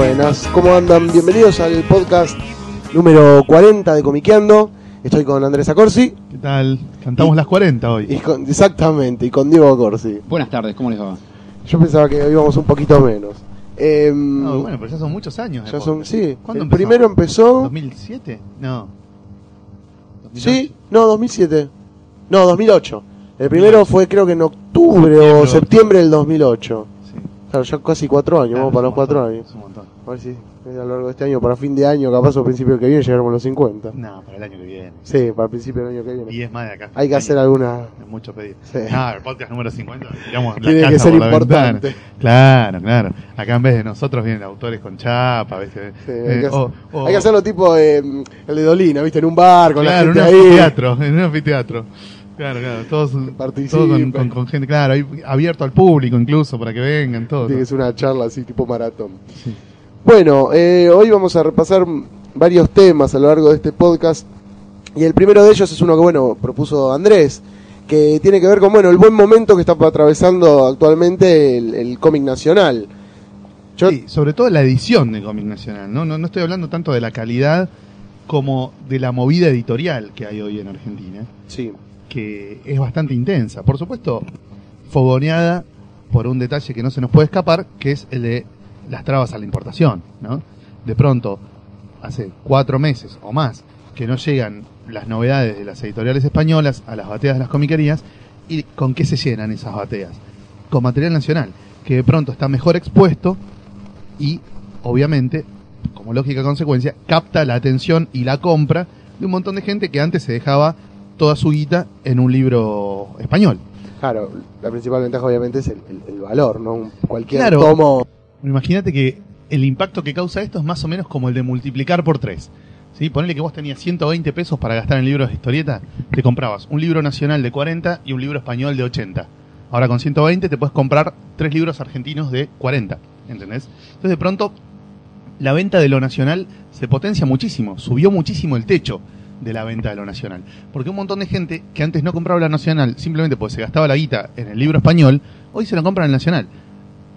Buenas, ¿cómo andan? Bienvenidos al podcast número 40 de Comiqueando. Estoy con Andrés Acorsi ¿Qué tal? Cantamos Y- las 40 hoy. y con, exactamente, y con Diego Acorsi. Buenas tardes, ¿cómo les va? Yo pensaba que íbamos un poquito menos. Em, No, bueno, pero ya son muchos años. ya son, sí. ¿Cuándo el empezó? primero empezó. ¿2007? No. Sí, no, 2007. No, 2008. El primero fue creo que en octubre Septiembre, o septiembre del 2008. Claro, ya casi cuatro años, Claro, vamos para los un cuatro años. es un montón. A ver si a lo largo de este año, para fin de año, capaz o principio del que viene, llegaremos a los 50. No, para el año que viene. Sí, para el principio del año que viene. Y es más de acá. Hay que hacer alguna. Es mucho pedir. Sí. No, el podcast número 50. Tiramos la Tiene que ser importante. Claro, claro. Acá en vez de nosotros vienen autores con chapa, ¿viste? Sí, Eh, hay, que o- hacer- o- hay que hacerlo tipo eh, el de Dolina, ¿viste? En un bar con Claro, en la un gente ahí. anfiteatro. En un anfiteatro. Claro, claro. Todos, todos con, con- con gente, claro, abierto al público incluso para que vengan, todo. Tiene que ser una charla así, tipo maratón. Bueno, eh, hoy vamos a repasar varios temas a lo largo de este podcast. Y el primero de ellos es uno que, bueno, propuso Andrés, que tiene que ver con, bueno, el buen momento que está atravesando actualmente el, el cómic nacional. Yo, Sí, sobre todo la edición de cómic nacional, ¿no? ¿no? No estoy hablando tanto de la calidad como de la movida editorial que hay hoy en Argentina, sí, que es bastante intensa. Por supuesto, fogoneada por un detalle que no se nos puede escapar, que es el de las trabas a la importación, ¿no? De pronto, hace cuatro meses o más, que no llegan las novedades de las editoriales españolas a las bateas de las comiquerías, ¿y con qué se llenan esas bateas? Con material nacional, que de pronto está mejor expuesto y, obviamente, como lógica consecuencia, capta la atención y la compra de un montón de gente que antes se dejaba toda su guita en un libro español. claro, la principal ventaja obviamente es el, el- el valor, ¿no? Cualquier Claro. tomo. Imagínate que el impacto que causa esto es más o menos como el de multiplicar por 3. ¿Sí? Ponele que vos tenías 120 pesos para gastar en libros de historieta, te comprabas un libro nacional de 40 y un libro español de 80. Ahora con 120 te puedes comprar tres libros argentinos de 40, ¿entendés? Entonces de pronto la venta de lo nacional se potencia muchísimo, subió muchísimo el techo de la venta de lo nacional. Porque un montón de gente que antes no compraba la nacional simplemente porque se gastaba la guita en el libro español, hoy se lo compran en el nacional.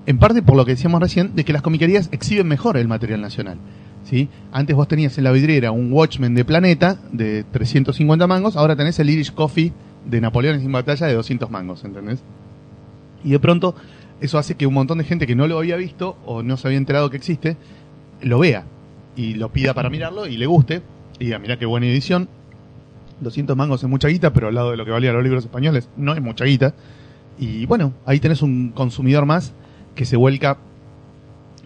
En parte por lo que decíamos recién, de que las comiquerías exhiben mejor el material nacional. ¿sí? Antes vos tenías en la vidriera un Watchmen de Planeta de 350 mangos, ahora tenés el Irish Coffee de Napoleón sin batalla de 200 mangos, ¿entendés? Y de pronto eso hace que un montón de gente que no lo había visto o no se había enterado que existe, lo vea y lo pida para mirarlo y le guste y diga, mirá qué buena edición. 200 mangos es mucha guita, pero al lado de lo que valían los libros españoles no es mucha guita. Y bueno, ahí tenés un consumidor más que se vuelca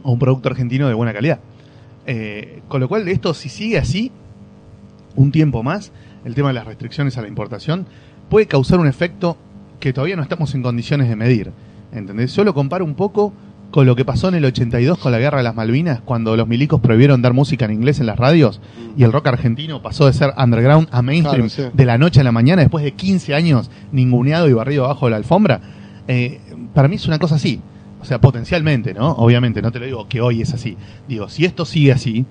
a un producto argentino de buena calidad. Eh, con lo cual, esto si sigue así, un tiempo más, el tema de las restricciones a la importación puede causar un efecto que todavía no estamos en condiciones de medir. ¿Entendés? Solo comparo un poco con lo que pasó en el 82 con la Guerra de las Malvinas, cuando los milicos prohibieron dar música en inglés en las radios y el rock argentino pasó de ser underground a mainstream Claro, sí. de la noche a la mañana después de 15 años ninguneado y barrido abajo de la alfombra. Eh, para mí es una cosa así. O sea, potencialmente, ¿no? Obviamente, no te lo digo que hoy es así. Digo, si esto sigue así,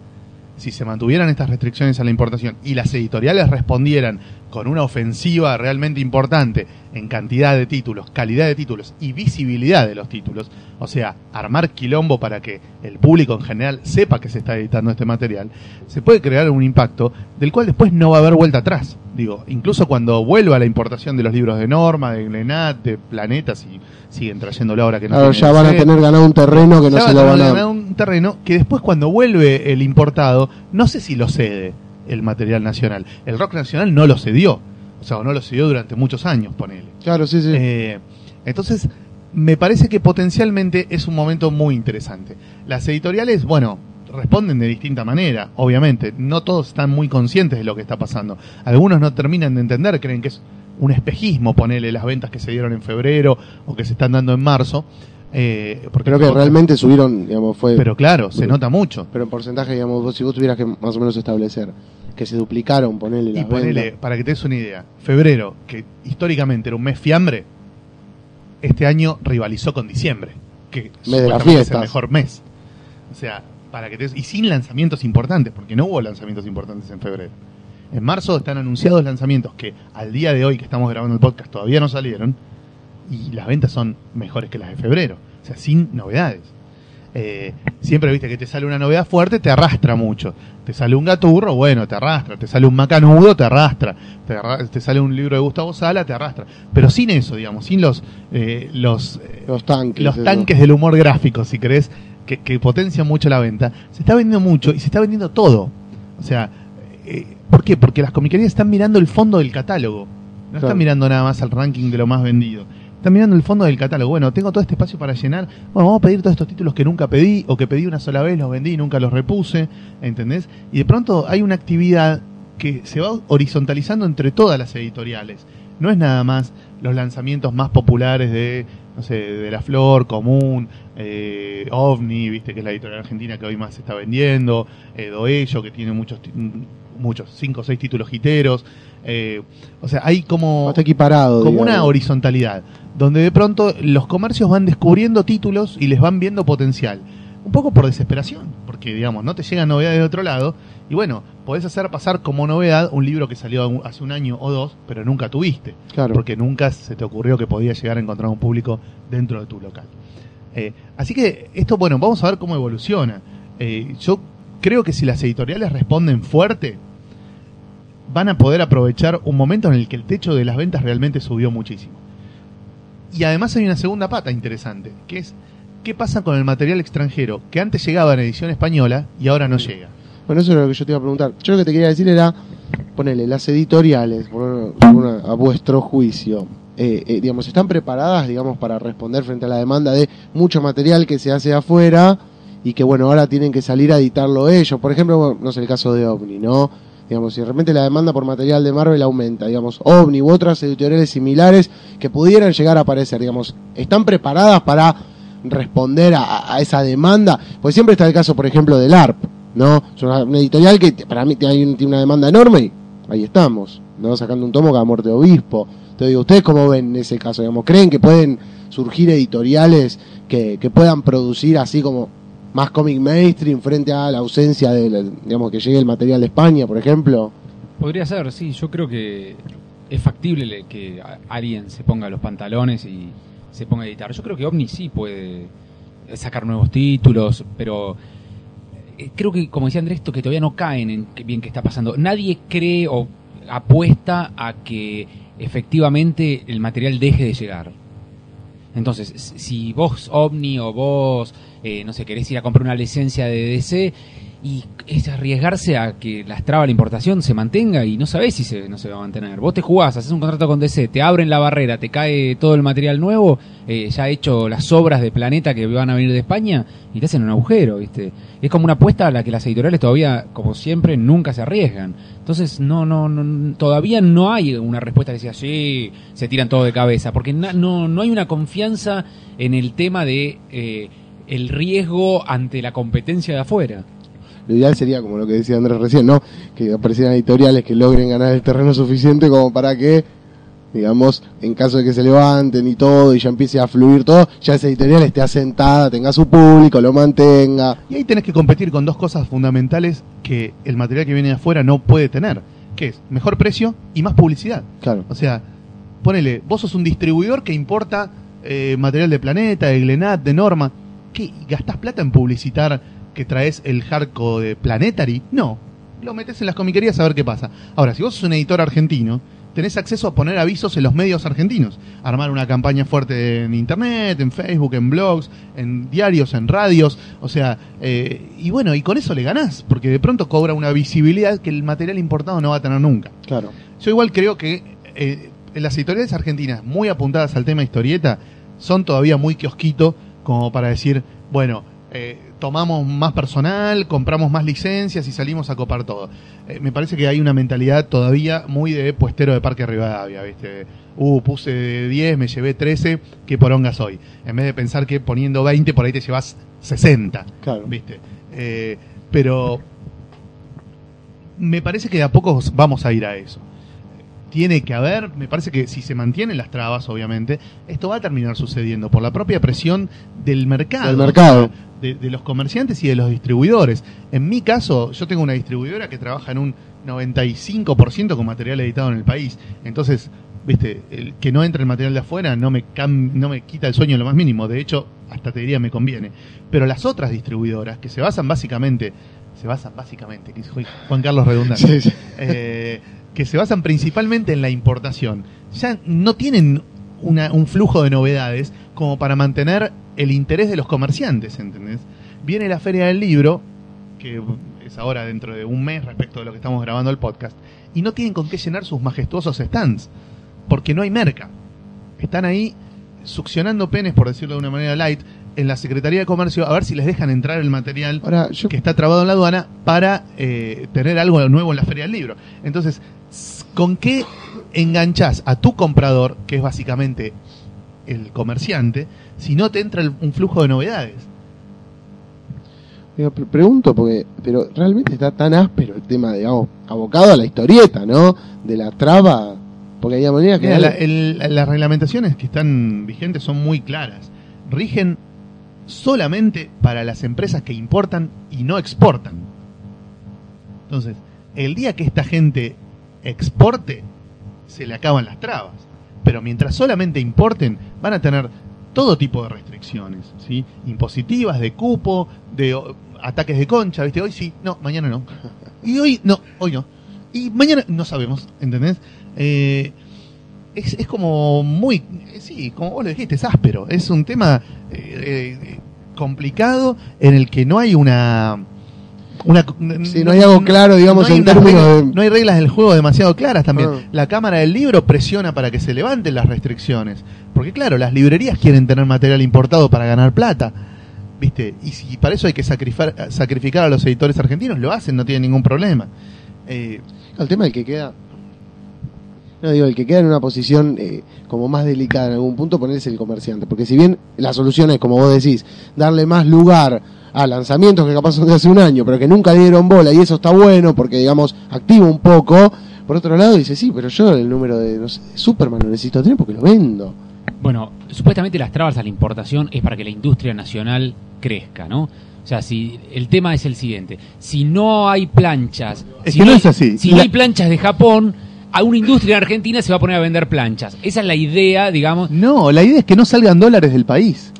si se mantuvieran estas restricciones a la importación y las editoriales respondieran con una ofensiva realmente importante en cantidad de títulos, calidad de títulos y visibilidad de los títulos, o sea, armar quilombo para que el público en general sepa que se está editando este material, se puede crear un impacto del cual después no va a haber vuelta atrás. Digo, incluso cuando vuelva la importación de los libros de Norma, de Glenat, de Planeta, si siguen trayéndolo ahora que no Claro, tienen ya van a tener ganado un terreno que no se lo a van ganar a. un terreno que después cuando vuelve el importado, no sé si lo cede el material nacional. El rock nacional no lo cedió. O sea, o no lo cedió durante muchos años, ponele. Claro, sí, sí. Eh, entonces, me parece que potencialmente es un momento muy interesante. Las editoriales, bueno, responden de distinta manera, obviamente. No todos están muy conscientes de lo que está pasando. Algunos no terminan de entender, creen que es un espejismo ponerle las ventas que se dieron en febrero o que se están dando en marzo. Eh, porque Creo que todo- realmente subieron, digamos, fue... Pero claro, se nota mucho. Pero en porcentaje, digamos, vos- si vos tuvieras que más o menos establecer que se duplicaron, ponerle Y ponele, para que te des una idea, febrero, que históricamente era un mes fiambre, este año rivalizó con diciembre, que Mes de es el mejor mes. O sea, para que te des- y sin lanzamientos importantes, porque no hubo lanzamientos importantes en febrero. En marzo están anunciados lanzamientos que al día de hoy que estamos grabando el podcast todavía no salieron y las ventas son mejores que las de febrero. O sea, sin novedades. Eh, siempre viste que te sale una novedad fuerte, te arrastra mucho. Te sale un gaturro, bueno, te arrastra. Te sale un macanudo, te arrastra. Te, arra- te sale un libro de Gustavo Sala, te arrastra. Pero sin eso, digamos, sin los, eh, los, eh, Los tanques. los tanques del humor gráfico, si querés, que, que potencian mucho la venta, se está vendiendo mucho y se está vendiendo todo. O sea, eh, ¿por qué? Porque las comiquerías están mirando el fondo del catálogo. No Claro. están mirando nada más al ranking de lo más vendido. Están mirando el fondo del catálogo. Bueno, tengo todo este espacio para llenar. Bueno, vamos a pedir todos estos títulos que nunca pedí o que pedí una sola vez, los vendí y nunca los repuse. ¿Entendés? Y de pronto hay una actividad que se va horizontalizando entre todas las editoriales. No es nada más los lanzamientos más populares de, no sé, de La Flor, Común, eh, OVNI, viste que es la editorial argentina que hoy más se está vendiendo, eh, Doello, que tiene muchos, muchos, cinco o seis títulos giteros. eh, o sea, hay como Está equiparado. como digamos. una horizontalidad, donde de pronto los comercios van descubriendo títulos y les van viendo potencial. Un poco por desesperación, porque digamos, no te llegan novedades de otro lado, y bueno, podés hacer pasar como novedad un libro que salió hace un año o dos, pero nunca tuviste, Claro. porque nunca se te ocurrió que podía llegar a encontrar un público dentro de tu local. Eh, así que esto, bueno, vamos a ver cómo evoluciona. Eh, yo creo que si las editoriales responden fuerte, van a poder aprovechar un momento en el que el techo de las ventas realmente subió muchísimo. Y además hay una segunda pata interesante, que es qué pasa con el material extranjero que antes llegaba en edición española y ahora no llega. Bueno, eso es lo que yo te iba a preguntar. Yo lo que te quería decir era, ponele, las editoriales, por una- a vuestro juicio, eh, eh, digamos, ¿están preparadas, digamos, para responder frente a la demanda de mucho material que se hace afuera y que, bueno, ahora tienen que salir a editarlo ellos? Por ejemplo, bueno, no sé, el caso de OVNI, ¿no? Digamos, si de repente la demanda por material de Marvel aumenta, digamos, OVNI u otras editoriales similares que pudieran llegar a aparecer, digamos, ¿están preparadas para responder a, esa demanda? Pues siempre está el caso, por ejemplo, del ARP, ¿no? Es una, editorial que para mí tiene, un- tiene una demanda enorme y ahí estamos, ¿no? Sacando un tomo cada muerte de obispo. Entonces, digo, ¿ustedes cómo ven en ese caso? Digamos, ¿Creen que pueden surgir editoriales que puedan producir así como más cómic mainstream frente a la ausencia de, digamos, que llegue el material de España, por ejemplo? Podría ser, sí. Yo creo que es factible le- que alguien se ponga los pantalones y se ponga a editar. Yo creo que Omni sí puede sacar nuevos títulos, pero eh, creo que, como decía Andrés, esto que todavía no caen en bien que está pasando. Nadie cree o apuesta a que efectivamente el material deje de llegar. Entonces, si vos OVNI o vos, eh, no sé, querés ir a comprar una licencia de DC y es arriesgarse a que las trabas de la importación se mantenga y no sabés si no se va a mantener. Vos te jugás, haces un contrato con DC, te abren la barrera, te cae todo el material nuevo, eh, ya hecho las obras de Planeta que van a venir de España y te hacen un agujero, ¿viste? Es como una apuesta a la que las editoriales todavía, como siempre, nunca se arriesgan. Entonces, no, no, no todavía no hay una respuesta que sea, sí, se tiran todo de cabeza, porque no, no hay una confianza en el tema de eh, el riesgo ante la competencia de afuera. Lo ideal sería, como lo que decía Andrés recién, ¿no? Que aparecieran editoriales que logren ganar el terreno suficiente como para que, digamos, en caso de que se levanten y todo y ya empiece a fluir todo, ya esa editorial esté asentada, tenga su público, lo mantenga. Y ahí tenés que competir con dos cosas fundamentales que el material que viene de afuera no puede tener, que es mejor precio y más publicidad. Claro. O sea, ponele, vos sos un distribuidor que importa eh, material de Planeta, de Glenat, de Norma. ¿Qué? ¿Gastás plata en publicitar que traes el jarco de Planetary? No. Lo metes en las comiquerías a ver qué pasa. Ahora, si vos sos un editor argentino, tenés acceso a poner avisos en los medios argentinos. Armar una campaña fuerte en internet, en Facebook, en blogs, en diarios, en radios. O sea, eh, y bueno, y con eso le ganás, porque de pronto cobra una visibilidad que el material importado no va a tener nunca. Claro. Yo igual creo que eh, las editoriales argentinas muy apuntadas al tema historieta son todavía muy kiosquito como para decir, bueno, eh, tomamos más personal, compramos más licencias y salimos a copar todo. Eh, me parece que hay una mentalidad todavía muy de puestero de Parque Rivadavia, ¿viste? Uh, puse 10, me llevé 13, qué poronga soy. En vez de pensar que poniendo 20 por ahí te llevas 60, Claro. ¿viste? Eh, pero me parece que de a poco vamos a ir a eso. Tiene que haber, me parece que si se mantienen las trabas, obviamente, esto va a terminar sucediendo por la propia presión del mercado. Del mercado. De, de los comerciantes y de los distribuidores. En mi caso, yo tengo una distribuidora que trabaja en un 95% con material editado en el país. Entonces, viste, el que no entre el material de afuera no me, cam- no me quita el sueño en lo más mínimo. De hecho, hasta te diría me conviene. Pero las otras distribuidoras, que se basan básicamente, se basan básicamente, que Juan Carlos Redundante, Sí, sí. eh, que se basan principalmente en la importación, ya no tienen una- un flujo de novedades como para mantener el interés de los comerciantes, ¿entendés? Viene la Feria del Libro, que es ahora dentro de un mes respecto de lo que estamos grabando el podcast, y no tienen con qué llenar sus majestuosos stands, porque no hay merca. Están ahí succionando penes, por decirlo de una manera light, en la Secretaría de Comercio a ver si les dejan entrar el material Ahora, yo que está trabado en la aduana para eh, tener algo nuevo en la Feria del Libro. Entonces, ¿con qué enganchás a tu comprador, que es básicamente el comerciante, si no te entra el- un flujo de novedades? Digo, pre- pregunto porque, pero realmente está tan áspero el tema, digamos, abocado a la historieta, ¿no? De la traba, porque hay manera que Mira, la- el- las reglamentaciones que están vigentes son muy claras. Rigen solamente para las empresas que importan y no exportan. Entonces, el día que esta gente exporte, se le acaban las trabas. Pero mientras solamente importen, van a tener todo tipo de restricciones, ¿sí? Impositivas, de cupo, de ataques de concha, ¿viste? Hoy sí, no, mañana no. Y hoy no, hoy no. Y mañana no sabemos, ¿entendés? Eh, es, es como muy, eh, sí, como vos lo dijiste, es áspero. Es un tema eh, complicado en el que no hay una... una Sí, no hay algo claro, digamos, en términos de- No hay reglas del juego demasiado claras también. Ah. La Cámara del Libro presiona para que se levanten las restricciones. Porque claro, las librerías quieren tener material importado para ganar plata. ¿Viste? Y si para eso hay que sacrificar, sacrificar a los editores argentinos, lo hacen, no tienen ningún problema. Eh, El tema del que queda. No digo, el que queda en una posición eh, como más delicada en algún punto, ponerse el comerciante. Porque si bien la solución es, como vos decís, darle más lugar a lanzamientos que capaz son de hace un año, pero que nunca dieron bola, y eso está bueno porque, digamos, activa un poco. Por otro lado, dice, sí, pero yo el número de, no sé, de Superman lo necesito tener porque lo vendo. Bueno, supuestamente las trabas a la importación es para que la industria nacional crezca, ¿no? O sea, si el tema es el siguiente, si no hay planchas, Es si que no hay- es así. Si La- no hay planchas de Japón, a una industria en Argentina se va a poner a vender planchas. Esa es la idea, digamos. No, la idea es que no salgan dólares del país.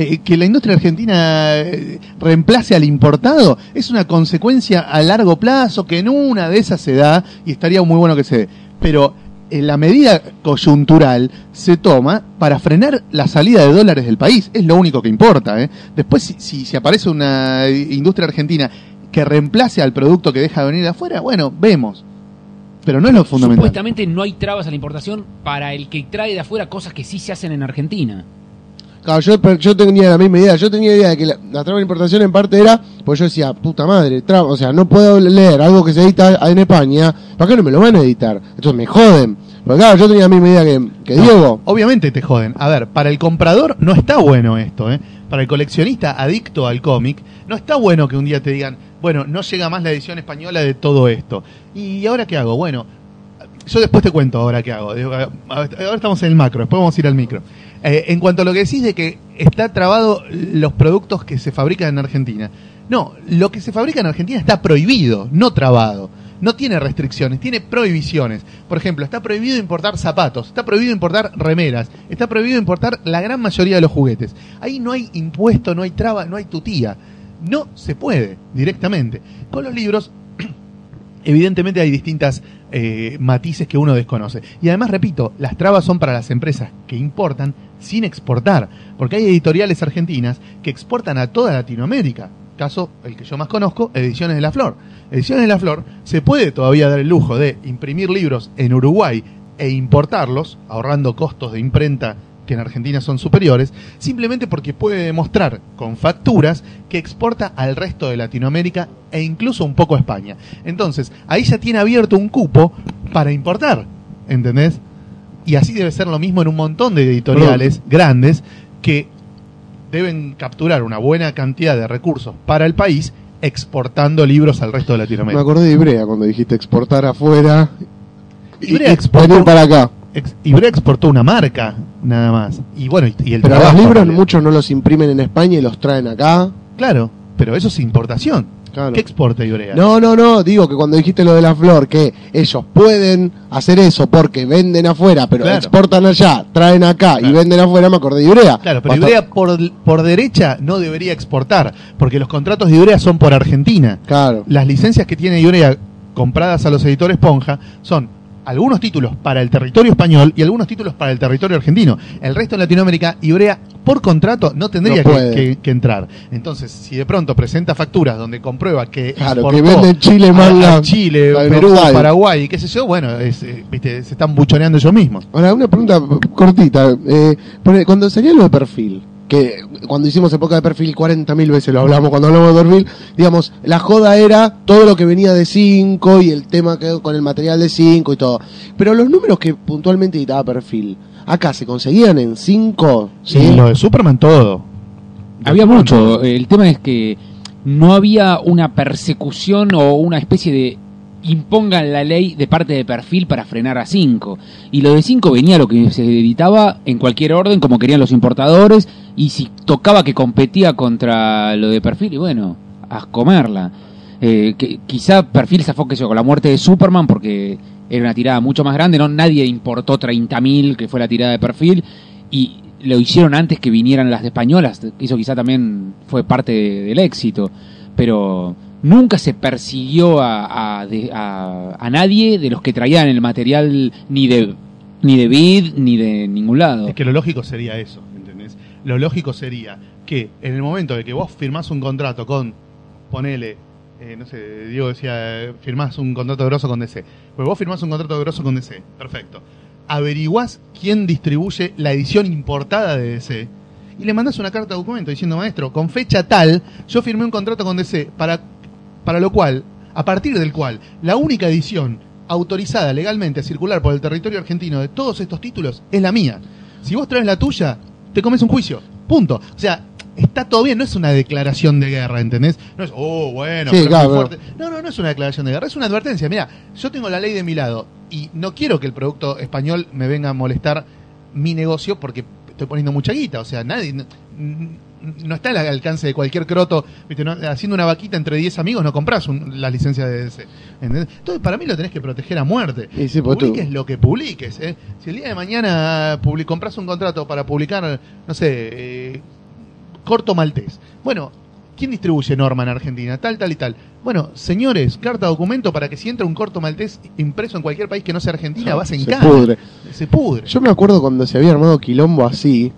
Eh, que la industria argentina eh, reemplace al importado es una consecuencia a largo plazo que en una de esas se da y estaría muy bueno que se dé. Pero eh, la medida coyuntural se toma para frenar la salida de dólares del país. Es lo único que importa. ¿eh? Después, si, si, si aparece una industria argentina que reemplace al producto que deja de venir de afuera, bueno, vemos. Pero no es lo fundamental. Supuestamente no hay trabas a la importación para el que trae de afuera cosas que sí se hacen en Argentina. Claro, yo, tenía la misma idea. Yo tenía idea de que la, la traba de importación en parte era, pues yo decía, puta madre, traba, o sea, no puedo leer algo que se edita en España, ¿para qué no me lo van a editar? Entonces me joden. Porque claro, yo tenía la misma idea que, que No, Diego. Obviamente te joden. A ver, para el comprador no está bueno esto, ¿eh? Para el coleccionista adicto al cómic, no está bueno que un día te digan, bueno, no llega más la edición española de todo esto. ¿Y ahora qué hago? Bueno, yo después te cuento ahora qué hago. Ahora estamos en el macro, después vamos a ir al micro. Eh, en cuanto a lo que decís de que está trabado los productos que se fabrican en Argentina. No, lo que se fabrica en Argentina está prohibido, no trabado. No tiene restricciones, tiene prohibiciones. Por ejemplo, está prohibido importar zapatos, está prohibido importar remeras, está prohibido importar la gran mayoría de los juguetes. Ahí no hay impuesto, no hay traba, no hay tutía. No se puede directamente. Con los libros evidentemente hay distintas eh, matices que uno desconoce. Y además, repito, las trabas son para las empresas que importan sin exportar, porque hay editoriales argentinas que exportan a toda Latinoamérica. Caso, el que yo más conozco, Ediciones de la Flor. Ediciones de la Flor se puede todavía dar el lujo de imprimir libros en Uruguay e importarlos, ahorrando costos de imprenta que en Argentina son superiores, simplemente porque puede demostrar con facturas que exporta al resto de Latinoamérica e incluso un poco a España. Entonces, ahí ya tiene abierto un cupo para importar, ¿entendés? Y así debe ser lo mismo en un montón de editoriales grandes que deben capturar una buena cantidad de recursos para el país exportando libros al resto de Me Latinoamérica. acordé de Ibrea cuando dijiste exportar afuera y, Ibrea exportó- para acá. Ex- Ibrea exportó una marca, nada más. Y bueno, y, y el Pero los libros muchos no los imprimen en España y los traen acá. Claro, pero eso es importación. Claro. ¿Qué exporta Ibrea? No, no, no, digo que cuando dijiste lo de la flor, que ellos pueden hacer eso porque venden afuera, pero Claro. exportan allá, traen acá y venden afuera, me acordé de Ibrea. Claro, pero Ibrea por, por derecha no debería exportar, porque los contratos de Ibrea son por Argentina. Claro. Las licencias que tiene Ibrea compradas a los editores Ponja son algunos títulos para el territorio español y algunos títulos para el territorio argentino. El resto de Latinoamérica, Ibrea por contrato no tendría No que, puede. que- que entrar. Entonces, si de pronto presenta facturas donde comprueba que Claro, exportó que vende Chile, a- Chile, Perú. Paraguay, y qué sé yo, bueno, es, eh, viste, se están buchoneando ellos mismos. Ahora, una pregunta cortita. Eh, cuando salió lo de perfil, que cuando hicimos época de perfil 40.000 veces lo hablamos cuando hablamos de perfil, digamos, la joda era todo lo que venía de 5 y el tema que con el material de 5 y todo. Pero los números que puntualmente editaba perfil, acá se conseguían en 5, ¿sí? Y lo de Superman todo. Había mucho. El tema es que no había una persecución o una especie de impongan la ley de parte de perfil para frenar a 5. Y lo de 5 venía lo que se editaba en cualquier orden, como querían los importadores, y si tocaba que competía contra lo de perfil, y bueno, a comerla. Eh, que, quizá perfil se afoque con la muerte de Superman, porque era una tirada mucho más grande, no nadie importó 30.000, que fue la tirada de perfil, y lo hicieron antes que vinieran las españolas, eso quizá también fue parte de- del éxito, pero nunca se persiguió a, a, a- nadie de los que traían el material ni de ni de Vid ni de ningún lado. Es que lo lógico sería eso, ¿entendés? Lo lógico sería que en el momento de que vos firmás un contrato con, ponele, eh, no sé, Diego decía, firmás un contrato grosso con DC. Pues vos firmás un contrato grosso con DC, perfecto. Averiguás quién distribuye la edición importada de DC y le mandás una carta de documento diciendo, maestro, con fecha tal, yo firmé un contrato con DC para, para lo cual, a partir del cual, la única edición autorizada legalmente a circular por el territorio argentino de todos estos títulos es la mía. Si vos traes la tuya, te comes un juicio. Punto. O sea, está todo bien, no es una declaración de guerra, ¿entendés? No es, oh, bueno, Sí, pero claro, muy fuerte. No, no, no es una declaración de guerra, es una advertencia. Mira, yo tengo la ley de mi lado y no quiero que el producto español me venga a molestar mi negocio porque estoy poniendo mucha guita. O sea, nadie. No, no está al alcance de cualquier croto. ¿viste? No- haciendo una vaquita entre 10 amigos no compras un- la licencia de DC. ¿entendés? Entonces, para mí lo tenés que proteger a muerte. Y sí, tú- publiques lo que publiques. ¿eh? Si el día de mañana compras un contrato para publicar, no sé, eh, corto maltés. Bueno, ¿quién distribuye Norma en Argentina? Tal, tal y tal. Bueno, señores, carta documento para que si entra un corto maltés impreso en cualquier país que no sea Argentina, vas en se cara. pudre. Se pudre. Yo me acuerdo cuando se había armado quilombo así.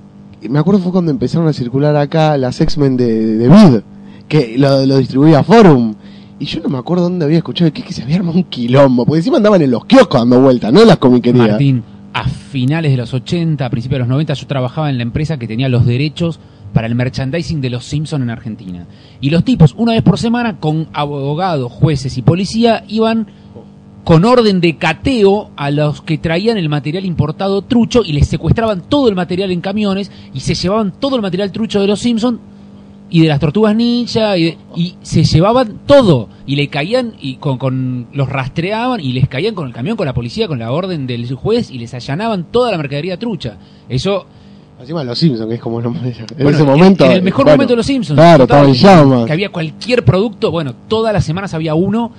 Me acuerdo fue cuando empezaron a circular acá las X-Men de, de que lo, lo distribuía Forum. Y yo no me acuerdo dónde había escuchado que, que se había armado un quilombo, porque encima andaban en los kioscos dando vueltas, no en las comiquerías. Martín, a finales de los 80, a principios de los 90, yo trabajaba en la empresa que tenía los derechos para el merchandising de los Simpsons en Argentina. Y los tipos, una vez por semana, con abogados, jueces y policía, iban con orden de cateo a los que traían el material importado trucho y les secuestraban todo el material en camiones y se llevaban todo el material trucho de los Simpsons y de las tortugas ninja y, de- y se llevaban todo y le caían y con, con- los rastreaban y les caían con el camión con la policía con la orden del juez y les allanaban toda la mercadería trucha eso Encima los Simpsons, que es como en ese momento. en el mejor bueno, momento de los Simpsons Claro, estaba en llamas. que había cualquier producto bueno todas las semanas había uno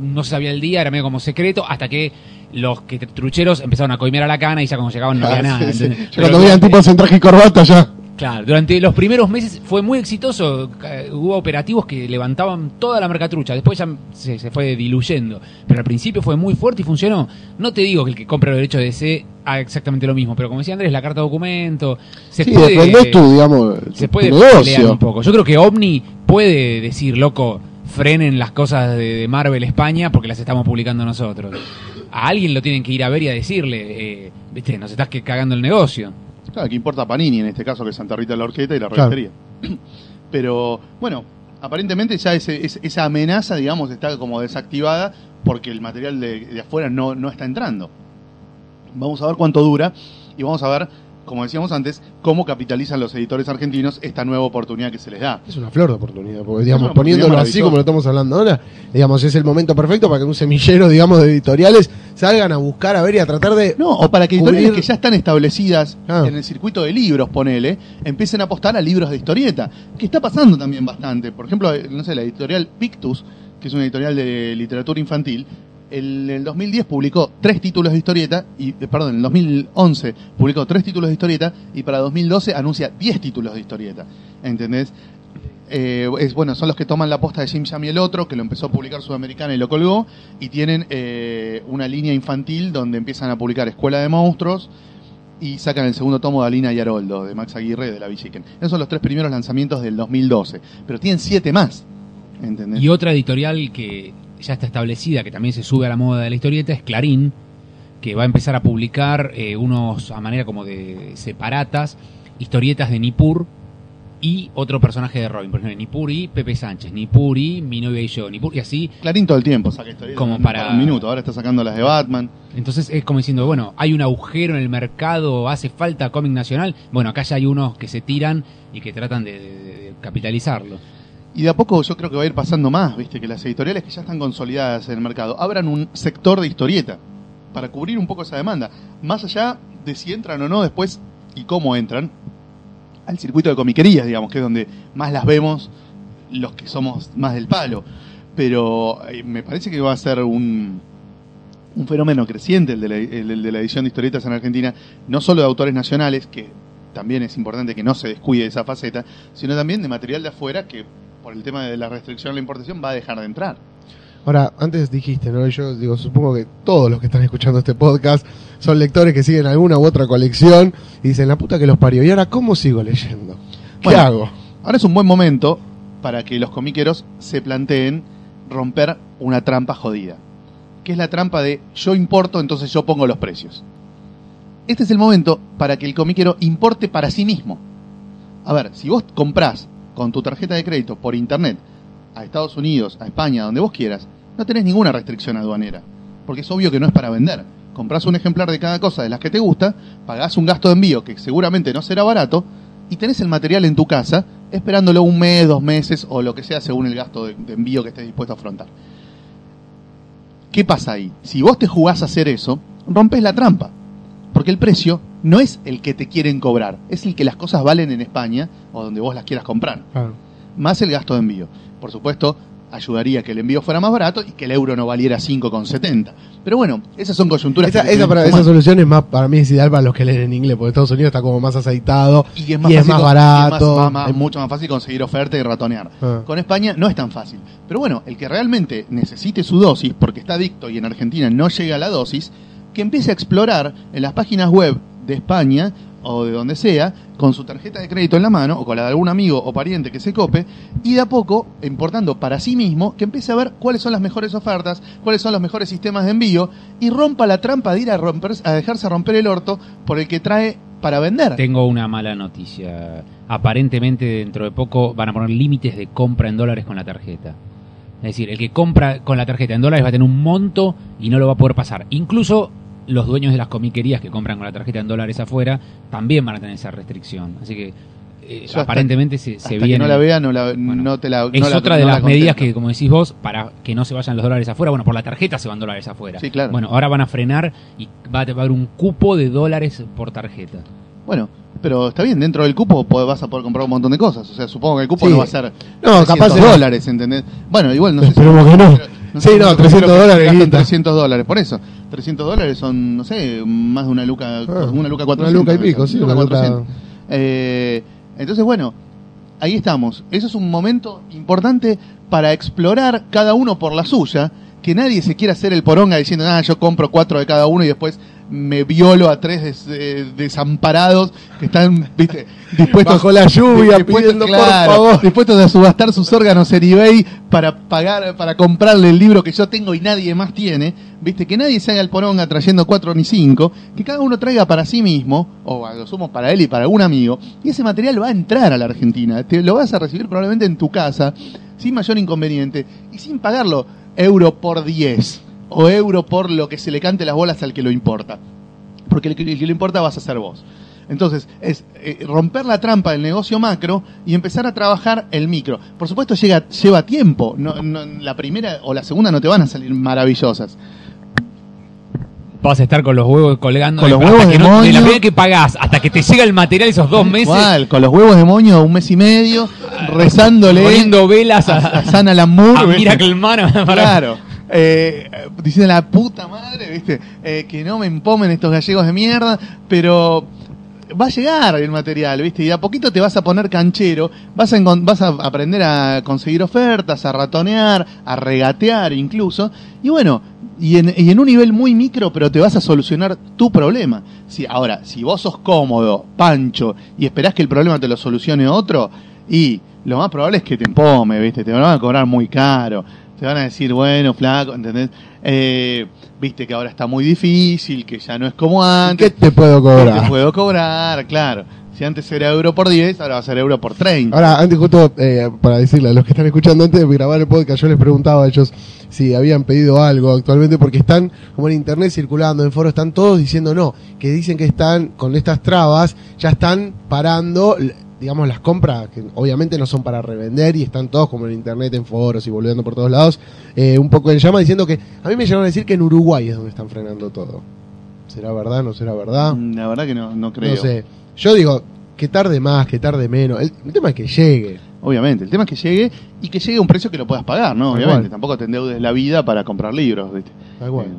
no se sabía el día era medio como secreto hasta que los que trucheros empezaron a coimear a la cana y ya cuando llegaban no había Ah, nada sí, sí. Pero cuando veían tipos en traje y corbata ya. Claro, durante los primeros meses fue muy exitoso. Hubo operativos que levantaban toda la mercatrucha. Después ya se, se fue diluyendo. Pero al principio fue muy fuerte y funcionó. No te digo que el que compra los derechos de DC haga exactamente lo mismo. Pero como decía Andrés, la carta documento. Se sí, puede, tu, digamos, se puede un poco. Yo creo que Omni puede decir, loco, frenen las cosas de, de Marvel España porque las estamos publicando nosotros. A alguien lo tienen que ir a ver y a decirle, eh, viste, nos estás que cagando el negocio. Claro, que importa Panini en este caso, que es Santa Rita de la Orqueta y la Claro. Pero, bueno, aparentemente ya ese- ese- esa amenaza, digamos, está como desactivada porque el material de, de afuera no, no está entrando. Vamos a ver cuánto dura y vamos a ver, como decíamos antes, cómo capitalizan los editores argentinos esta nueva oportunidad que se les da. Es una flor de oportunidad, porque digamos, oportunidad poniéndolo así como lo estamos hablando ahora, digamos, es el momento perfecto para que un semillero, digamos, de editoriales salgan a buscar, a ver y a tratar de... No, o para que editoriales Cubrir- que ya están establecidas Ah. en el circuito de libros, ponele, empiecen a apostar a libros de historieta, que está pasando también bastante. Por ejemplo, eh, no sé, la editorial Pictus, que es una editorial de literatura infantil, el, el 2010 publicó tres títulos de historieta, y, eh, perdón, en el 2011 publicó tres títulos de historieta, y para 2012 anuncia 10 títulos de historieta. ¿Entendés? Eh, es bueno, son los que toman la posta de Jim Jam y el otro, que lo empezó a publicar Sudamericana y lo colgó, y tienen eh, una línea infantil donde empiezan a publicar Escuela de Monstruos y sacan el segundo tomo de Alina y Haroldo, de Max Aguirre de la Villiquen. Esos son los tres primeros lanzamientos del 2012, pero tienen siete más. ¿Entendés? Y otra editorial que ya está establecida, que también se sube a la moda de la historieta, es Clarín, que va a empezar a publicar eh, unos a manera como de separatas, historietas de Nippur y otro personaje de Robin. Por ejemplo, Nippur y Pepe Sánchez, Nippur y mi novia y yo, Nippur y así. Clarín todo el tiempo saca historietas Como para- un minuto, ahora está sacando las de Batman. Entonces es como diciendo, bueno, hay un agujero en el mercado, hace falta cómic nacional. Bueno, acá ya hay unos que se tiran y que tratan de, de- de capitalizarlo. Y de a poco yo creo que va a ir pasando más, viste, que las editoriales que ya están consolidadas en el mercado abran un sector de historieta para cubrir un poco esa demanda. Más allá de si entran o no después y cómo entran al circuito de comiquerías, digamos, que es donde más las vemos los que somos más del palo. Pero eh, me parece que va a ser un, un fenómeno creciente el de, la, el- el de la edición de historietas en Argentina, no solo de autores nacionales, que también es importante que no se descuide esa faceta, sino también de material de afuera que por el tema de la restricción a la importación va a dejar de entrar. Ahora, antes dijiste, ¿no? Yo digo, supongo que todos los que están escuchando este podcast son lectores que siguen alguna u otra colección y dicen, la puta que los parió. ¿Y ahora cómo sigo leyendo? ¿Qué Bueno. hago? Ahora es un buen momento para que los comiqueros se planteen romper una trampa jodida, que es la trampa de yo importo, entonces yo pongo los precios. Este es el momento para que el comiquero importe para sí mismo. A ver, si vos comprás con tu tarjeta de crédito por internet a Estados Unidos, a España, donde vos quieras, no tenés ninguna restricción aduanera, porque es obvio que no es para vender. Comprás un ejemplar de cada cosa de las que te gusta, pagás un gasto de envío que seguramente no será barato, y tenés el material en tu casa esperándolo un mes, dos meses o lo que sea según el gasto de, de envío que estés dispuesto a afrontar. ¿Qué pasa ahí? Si vos te jugás a hacer eso, rompes la trampa. Porque el precio no es el que te quieren cobrar, es el que las cosas valen en España o donde vos las quieras comprar, más el gasto de envío. Por supuesto, ayudaría que el envío fuera más barato y que el euro no valiera 5,70. Pero bueno, esas son coyunturas Esa, que esa, para- esa solución es más, para mí es ideal para los que leen en inglés, porque Estados Unidos está como más aceitado y es más, y es más barato. y es más- más- Hay- mucho más fácil conseguir oferta y ratonear. Ah. Con España no es tan fácil. Pero bueno, el que realmente necesite su dosis, porque está adicto y en Argentina no llega a la dosis, que empiece a explorar en las páginas web de España o de donde sea, con su tarjeta de crédito en la mano o con la de algún amigo o pariente que se cope, y de a poco, importando para sí mismo, que empiece a ver cuáles son las mejores ofertas, cuáles son los mejores sistemas de envío, y rompa la trampa de ir a, romper, a dejarse romper el orto por el que trae para vender. Tengo una mala noticia. Aparentemente dentro de poco van a poner límites de compra en dólares con la tarjeta. Es decir, el que compra con la tarjeta en dólares va a tener un monto y no lo va a poder pasar. Incluso los dueños de las comiquerías que compran con la tarjeta en dólares afuera también van a tener esa restricción. Así que eh, hasta- aparentemente se, se Hasta que viene. no la vea, no, la, Bueno, no te la es la- otra de no la las medidas que, como decís vos, para que no se vayan los dólares afuera. Bueno, por la tarjeta se van dólares afuera. Sí, claro. Bueno, ahora van a frenar y va a haber un cupo de dólares por tarjeta. Bueno, pero está bien, dentro del cupo po- vas a poder comprar un montón de cosas. O sea, supongo que el cupo Sí. no va a ser No, 300 capaz no. dólares, ¿entendés? Bueno, igual no sé si- Esperemos que no. no Sí, sé no, cuánto 300 creo que dólares, gastan guita. 300 dólares, por eso. 300 dólares son, no sé, más de una luca, Ah, una luca una 400. luca y pico, sí, una luca- 400. Eh, entonces, bueno, ahí estamos. Eso es un momento importante para explorar cada uno por la suya. Que nadie se quiera hacer el poronga diciendo, ah, yo compro cuatro de cada uno y después me violo a tres des- eh, desamparados que están, viste, dispuestos Bajo la lluvia, dispuestos, pidiendo, por claro, favor. dispuestos a subastar sus órganos en eBay para pagar, para comprarle el libro que yo tengo y nadie más tiene, viste, que nadie se haga el poronga trayendo cuatro ni cinco, que cada uno traiga para sí mismo, o a lo sumo para él y para algún amigo, y ese material va a entrar a la Argentina, te lo vas a recibir probablemente en tu casa, sin mayor inconveniente, y sin pagarlo euro por 10, o euro por lo que se le cante las bolas al que lo importa porque el que, el que le importa vas a ser vos. Entonces, es eh, romper la trampa del negocio macro y empezar a trabajar el micro. Por supuesto, llega, lleva tiempo. No, no- la primera o la segunda no te van a salir maravillosas. Vas a estar con los huevos colgando Con los huevos de no- de la primera que pagás hasta que te llega el material esos dos meses Igual, con los huevos de moño un mes y medio, rezándole poniendo velas a, a, a San Alan Moore, a. Miracle Man para- Claro. Eh, diciendo la puta madre, ¿viste? Eh, que no me empomen estos gallegos de mierda, pero va a llegar el material, ¿viste? Y a poquito te vas a poner canchero, vas a, vas a aprender a conseguir ofertas, a ratonear, a regatear incluso. Y bueno, y en, y en un nivel muy micro, pero te vas a solucionar tu problema. Si, ahora, si vos sos cómodo, pancho, y esperás que el problema te lo solucione otro, y lo más probable es que te empome, ¿viste? Te van a cobrar muy caro. Te van a decir, bueno, flaco, ¿entendés? Eh, Viste que ahora está muy difícil, que ya no es como antes. ¿Qué te puedo ¿Qué cobrar? te puedo cobrar? Claro. Si antes era euro por 10, ahora va a ser euro por 30. Ahora, antes justo eh, para decirle a los que están escuchando, antes de grabar el podcast, yo les preguntaba a ellos si habían pedido algo actualmente, porque están como en internet circulando, en foros, están todos diciendo no, que dicen que están con estas trabas, ya están parando, digamos, las compras, que obviamente no son para revender y están todos como en internet, en foros y volviendo por todos lados, eh, un poco en llama diciendo que a mí me llegaron a decir que en Uruguay es donde están frenando todo. ¿Será verdad? ¿No será verdad? Mm, La verdad que no, no creo. No sé. Yo digo, que tarde más, que tarde menos. El, el tema es que llegue. Obviamente, el tema es que llegue y que llegue a un precio que lo puedas pagar, ¿no? Obviamente, tampoco te endeudes la vida para comprar libros, ¿viste? Tal cual. Eh,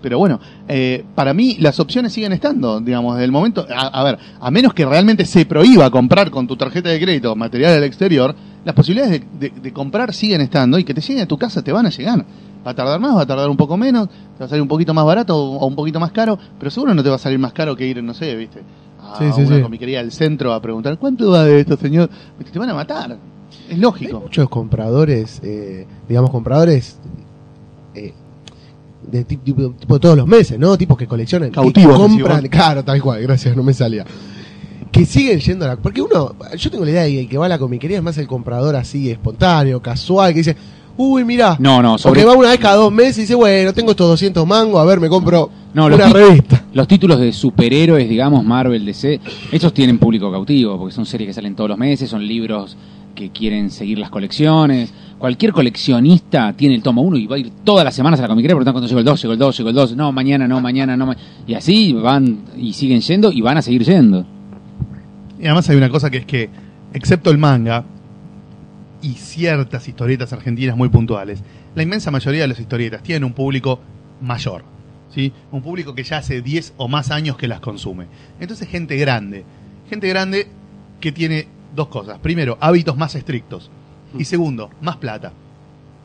Pero bueno, eh, para mí las opciones siguen estando, digamos, desde el momento. A, a ver, a menos que realmente se prohíba comprar con tu tarjeta de crédito material del exterior, las posibilidades de, de- de comprar siguen estando y que te lleguen a tu casa te van a llegar. Va a tardar más, va a tardar un poco menos, te va a salir un poquito más barato o, o un poquito más caro, pero seguro no te va a salir más caro que ir, no sé, ¿viste? A Sí, sí, una sí. comiquería del centro a preguntar, ¿cuánto va de esto, señor? Te van a matar. Es Hay lógico. muchos compradores, eh, digamos, compradores eh, de ti- tipo, tipo de todos los meses, ¿no? Tipos que coleccionan. Cautivos, Que compran, claro, tal cual, gracias, no me salía. Que siguen yendo a la. Porque uno, yo tengo la idea de que el que va a la comiquería es más el comprador así, espontáneo, casual, que dice, uy, mirá. No, no, O sobre que va una vez cada dos meses y dice, bueno, tengo estos 200 mangos, a ver, me compro No, una revista. Los títulos de superhéroes, digamos, Marvel, DC, esos tienen público cautivo, porque son series que salen todos los meses, son libros que quieren seguir las colecciones. Cualquier coleccionista tiene el tomo 1 y va a ir todas las semanas a la comiquería preguntando cuándo llegó el 2, llegó el 2, llegó el 2, no, mañana, no, mañana, no. ma- Y así van y siguen yendo y van a seguir yendo. Y además hay una cosa que es que, excepto el manga y ciertas historietas argentinas muy puntuales, la inmensa mayoría de las historietas tienen un público mayor. ¿sí? Un público que ya hace 10 o más años que las consume. Entonces gente grande. Gente grande que tiene dos cosas. Primero, hábitos más estrictos. Y segundo, más plata.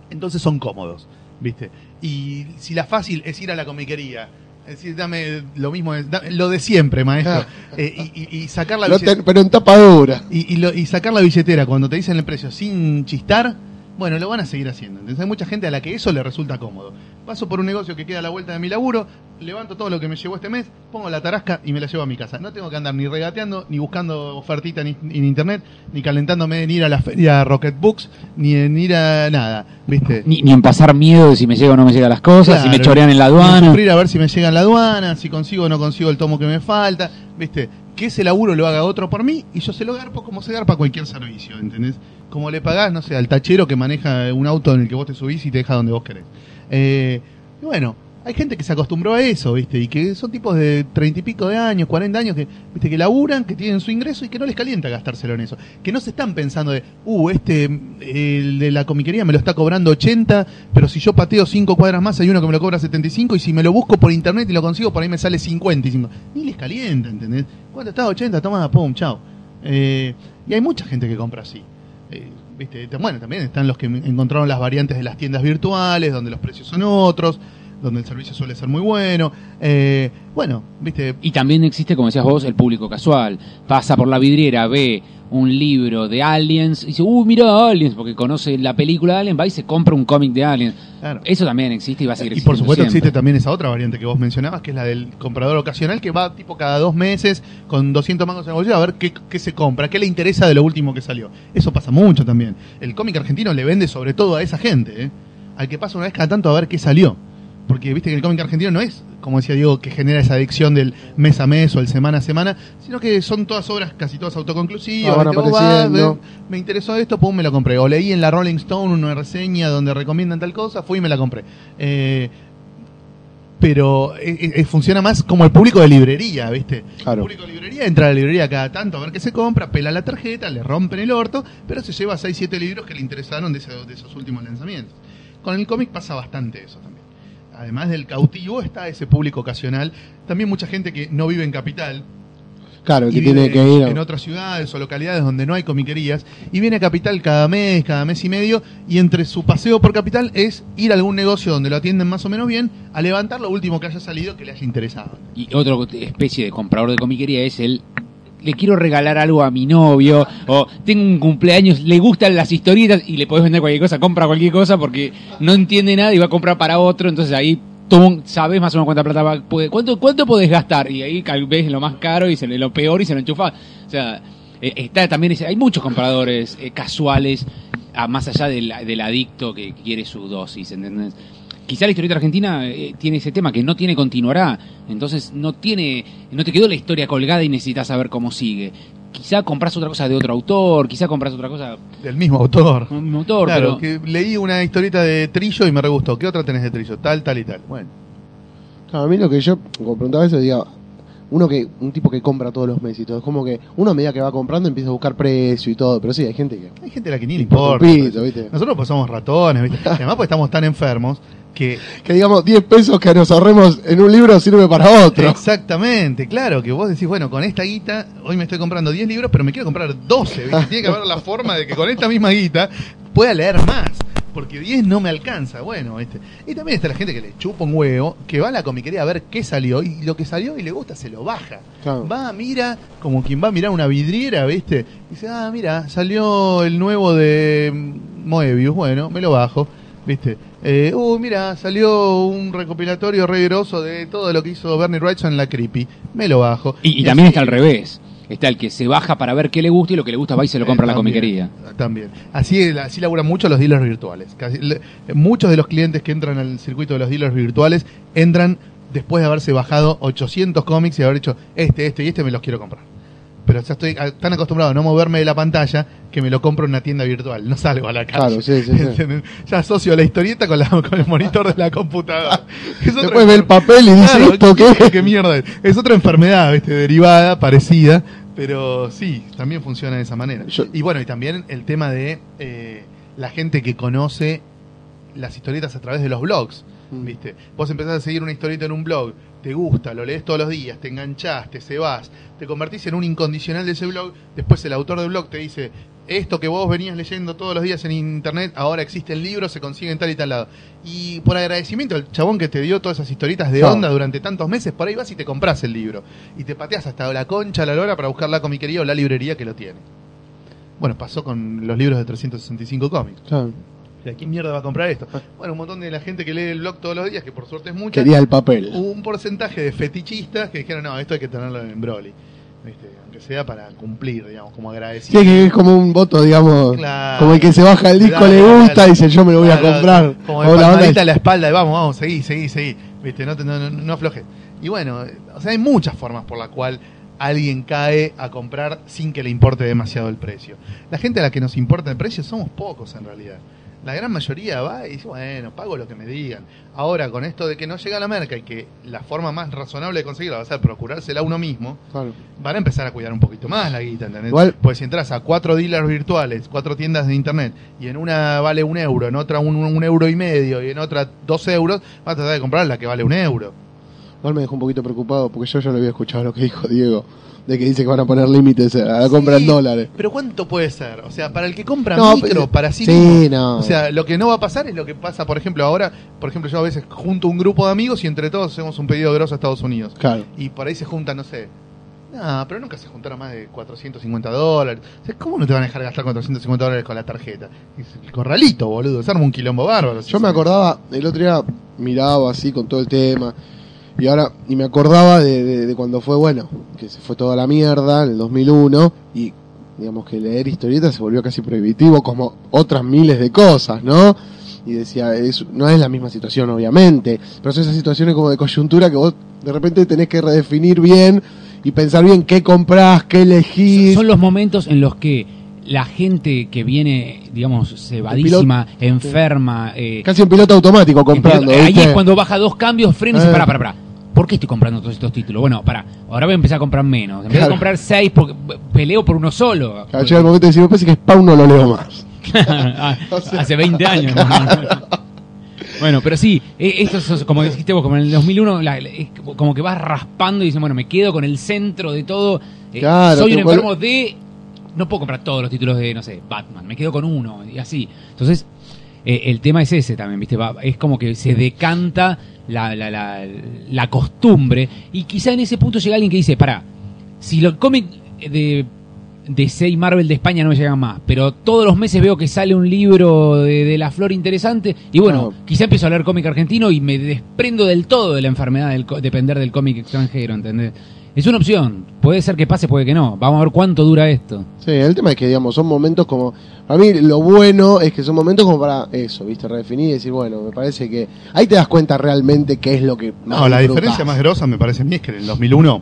Entonces son cómodos, ¿viste? Y si la fácil es ir a la comiquería, es decir, dame lo mismo, lo de siempre, maestro, eh, y, y- y sacar la billetera- pero en tapa dura. y, y lo- y sacar la billetera cuando te dicen el precio sin chistar, bueno, lo van a seguir haciendo. Entonces hay mucha gente a la que eso le resulta cómodo. Paso por un negocio que queda a la vuelta de mi laburo, levanto todo lo que me llevó este mes, pongo la tarasca y me la llevo a mi casa. No tengo que andar ni regateando, ni buscando ofertita en, en internet, ni calentándome en ir a la feria Rocket Books, ni en ir a nada, ¿viste? Ni, ni en pasar miedo de si me llega o no me llegan las cosas, si me chorean en la ni aduana. sufrir a ver si me llega en la aduana, si consigo o no consigo el tomo que me falta, ¿viste? Que ese laburo lo haga otro por mí y yo se lo garpo como se garpa cualquier servicio, ¿entendés? Como le pagás, no sé, al tachero que maneja un auto en el que vos te subís y te deja donde vos querés. Eh, y bueno, hay gente que se acostumbró a eso, ¿viste? Y que son tipos de treinta y pico de años, cuarenta años, que, ¿viste? Que laburan, que tienen su ingreso y que no les calienta gastárselo en eso. Que no se están pensando de, uh, este, el de la comiquería me lo está cobrando 80, pero si yo pateo cinco cuadras más hay uno que me lo cobra 75 y si me lo busco por internet y lo consigo por ahí me sale 55. Ni les calienta, ¿entendés? ¿Cuánto está? 80, toma, pum, chao. Eh, y hay mucha gente que compra así. Eh, ¿viste? Bueno, también están los que encontraron las variantes de las tiendas virtuales, donde los precios son otros, donde el servicio suele ser muy bueno. Eh, bueno, viste, Y también existe, como decías vos, el público casual. Pasa por la vidriera, ve un libro de Aliens y dice, uh, mira Aliens, porque conoce la película de Aliens, va y se compra un cómic de Aliens. Claro. Eso también existe y va a seguir Y por supuesto siempre. existe también esa otra variante que vos mencionabas, que es la del comprador ocasional, que va tipo cada dos meses con 200 mangos en el bolsillo a ver qué, qué se compra, qué le interesa de lo último que salió. Eso pasa mucho también. El cómic argentino le vende sobre todo a esa gente, ¿eh? al que pasa una vez cada tanto a ver qué salió. Porque viste que el cómic argentino no es, como decía Diego, que genera esa adicción del mes a mes o el semana a semana, sino que son todas obras casi todas autoconclusivas. Ah, ves, me interesó esto, pum, me lo compré. O leí en la Rolling Stone una reseña donde recomiendan tal cosa, fui y me la compré. Eh, pero eh, eh, funciona más como el público de librería, ¿viste? Claro. El público de librería entra a la librería cada tanto a ver qué se compra, pela la tarjeta, le rompen el orto, pero se lleva 6, 7 libros que le interesaron de, ese- de esos últimos lanzamientos. Con el cómic pasa bastante eso también. Además del cautivo está ese público ocasional. También mucha gente que no vive en capital, Claro, que vive tiene que ir. a- en otras ciudades o localidades donde no hay comiquerías y viene a Capital cada mes, cada mes y medio y entre su paseo por Capital es ir a algún negocio donde lo atienden más o menos bien a levantar lo último que haya salido que le haya interesado. Y otra especie de comprador de comiquería es el le quiero regalar algo a mi novio o tengo un cumpleaños, le gustan las historietas y le podés vender cualquier cosa, compra cualquier cosa porque no entiende nada y va a comprar para otro, entonces ahí tú sabes más o menos cuánta plata va, puede, cuánto cuánto podés gastar y ahí ves lo más caro y se le- lo peor y se lo enchufa. O sea, eh, está también hay muchos compradores eh, casuales ah, más allá del, del adicto que quiere su dosis, ¿entendés? Quizá la historieta argentina eh, tiene ese tema que no tiene continuará, entonces no tiene, no te quedó la historia colgada y necesitas saber cómo sigue. Quizá compras otra cosa de otro autor, quizá compras otra cosa Del mismo autor. de un autor, claro, pero que leí una historieta de Trillo y me re gustó. ¿Qué otra tenés de Trillo? Tal, tal y tal. Bueno, a mí lo que yo, como preguntaba eso, diga, uno que, un tipo que compra todos los meses y todo, es como que uno a medida que va comprando empieza a buscar precio y todo, pero sí, hay gente que... hay gente a la que ni le importa. Nosotros pues somos ratones, ¿viste? Además pues estamos tan enfermos que Que digamos, 10 pesos que nos ahorremos en un libro sirve para otro. Exactamente, claro, que vos decís, bueno, con esta guita, hoy me estoy comprando 10 libros, pero me quiero comprar 12, ¿viste? Tiene que haber la forma de que con esta misma guita pueda leer más, porque 10 no me alcanza, bueno, ¿viste? Y también está la gente que le chupa un huevo, que va a la comiquería a ver qué salió, y lo que salió y le gusta se lo baja. Claro. Va, mira, como quien va a mirar una vidriera, ¿viste? Y dice, ah, mira, salió el nuevo de mm, Moebius, bueno, me lo bajo, ¿viste? Eh, uh, mira, salió un recopilatorio re grosso de todo lo que hizo Bernie Wrightson en la Creepy, me lo bajo. y, y también así- está al revés. Está el que se baja para ver qué le gusta y lo que le gusta va y se lo compra a la comiquería. También. Así, así laburan mucho los dealers virtuales. Casi- le- muchos de los clientes que entran al circuito de los dealers virtuales entran después de haberse bajado 800 cómics y haber hecho este, este y este me los quiero comprar. Pero ya estoy tan acostumbrado a no moverme de la pantalla que me lo compro en una tienda virtual. No salgo a la calle. Claro, sí, sí. Ya asocio la historieta con, la, con el monitor de la computadora. Es Después ve el papel y dice, Claro, ¿esto qué? ¿Qué mierda es? Es otra enfermedad, ¿viste? Derivada, parecida, pero sí, también funciona de esa manera. Yo- Y bueno, y también el tema de eh, la gente que conoce las historietas a través de los blogs, Mm. ¿viste? Vos empezás a seguir una historieta en un blog, te gusta, lo lees todos los días, te enganchás, te cebás, te convertís en un incondicional de ese blog, después el autor del blog te dice, esto que vos venías leyendo todos los días en internet, ahora existe el libro, se consigue en tal y tal lado. Y por agradecimiento al chabón que te dio todas esas historietas de onda durante tantos meses, por ahí vas y te compras el libro. Y te pateas hasta la concha, la lora para buscar la comiquería o la librería que lo tiene. Bueno, pasó con los libros de 365 cómics. Claro. ¿A quién mierda va a comprar esto? Bueno, un montón de la gente que lee el blog todos los días, que por suerte es mucha. Quería el papel. Hubo un porcentaje de fetichistas que dijeron, no, esto hay que tenerlo en Broly. ¿Viste? Aunque sea para cumplir, digamos, como Sí, agradecido. que es como un voto, digamos, Claro. como el que se baja el disco Claro, le gusta claro. y dice yo me lo voy a comprar. Como de la a la espalda de vamos, vamos, seguí, seguí, seguí. ¿Viste? No, no, no, no aflojes. Y bueno, o sea, hay muchas formas por la cual alguien cae a comprar sin que le importe demasiado el precio. La gente a la que nos importa el precio somos pocos en realidad. La gran mayoría va y dice, bueno, pago lo que me digan. Ahora, con esto de que no llega la merca y que la forma más razonable de conseguirla va a ser procurársela uno mismo, Claro. van a empezar a cuidar un poquito más la guita, ¿entendés? Igual- Pues si entras a cuatro dealers virtuales, cuatro tiendas de internet, y en una vale un euro, en otra un, un euro y medio, y en otra dos euros, vas a tratar de comprar la que vale un euro. Igual me dejó un poquito preocupado porque yo ya lo había escuchado lo que dijo Diego, de que dice que van a poner límites a la compra en dólares. Pero ¿cuánto puede ser? O sea, para el que compra No, micro, pero- para sí, sí, mismo. no. O sea, lo que no va a pasar es lo que pasa, por ejemplo, ahora, por ejemplo, yo a veces junto un grupo de amigos y entre todos hacemos un pedido grosso a Estados Unidos. Claro. Y por ahí se juntan, no sé. No, pero nunca se juntaron más de 450 dólares. O sea, ¿cómo no te van a dejar gastar 450 dólares con la tarjeta? El corralito, boludo. Se arma un quilombo bárbaro. Yo me acordaba, el otro día miraba así con todo el tema, y ahora, y me acordaba de, de- de cuando fue, bueno, que se fue toda la mierda en el 2001, y digamos que leer historietas se volvió casi prohibitivo, como otras miles de cosas, ¿no? Y decía, es, no es la misma situación, obviamente, pero son esas situaciones como de coyuntura que vos de repente tenés que redefinir bien y pensar bien qué comprás, qué elegís. Son los momentos en los que la gente que viene, digamos, cebadísima, enferma, eh, Casi en piloto automático comprando. Ahí es cuando baja dos cambios, frena y dice, Eh. pará, pará, pará. ¿Por qué estoy comprando todos estos títulos? Bueno, pará, ahora voy a empezar a comprar menos. En vez de Claro. comprar seis, porque peleo por uno solo. Claro, llega el momento de decir, me parece que Spawn no lo leo más. Ah, Hace 20 años. bueno, pero sí, eh, esto es como dijiste vos, como en el 2001, la- la- es como que vas raspando y dices, bueno, me quedo con el centro de todo. Eh, Claro, soy un enfermo de... No puedo comprar todos los títulos de, no sé, Batman, me quedo con uno y así. Entonces, eh, el tema es ese también, ¿viste? Va- es como que se decanta la, la, la, la costumbre y quizá en ese punto llega alguien que dice, para, si los cómic de DC y Marvel de España no me llegan más, pero todos los meses veo que sale un libro de, de la flor interesante y bueno, Claro. quizá empiezo a leer cómic argentino y me desprendo del todo de la enfermedad del co- depender del cómic extranjero, ¿entendés? Es una opción, puede ser que pase, puede que no, vamos a ver cuánto dura esto. Sí, el tema es que, digamos, son momentos como. Para mí, lo bueno es que son momentos como para eso, ¿viste? Redefinir y decir, bueno, me parece que. Ahí te das cuenta realmente qué es lo que. más No, la disfrutás. diferencia más grosa me parece a mí es que en el 2001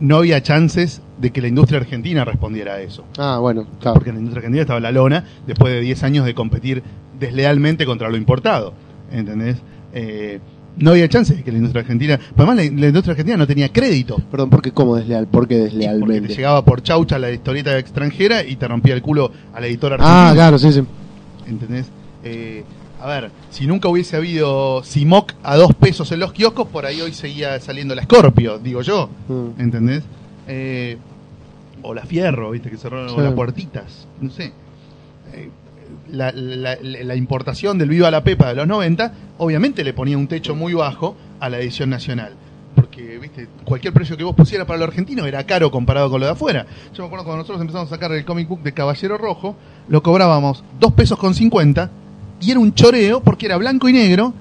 no había chances de que la industria argentina respondiera a eso. Ah, bueno, claro. Porque en la industria argentina estaba en la lona después de 10 años de competir deslealmente contra lo importado. ¿Entendés? Eh, no había chances de que la industria argentina. pero Además, la, la industria argentina no tenía crédito. Perdón, ¿por qué cómo desleal? ¿Por qué Porque te deslealmente? llegaba por chaucha la historieta extranjera y te rompía el culo a la editora argentina. Ah, claro, sí, sí. ¿Entendés? Eh, a ver, si nunca hubiese habido Simoc a dos pesos en los kioscos, por ahí hoy seguía saliendo la Scorpio, digo yo. Mm. ¿Entendés? Eh, o la Fierro, ¿viste? Que cerraron, Sí. las puertitas, no sé. Eh, la, la- la- importación del Viva la Pepa de los 90, obviamente le ponía un techo muy bajo a la edición nacional. Porque, viste, cualquier precio que vos pusieras para lo argentino era caro comparado con lo de afuera. Yo me acuerdo cuando nosotros empezamos a sacar el comic book de Caballero Rojo, lo cobrábamos 2 pesos con 50 y era un choreo porque era blanco y negro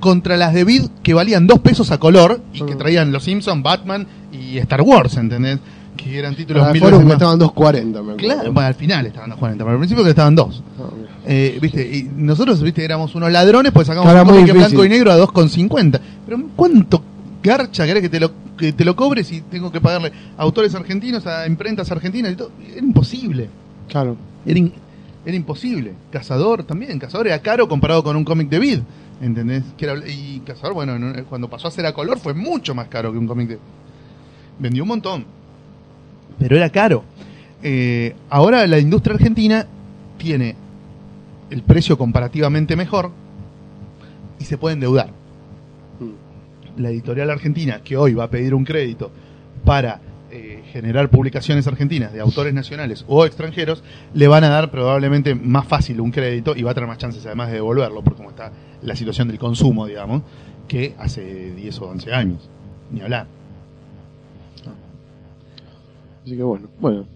contra las de Vid que valían 2 pesos a color y que Mm. traían Los Simpsons, Batman y Star Wars, ¿entendés? Que eran títulos Para mil veces que más- estaban 2.40, me acuerdo. Claro, bueno, al final estaban los 40, pero al principio que estaban dos. Ah, mira. Eh, ¿viste? Y nosotros, viste, éramos unos ladrones, pues sacamos Ahora un cómic en blanco y negro a 2,50. Pero ¿cuánto garcha querés que te lo, que te lo cobres y tengo que pagarle a autores argentinos, a imprentas argentinas y todo? Era imposible. Claro. Era, in- era imposible. Cazador también. Cazador era caro comparado con un cómic de Vid. ¿Entendés? Que era- y Cazador, bueno, no- cuando pasó a ser a color fue mucho más caro que un cómic de. Vendió un montón. Pero era caro. Eh, ahora la industria argentina tiene el precio comparativamente mejor y se puede endeudar. La editorial argentina, que hoy va a pedir un crédito para eh, generar publicaciones argentinas de autores nacionales o extranjeros, le van a dar probablemente más fácil un crédito y va a tener más chances además de devolverlo, por cómo está la situación del consumo, digamos, que hace 10 o 11 años. Ni hablar. Así que bueno, bueno.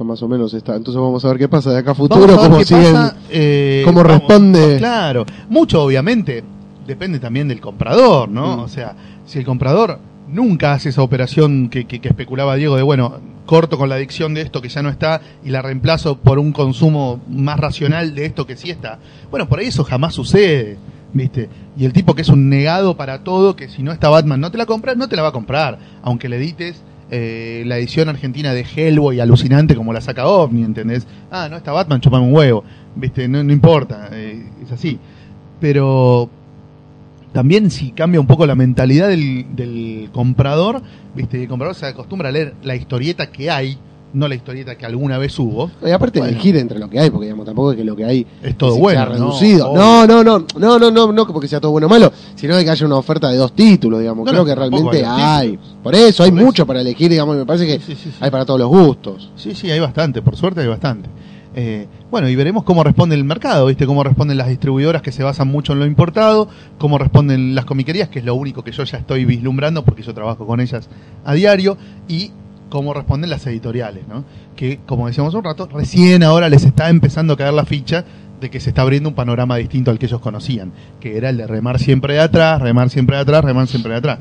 Ya más o menos está. Entonces vamos a ver qué pasa de acá a futuro, a cómo siguen. pasa, eh, cómo vamos, responde. Claro, mucho obviamente depende también del comprador, ¿no? Mm. O sea, si el comprador nunca hace esa operación que, que- que especulaba Diego de, bueno, corto con la adicción de esto que ya no está y la reemplazo por un consumo más racional de esto que sí está. Bueno, por ahí eso jamás sucede, ¿viste? Y el tipo que es un negado para todo, que si no está Batman no te la compras, no te la va a comprar, aunque le edites eh, la edición argentina de Hellboy alucinante como la saca OVNI, ¿entendés? Ah, no está Batman, chupame un huevo, ¿viste? No, importa, eh, es así. Pero también si cambia un poco la mentalidad del, del comprador, ¿viste? El comprador se acostumbra a leer la historieta que hay, no la historieta que alguna vez hubo. Y aparte Bueno. elegir entre lo que hay, porque digamos, tampoco es que lo que hay Es todo se- bueno, sea reducido. No, no, no, no, no, no, no, porque sea todo bueno o malo, sino de que haya una oferta de dos títulos, digamos. No, Creo no, que realmente hay Por eso, hay Por eso. mucho para elegir, digamos, y me parece que Sí, sí, sí, sí. hay para todos los gustos. Sí, sí, hay bastante, por suerte hay bastante. Eh, bueno, y veremos cómo responde el mercado, ¿viste? Cómo responden las distribuidoras que se basan mucho en lo importado, cómo responden las comiquerías, que es lo único que yo ya estoy vislumbrando porque yo trabajo con ellas a diario, y cómo responden las editoriales, ¿no? Que, como decíamos un rato, recién ahora les está empezando a caer la ficha de que se está abriendo un panorama distinto al que ellos conocían, que era el de remar siempre de atrás, remar siempre de atrás, remar siempre de atrás.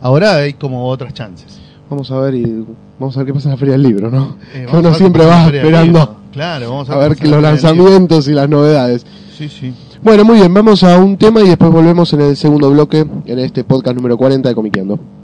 Ahora hay como otras chances. Vamos a ver y vamos a ver qué pasa en la Feria del Libro, ¿no? Eh, uno siempre va esperando Libro. Claro, vamos a, a ver que los lanzamientos y las novedades. Sí, sí. Bueno, muy bien, vamos a un tema y después volvemos en el segundo bloque, en este podcast número 40 de Comiqueando.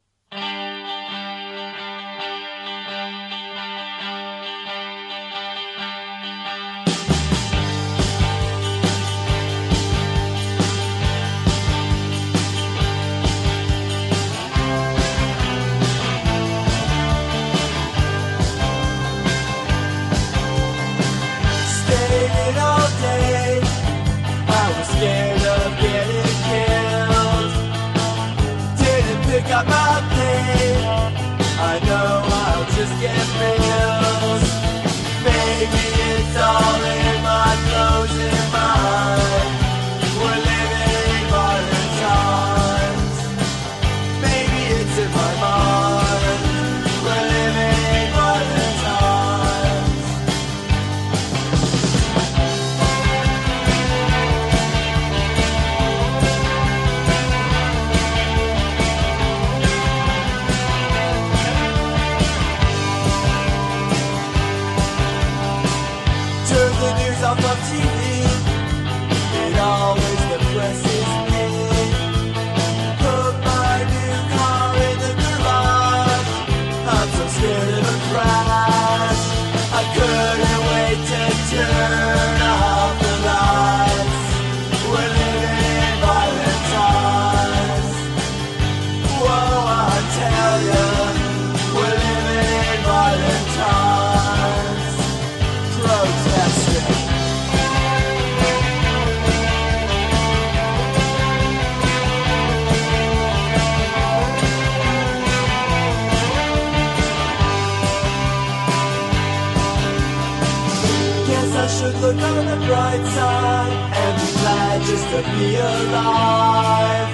To be alive.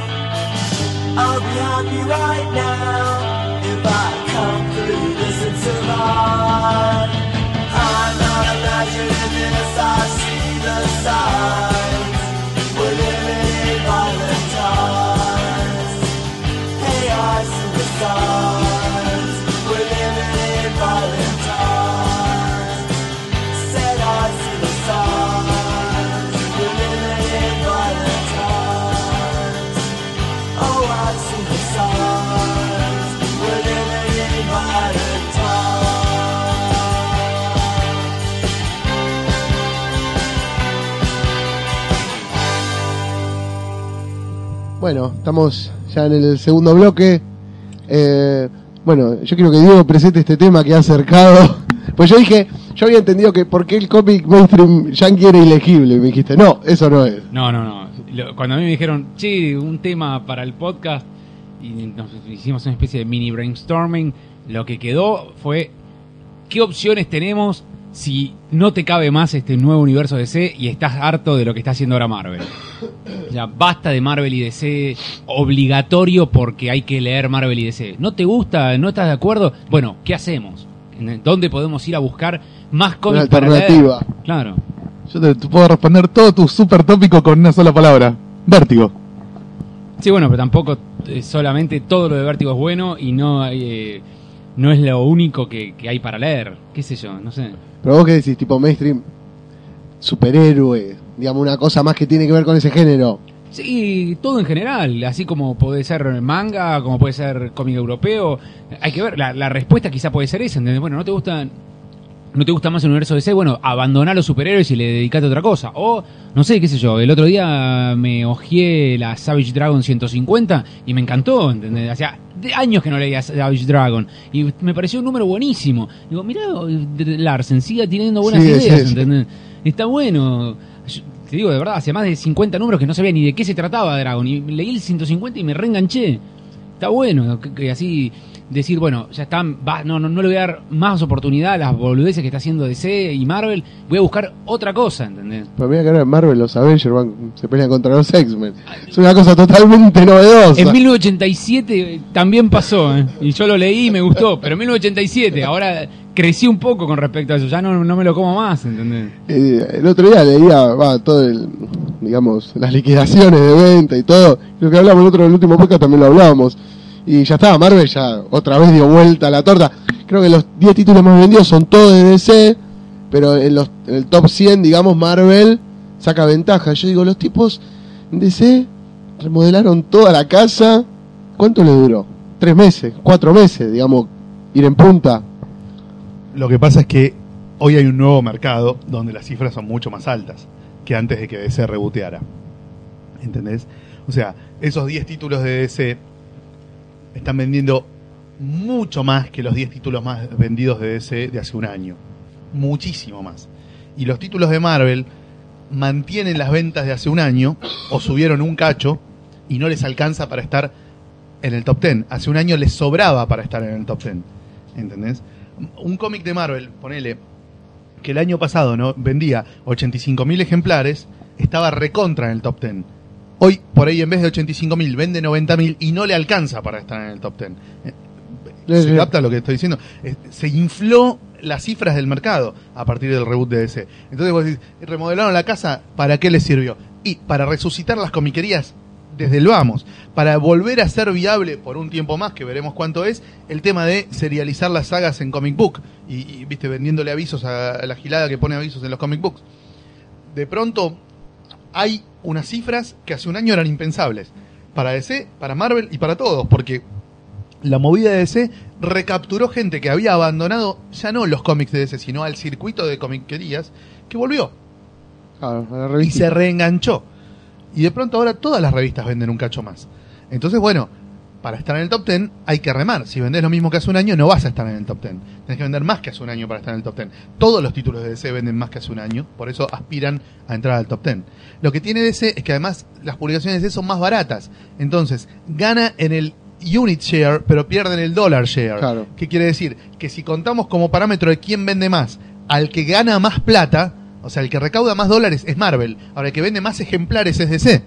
I'll be happy right now if I come through this and survive. Bueno, estamos ya en el segundo bloque. Eh, bueno, yo quiero que Diego presente este tema que ha acercado. Pues yo dije, yo había entendido que por qué el cómic mainstream yankee era ilegible. Me dijiste, no, eso no es. No, no, no. Cuando a mí me dijeron, che, un tema para el podcast, y nos hicimos una especie de mini brainstorming, lo que quedó fue, ¿qué opciones tenemos si no te cabe más este nuevo universo DC y estás harto de lo que está haciendo ahora Marvel? Ya basta de Marvel y DC obligatorio porque hay que leer Marvel y DC. ¿No te gusta? ¿No estás de acuerdo? Bueno, ¿qué hacemos? ¿En ¿Dónde podemos ir a buscar más cómics para leer? alternativa. Claro. Yo te, te puedo responder todo tu super tópico con una sola palabra. Vértigo. Sí, bueno, pero tampoco eh, solamente todo lo de Vértigo es bueno y no hay, eh, no es lo único que, que hay para leer. ¿Qué sé yo? No sé. Pero vos qué decís, tipo mainstream, superhéroe, digamos, una cosa más que tiene que ver con ese género. Sí, todo en general, así como puede ser manga, como puede ser cómic europeo. Hay que ver, la, la respuesta quizá puede ser esa, ¿entendés? Bueno, no te gustan no te gusta más el universo DC, bueno, abandoná los superhéroes y le dedicate a otra cosa. O, no sé, qué sé yo, el otro día me hojeé la Savage Dragon 150 y me encantó, ¿entendés? Hacía de años que no leía Savage Dragon y me pareció un número buenísimo. Digo, mirá, Larsen, siga teniendo buenas Sí, ideas, sí, sí. ¿entendés? Está bueno. Yo te digo, de verdad, hace más de 50 números que no sabía ni de qué se trataba Dragon. Y leí el 150 y me reenganché. Está bueno, que, que así decir, bueno, ya están, va, no, no, no le voy a dar más oportunidad a las boludeces que está haciendo DC y Marvel, voy a buscar otra cosa, ¿entendés? Pero mira que ahora en Marvel los Avengers van, se pelean contra los X-Men. Es una cosa totalmente novedosa. En 1987 también pasó, ¿eh? y yo lo leí y me gustó, pero en 1987, ahora crecí un poco con respecto a eso, ya no, no me lo como más, ¿entendés? Eh, el otro día leía, va, todo el, digamos, las liquidaciones de venta y todo. Lo que hablamos en otro, en el último podcast también lo hablábamos. Y ya estaba, Marvel ya otra vez dio vuelta a la torta. Creo que los 10 títulos más vendidos son todos de DC, pero en, los, el top 100, digamos, Marvel saca ventaja. Yo digo, los tipos en DC remodelaron toda la casa. ¿Cuánto le duró? Tres meses, cuatro meses, digamos, ir en punta. Lo que pasa es que hoy hay un nuevo mercado donde las cifras son mucho más altas que antes de que DC reboteara. ¿Entendés? O sea, esos 10 títulos de DC están vendiendo mucho más que los 10 títulos más vendidos de DC de hace un año. Muchísimo más. Y los títulos de Marvel mantienen las ventas de hace un año o subieron un cacho y no les alcanza para estar en el top 10. Hace un año les sobraba para estar en el top 10. ¿Entendés? Un cómic de Marvel, ponele, que el año pasado no vendía 85.000 ejemplares, estaba recontra en el top 10. Hoy, por ahí, en vez de 85.000, vende 90.000 y no le alcanza para estar en el top 10. Eh, Sí, ¿Se sí. capta lo que estoy diciendo? Se infló las cifras del mercado a partir del reboot de DC. Entonces vos decís, remodelaron la casa, ¿para qué les sirvió? Y para resucitar las comiquerías desde el vamos, para volver a ser viable por un tiempo más, que veremos cuánto es, el tema de serializar las sagas en comic book y, y, viste, vendiéndole avisos a, a la gilada que pone avisos en los comic books. De pronto hay unas cifras que hace un año eran impensables para DC, para Marvel y para todos, porque la movida de DC recapturó gente que había abandonado ya no los cómics de DC, sino al circuito de comiquerías, que volvió Claro, a la y se reenganchó. Y de pronto ahora todas las revistas venden un cacho más. Entonces, bueno, para estar en el top 10 hay que remar. Si vendés lo mismo que hace un año, no vas a estar en el top 10. Tenés que vender más que hace un año para estar en el top 10. Todos los títulos de DC venden más que hace un año, por eso aspiran a entrar al top 10. Lo que tiene DC es que además las publicaciones de DC son más baratas. Entonces, gana en el unit share, pero pierde en el dollar share. Claro. ¿Qué quiere decir? Que si contamos como parámetro de quién vende más, al que gana más plata, o sea, el que recauda más dólares es Marvel. Ahora, el que vende más ejemplares es DC.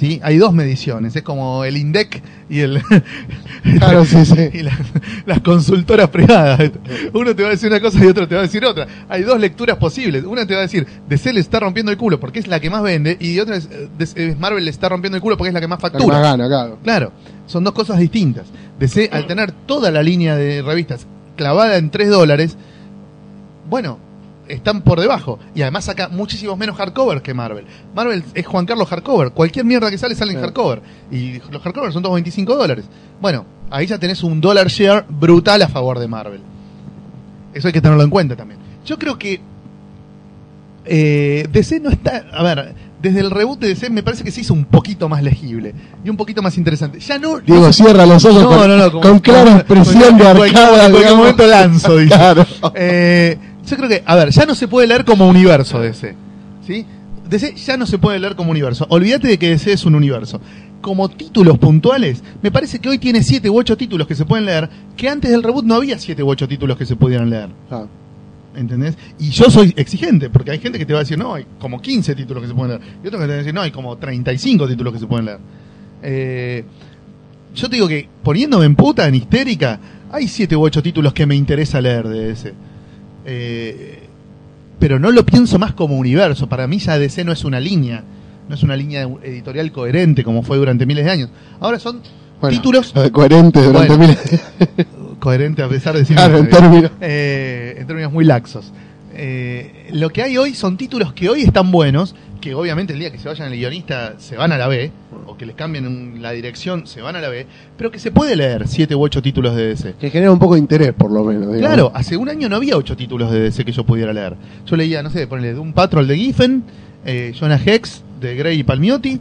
¿Sí? Hay dos mediciones, es como el INDEC y el Claro, sí, sí. y las, las consultoras privadas. Uno te va a decir una cosa y otro te va a decir otra. Hay dos lecturas posibles. Una te va a decir, DC le está rompiendo el culo porque es la que más vende y otra es, eh, Marvel le está rompiendo el culo porque es la que más factura. más gana, claro. Claro, son dos cosas distintas. DC, al tener toda la línea de revistas clavada en 3 dólares, bueno, están por debajo. Y además saca muchísimos menos hardcover que Marvel. Marvel es Juan Carlos hardcover. Cualquier mierda que sale sale en hardcover. Y los hardcover son todos 25 dólares. Bueno, ahí ya tenés un dollar share brutal a favor de Marvel. Eso hay que tenerlo en cuenta también. Yo creo que eh, DC no está. A ver, desde el reboot de DC me parece que se hizo un poquito más legible y un poquito más interesante. Ya no. Diego, no cierra los ojos no, con, no, con clara expresión de arcada. En cualquier momento lanzo, dice. Claro. Eh, yo creo que, a ver, ya no se puede leer como universo DC. ¿Sí? DC ya no se puede leer como universo. Olvídate de que DC es un universo. Como títulos puntuales, me parece que hoy tiene 7 u 8 títulos que se pueden leer, que antes del reboot no había 7 u 8 títulos que se pudieran leer. Ah, ¿Entendés? Y yo soy exigente, porque hay gente que te va a decir, no, hay como 15 títulos que se pueden leer. Y otros que te van a decir, no, hay como 35 títulos que se pueden leer. Eh, yo te digo que poniéndome en puta, en histérica, hay 7 u 8 títulos que me interesa leer de ese. Eh, pero no lo pienso más como universo. Para mí ya DC no es una línea. No es una línea editorial coherente como fue durante miles de años. Ahora son bueno, títulos lo de coherente durante Bueno. miles coherentes a pesar de decir Claro, en términos. eh, en términos muy laxos. Eh, lo que hay hoy son títulos que hoy están buenos, que obviamente el día que se vayan al guionista se van a la B, o que les cambien un- la dirección se van a la B, pero que se puede leer siete u ocho títulos de DC. Que genera un poco de interés, por lo menos. digamos. Claro, hace un año no había ocho títulos de DC que yo pudiera leer. Yo leía, no sé, ponele Doom Patrol de Giffen, eh, Jonah Hex de Grey y Palmiotti,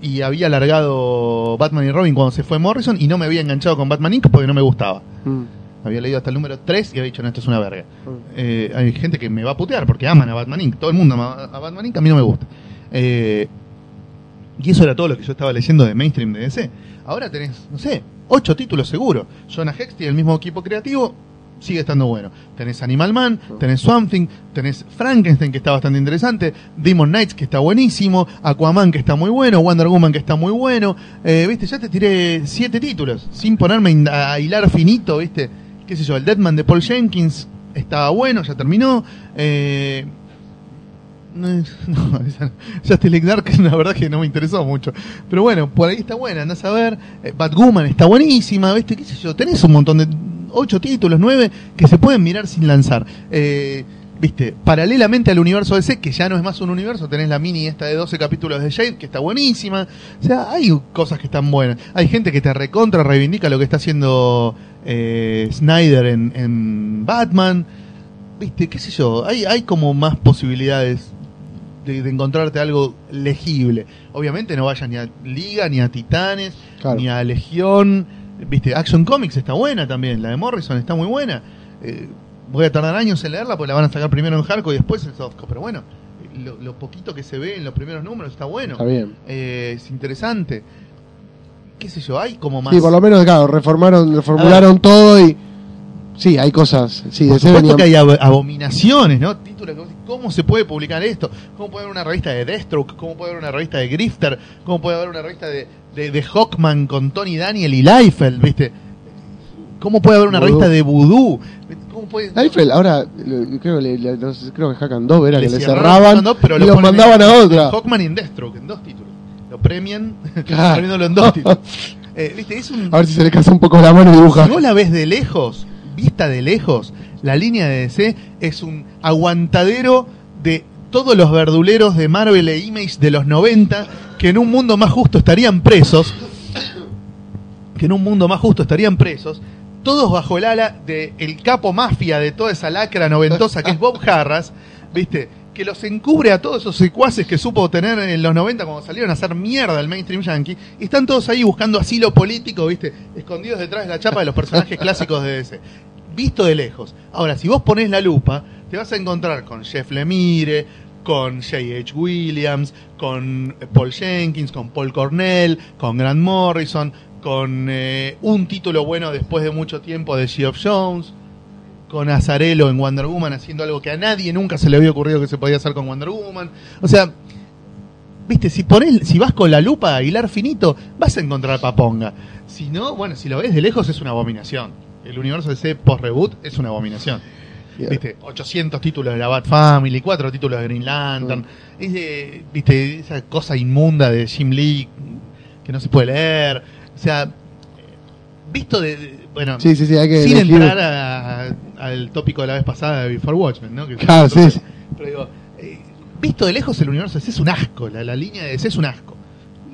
y había largado Batman y Robin cuando se fue Morrison, y no me había enganchado con Batman Inc. porque no me gustaba. Mm. Había leído hasta el número 3 y había dicho, no, esto es una verga. Mm. Eh, hay gente que me va a putear porque aman a Batman Inc. Todo el mundo ama a Batman Inc. A mí no me gusta. Eh, y eso era todo lo que yo estaba leyendo de mainstream de DC. Ahora tenés, no sé, ocho títulos seguro. Jonah Hex tiene el mismo equipo creativo, sigue estando bueno. Tenés Animal Man, tenés Swamp Thing, tenés Frankenstein que está bastante interesante, Demon Knights que está buenísimo, Aquaman que está muy bueno, Wonder Woman que está muy bueno. Eh, viste, ya te tiré siete títulos, sin ponerme a hilar finito, viste. Qué sé yo, el Deadman de Paul Jenkins estaba bueno, ya terminó. Eh, no, no, Justice Dark, la verdad que no me interesó mucho. Pero bueno, por ahí está buena, andás a ver. Eh, Batwoman está buenísima, ¿viste? ¿Qué sé yo? Tenés un montón de. ocho títulos, nueve, que se pueden mirar sin lanzar. Eh, ¿Viste? Paralelamente al universo DC, que ya no es más un universo, tenés la mini esta de 12 capítulos de Shade, que está buenísima. O sea, hay cosas que están buenas. Hay gente que te recontra reivindica lo que está haciendo eh, Snyder en, en Batman. ¿Viste? ¿Qué sé yo? Hay, hay como más posibilidades de, de encontrarte algo legible. Obviamente no vayas ni a Liga, ni a Titanes, Claro. ni a Legión. ¿Viste? Action Comics está buena también. La de Morrison está muy buena. Eh, voy a tardar años en leerla porque la van a sacar primero en hardcore y después en softcore. Pero bueno, lo, lo poquito que se ve en los primeros números está bueno. Está bien. Eh, es interesante. ¿Qué sé yo? Hay como más. Sí, por lo menos, claro, reformaron, reformularon todo y. Sí, hay cosas. Sí, Por supuesto que hay ab- abominaciones, ¿no? Títulos ¿Cómo se puede publicar esto? ¿Cómo puede haber una revista de Deathstroke? ¿Cómo puede haber una revista de Grifter? ¿Cómo puede haber una revista de, de, de Hawkman con Tony Daniel y Liefeld? ¿Viste? ¿Cómo puede haber una Voodoo. revista de Voodoo? ¿Cómo puede.? Liefeld, ahora creo, que le- le- no sé, creo que Hack and Dove era que le cerraban Hawkman, pero y lo lo ponen mandaban en- a En otra. Hawkman y en Deathstroke, en dos títulos. Lo premian Claro. poniéndolo en dos títulos. Eh, ¿Viste? Es un. A ver si se le casa un poco la mano y dibuja. Si vos la ves de lejos, vista de lejos, la línea de DC es un aguantadero de todos los verduleros de Marvel e Image de los 90 que en un mundo más justo estarían presos. Que en un mundo más justo estarían presos. Todos bajo el ala del el capo mafia de toda esa lacra noventosa que es Bob Harras, ¿viste? Que los encubre a todos esos secuaces que supo tener en los 90 cuando salieron a hacer mierda el mainstream yankee. Y están todos ahí buscando asilo político, ¿viste? Escondidos detrás de la chapa de los personajes clásicos de DC. Visto de lejos. Ahora, si vos ponés la lupa, te vas a encontrar con Jeff Lemire, con J.H. Williams, con Paul Jenkins, con Paul Cornell, con Grant Morrison, con eh, un título bueno después de mucho tiempo de Geoff Jones, con Azarelo en Wonder Woman haciendo algo que a nadie nunca se le había ocurrido que se podía hacer con Wonder Woman. O sea, viste, si ponés, si vas con la lupa a hilar finito, vas a encontrar paponga. Si no, bueno, si lo ves de lejos es una abominación. El universo de ese post-reboot es una abominación. Yeah. Viste, 800 títulos de la Bat Family, 4 títulos de Green Lantern. Es de- viste, esa cosa inmunda de Jim Lee que no se puede leer. O sea, visto de. de- bueno, Sí, sí, sí, hay que sin elegir. entrar a- al tópico de la vez pasada de Before Watchmen, ¿no? Que- Claro, sí, sí. Pero digo, eh, visto de lejos el universo ese es un asco, la, la línea de ese es un asco.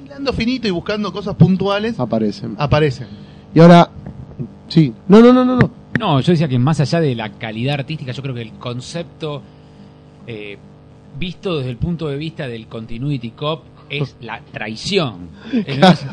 Hilando finito y buscando cosas puntuales, Aparecen. aparecen. Y ahora. Sí. No, no, no, no. no. No, yo decía que más allá de la calidad artística, yo creo que el concepto eh, visto desde el punto de vista del continuity cop es la traición. ¿Entendés?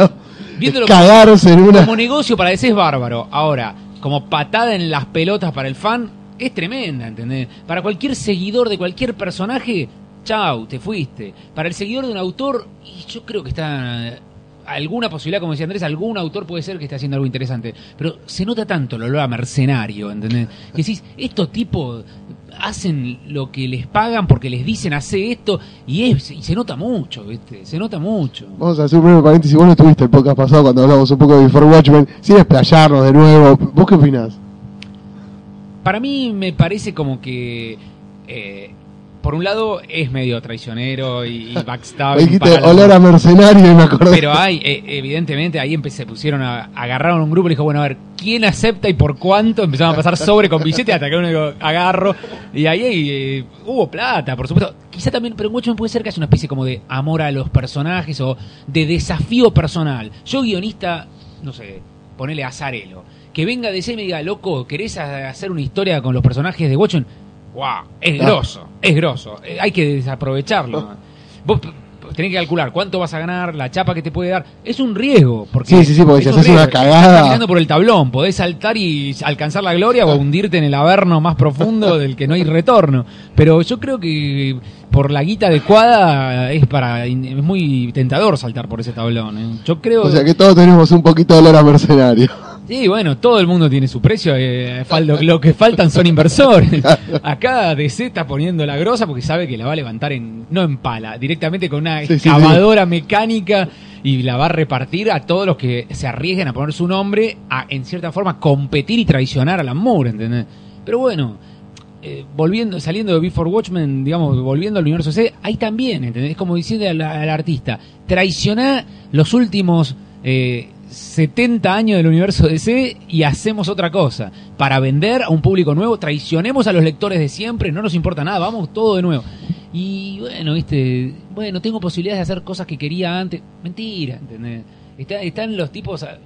Viéndolo como- Cagarse en una. como negocio para DC es bárbaro. Ahora, como patada en las pelotas para el fan, es tremenda, ¿entendés? Para cualquier seguidor de cualquier personaje, chau, te fuiste. Para el seguidor de un autor, y yo creo que está alguna posibilidad, como decía Andrés, algún autor puede ser que esté haciendo algo interesante. Pero se nota tanto el olor a mercenario, ¿entendés? Que decís, estos tipos hacen lo que les pagan porque les dicen hace esto y es y se nota mucho, ¿viste? Se nota mucho. Vamos a hacer un breve paréntesis. Vos no estuviste el podcast pasado cuando hablamos un poco de Before Watchmen. Sin explayarnos de nuevo. ¿Vos qué opinás? Para mí me parece como que eh, por un lado es medio traicionero y, y Me los- olor a mercenario y me acordé. Pero hay, eh, evidentemente, ahí se pusieron a, agarraron un grupo y le dijo, bueno, a ver, ¿quién acepta y por cuánto? Empezaron a pasar sobre con billetes hasta que uno dijo, agarro. Y ahí eh, hubo plata, por supuesto. Quizá también, pero en Watchmen puede ser que haya una especie como de amor a los personajes o de desafío personal. Yo, guionista, no sé, ponele a Zarelo, que venga de ese y me diga, loco, ¿querés hacer una historia con los personajes de Watchmen? ¡Wow! Es grosso, es grosso. Eh, hay que desaprovecharlo. Vos p- p- tenés que calcular cuánto vas a ganar, la chapa que te puede dar. Es un riesgo. Porque Sí, sí, sí, porque si haces una cagada- Estás caminando por el tablón, podés saltar y alcanzar la gloria o hundirte en el averno más profundo del que no hay retorno. Pero yo creo que por la guita adecuada es para es muy tentador saltar por ese tablón. ¿eh? Yo creo O sea que todos tenemos un poquito de olor a mercenario. Sí, bueno, todo el mundo tiene su precio. eh, lo, que faltan son inversores. Acá DC está poniendo la grosa porque sabe que la va a levantar en no en pala, directamente con una Sí, sí, sí. excavadora mecánica y la va a repartir a todos los que se arriesguen a poner su nombre a, en cierta forma, competir y traicionar a Alan Moore, ¿entendés? Pero bueno, eh, volviendo, saliendo de Before Watchmen, digamos, volviendo al universo C, ahí también, ¿entendés? Es como diciendo al, al artista, traicioná los últimos eh, 70 años del universo DC y hacemos otra cosa. Para vender a un público nuevo, traicionemos a los lectores de siempre, no nos importa nada, vamos todo de nuevo. Y bueno, viste, bueno, tengo posibilidades de hacer cosas que quería antes. Mentira, ¿entendés? Está- están los tipos... a-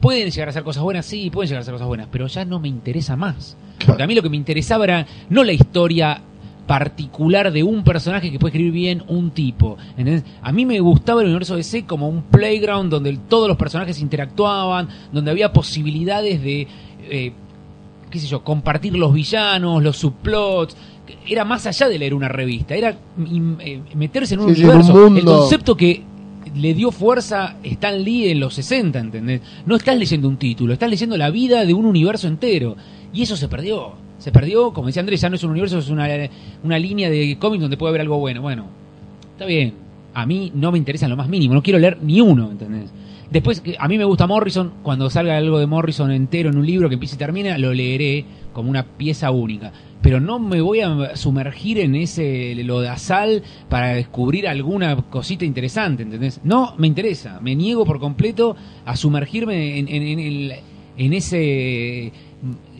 Pueden llegar a hacer cosas buenas, sí, pueden llegar a hacer cosas buenas, pero ya no me interesa más. Porque a mí lo que me interesaba era no la historia particular de un personaje que puede escribir bien un tipo. ¿entendés? A mí me gustaba el universo DC como un playground donde todos los personajes interactuaban, donde había posibilidades de, eh, qué sé yo, compartir los villanos, los subplots. Era más allá de leer una revista, era eh, meterse en un Sí, universo. El concepto que le dio fuerza Stan Lee en los 60, ¿entendés? No estás leyendo un título, estás leyendo la vida de un universo entero. Y eso se perdió. Se perdió, como decía Andrés, ya no es un universo, es una, una línea de cómic donde puede haber algo bueno. Bueno, está bien. A mí no me interesa lo más mínimo, no quiero leer ni uno, ¿entendés? Después, a mí me gusta Morrison, cuando salga algo de Morrison entero en un libro que empiece y termine, lo leeré como una pieza única. Pero no me voy a sumergir en ese lo de Asal para descubrir alguna cosita interesante, ¿entendés? No me interesa, me niego por completo a sumergirme en, en ese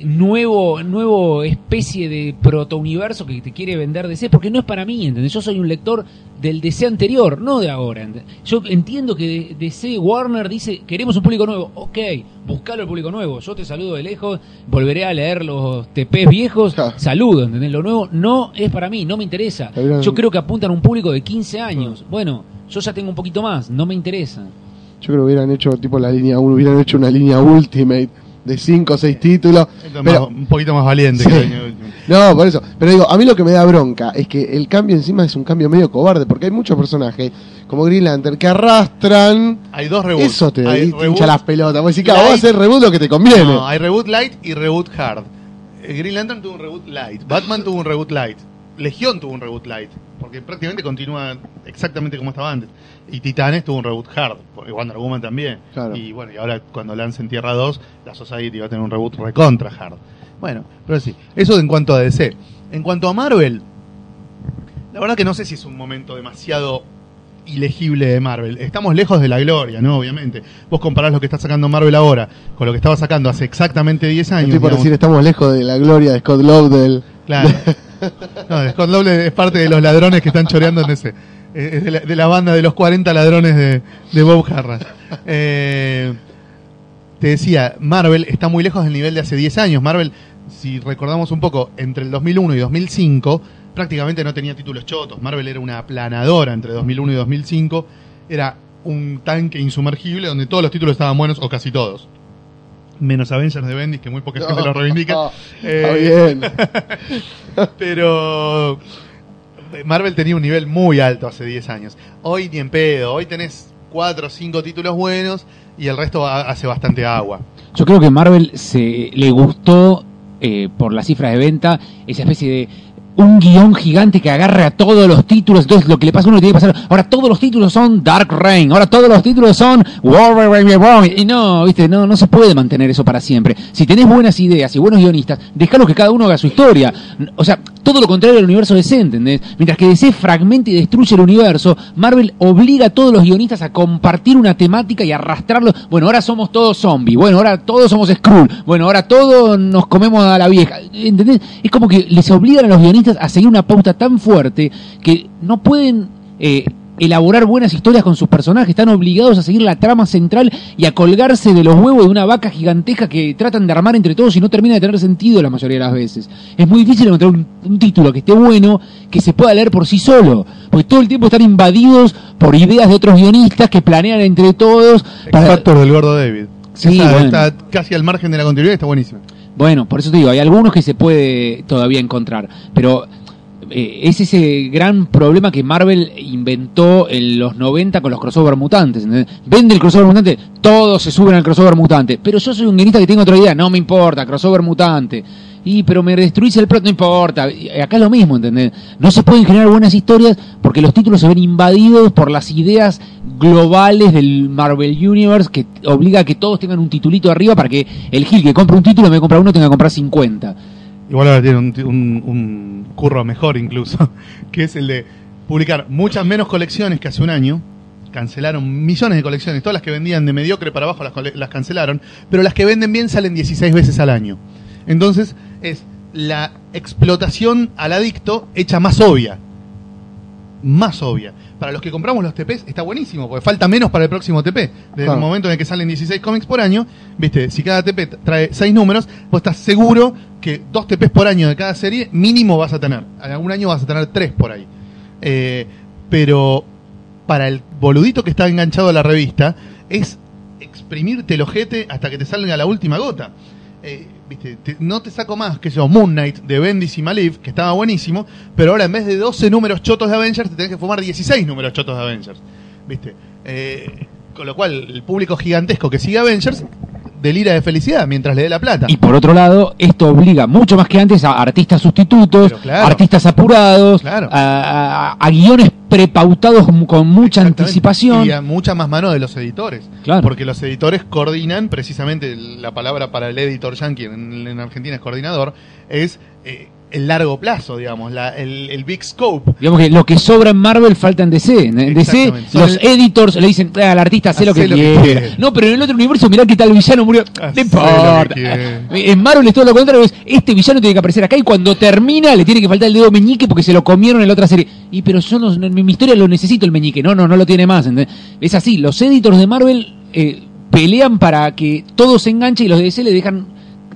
nuevo nuevo especie de protouniverso que te quiere vender DC porque no es para mí, ¿entendés? Yo soy un lector del DC anterior, no de ahora. ¿entendés? Yo entiendo que DC Warner dice, queremos un público nuevo. Ok, buscalo el público nuevo. Yo te saludo de lejos, volveré a leer los TPs viejos, Ja. saludo, ¿entendés? Lo nuevo no es para mí, no me interesa. Yo creo que apuntan a un público de 15 años. Bueno, yo ya tengo un poquito más, no me interesa. Yo creo que hubieran hecho tipo la línea 1, hubieran hecho una línea Ultimate de 5 o 6 títulos. Pero- más- un poquito más valiente Sí. que el año último. No, por eso. Pero digo, a mí lo que me da bronca es que el cambio encima es un cambio medio cobarde, porque hay muchos personajes, como Green Lantern, que arrastran. Hay dos reboots. Eso te, Hay te hincha las pelotas. Vos decís, vos a hacer reboot lo que te conviene. No, hay reboot light y reboot hard. Eh, Green Lantern tuvo un reboot light. Batman tuvo un reboot light. Legión tuvo un reboot light. Porque prácticamente continúa exactamente como estaba antes. Y Titanes tuvo un reboot hard. Porque Wonder Woman también. Claro. Y bueno, y ahora cuando lancen Tierra 2, la Society va a tener un reboot recontra hard. Bueno, pero sí. Eso en cuanto a DC. En cuanto a Marvel, la verdad que no sé si es un momento demasiado ilegible de Marvel. Estamos lejos de la gloria, ¿no? Obviamente. Vos comparás lo que está sacando Marvel ahora con lo que estaba sacando hace exactamente 10 años. Estoy por digamos. decir, estamos lejos de la gloria de Scott Lobdell. Claro. No, Scott Lobdell es parte de los ladrones que están choreando en ese. Eh, Es de la, banda de los 40 ladrones de, de Bob Harras. Eh, te decía, Marvel está muy lejos del nivel de hace 10 años. Marvel, si recordamos un poco, entre el 2001 y 2005, prácticamente no tenía títulos chotos. Marvel era una aplanadora entre 2001 y 2005. Era un tanque insumergible donde todos los títulos estaban buenos, o casi todos. Menos Avengers de Bendis, que muy poca gente lo reivindica. Eh, Está bien. pero Marvel tenía un nivel muy alto hace 10 años. Hoy ni en pedo. Hoy tenés 4 o 5 títulos buenos y el resto ha- hace bastante agua. Yo creo que Marvel se le gustó eh, por las cifras de venta esa especie de un guion gigante que agarre a todos los títulos, entonces lo que le pasa a uno tiene que pasar, ahora todos los títulos son Dark Reign, ahora todos los títulos son War, y no, viste, no, no se puede mantener eso para siempre. Si tenés buenas ideas y buenos guionistas, déjalo que cada uno haga su historia. O sea, todo lo contrario al universo DC, ¿entendés? Mientras que DC fragmenta y destruye el universo, Marvel obliga a todos los guionistas a compartir una temática y arrastrarlo. Bueno, ahora somos todos zombies, bueno, ahora todos somos Skrull, bueno, ahora todos nos comemos a la vieja, ¿entendés? Es como que les obligan a los guionistas a seguir una pauta tan fuerte que no pueden eh, elaborar buenas historias con sus personajes, están obligados a seguir la trama central y a colgarse de los huevos de una vaca gigantesca que tratan de armar entre todos y no termina de tener sentido la mayoría de las veces. Es muy difícil encontrar un, un título que esté bueno, que se pueda leer por sí solo, porque todo el tiempo están invadidos por ideas de otros guionistas que planean entre todos. para- Factor del gordo David. Sí, bueno. Está casi al margen de la continuidad y está buenísimo. Bueno, por eso te digo, hay algunos que se puede todavía encontrar, pero eh, es ese gran problema que Marvel inventó en los 90 con los crossover mutantes. Vende el crossover mutante, todos se suben al crossover mutante, pero yo soy un guionista que tengo otra idea, no me importa, crossover mutante. Y pero me destruís el plot, no importa. Acá es lo mismo, ¿entendés? No se pueden generar buenas historias porque los títulos se ven invadidos por las ideas globales del Marvel Universe que obliga a que todos tengan un titulito arriba para que el Gil que compra un título de comprar uno tenga que comprar 50. Igual ahora tiene un, un- un curro mejor incluso, que es el de publicar muchas menos colecciones que hace un año. Cancelaron millones de colecciones, todas las que vendían de mediocre para abajo las, las cancelaron, pero las que venden bien salen 16 veces al año. Entonces es la explotación al adicto hecha más obvia. Más obvia. Para los que compramos los TPs está buenísimo, porque falta menos para el próximo TP. Desde Claro. el momento en el que salen 16 cómics por año, viste, si cada TP trae 6 números, vos estás seguro que dos TPs por año de cada serie mínimo vas a tener. En algún año vas a tener 3 por ahí. Eh, pero para el boludito que está enganchado a la revista, es exprimirte el ojete hasta que te salga la última gota. Eh, viste, te- no te saco más que yo, Moon Knight de Bendis y Maliv, que estaba buenísimo, pero ahora en vez de 12 números chotos de Avengers, te tenés que fumar 16 números chotos de Avengers. ¿Viste? Eh, con lo cual, el público gigantesco que sigue Avengers delira de felicidad mientras le dé la plata. Y por otro lado, esto obliga mucho más que antes a artistas sustitutos, claro. artistas apurados, Claro. a, a- a guiones prepautados con, mucha anticipación. Y a mucha más mano de los editores. Claro. Porque los editores coordinan, precisamente la palabra para el editor yankee en, en Argentina es coordinador, es eh, el largo plazo, digamos, la- el, el big scope. Digamos que lo que sobra en Marvel falta en DC. En DC, los el- editors le dicen, "Ah, al artista hace lo que lo que quiera. No, pero en el otro universo, mirá que tal villano murió. No importa. En Marvel es todo lo contrario. Es, este villano tiene que aparecer acá y cuando termina le tiene que faltar el dedo meñique porque se lo comieron en la otra serie. Y pero yo no, no- en mi historia lo necesito el meñique. No, no, no lo tiene más. ¿entendés? Es así. Los editors de Marvel eh, pelean para que todo se enganche y los de DC le dejan.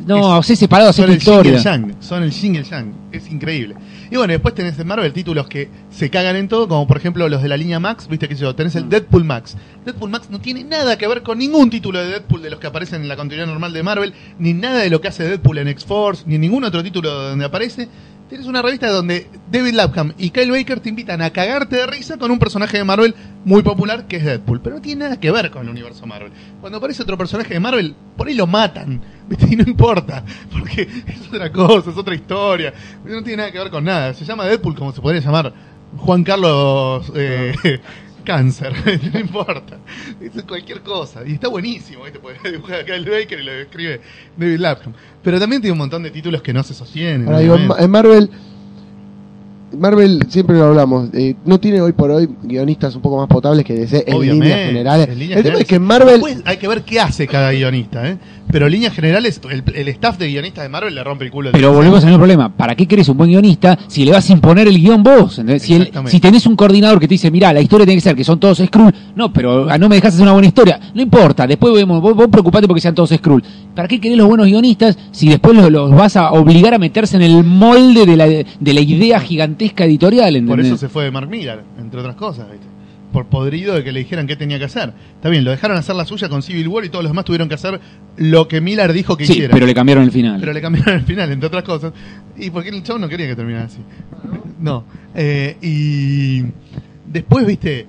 No, Es- hacer separado, hacer son tu el yang, son el yin y el yang, es increíble. Y bueno, después tenés en Marvel títulos que se cagan en todo, como por ejemplo los de la línea Max, viste que yo, tenés Mm. el Deadpool Max. Deadpool Max no tiene nada que ver con ningún título de Deadpool de los que aparecen en la continuidad normal de Marvel, ni nada de lo que hace Deadpool en X-Force, ni ningún otro título donde aparece. Tienes una revista donde David Lapham y Kyle Baker te invitan a cagarte de risa con un personaje de Marvel muy popular que es Deadpool, pero no tiene nada que ver con el universo Marvel. Cuando aparece otro personaje de Marvel, por ahí lo matan. y no importa, porque es otra cosa, es otra historia, no tiene nada que ver con nada. Se llama Deadpool como se podría llamar Juan Carlos eh, Cáncer, no importa, es cualquier cosa, y está buenísimo, ¿viste? porque dibuja a Kyle Baker y lo escribe David Lapham, pero también tiene un montón de títulos que no se sostienen. Ahora digo, en, Marvel, Marvel siempre lo hablamos, eh, no tiene hoy por hoy guionistas un poco más potables que DC en Obviamente, líneas generales. en líneas el tema generales. es que en Marvel, Después hay que ver qué hace cada guionista, ¿eh? Pero en líneas generales, el, el staff de guionistas de Marvel le rompe el culo. Pero volvemos al mismo problema. ¿Para qué querés un buen guionista si le vas a imponer el guion vos? Si, el- si tenés un coordinador que te dice, mira, la historia tiene que ser que son todos Skrull. No, pero ah, no me dejas hacer una buena historia. No importa, después vemos, vos, vos preocupate porque sean todos Skrull. ¿Para qué querés los buenos guionistas si después los, los vas a obligar a meterse en el molde de la, de la idea gigantesca editorial? Por ¿entendés? eso se fue de Mark Millar, entre otras cosas, ¿viste? Por podrido de que le dijeran qué tenía que hacer. Está bien, lo dejaron hacer la suya con Civil War y todos los demás tuvieron que hacer lo que Millar dijo que Sí, hiciera. pero le cambiaron el final. Pero le cambiaron el final, entre otras cosas. Y porque el chavo no quería que terminara así. No. Eh, y después, viste,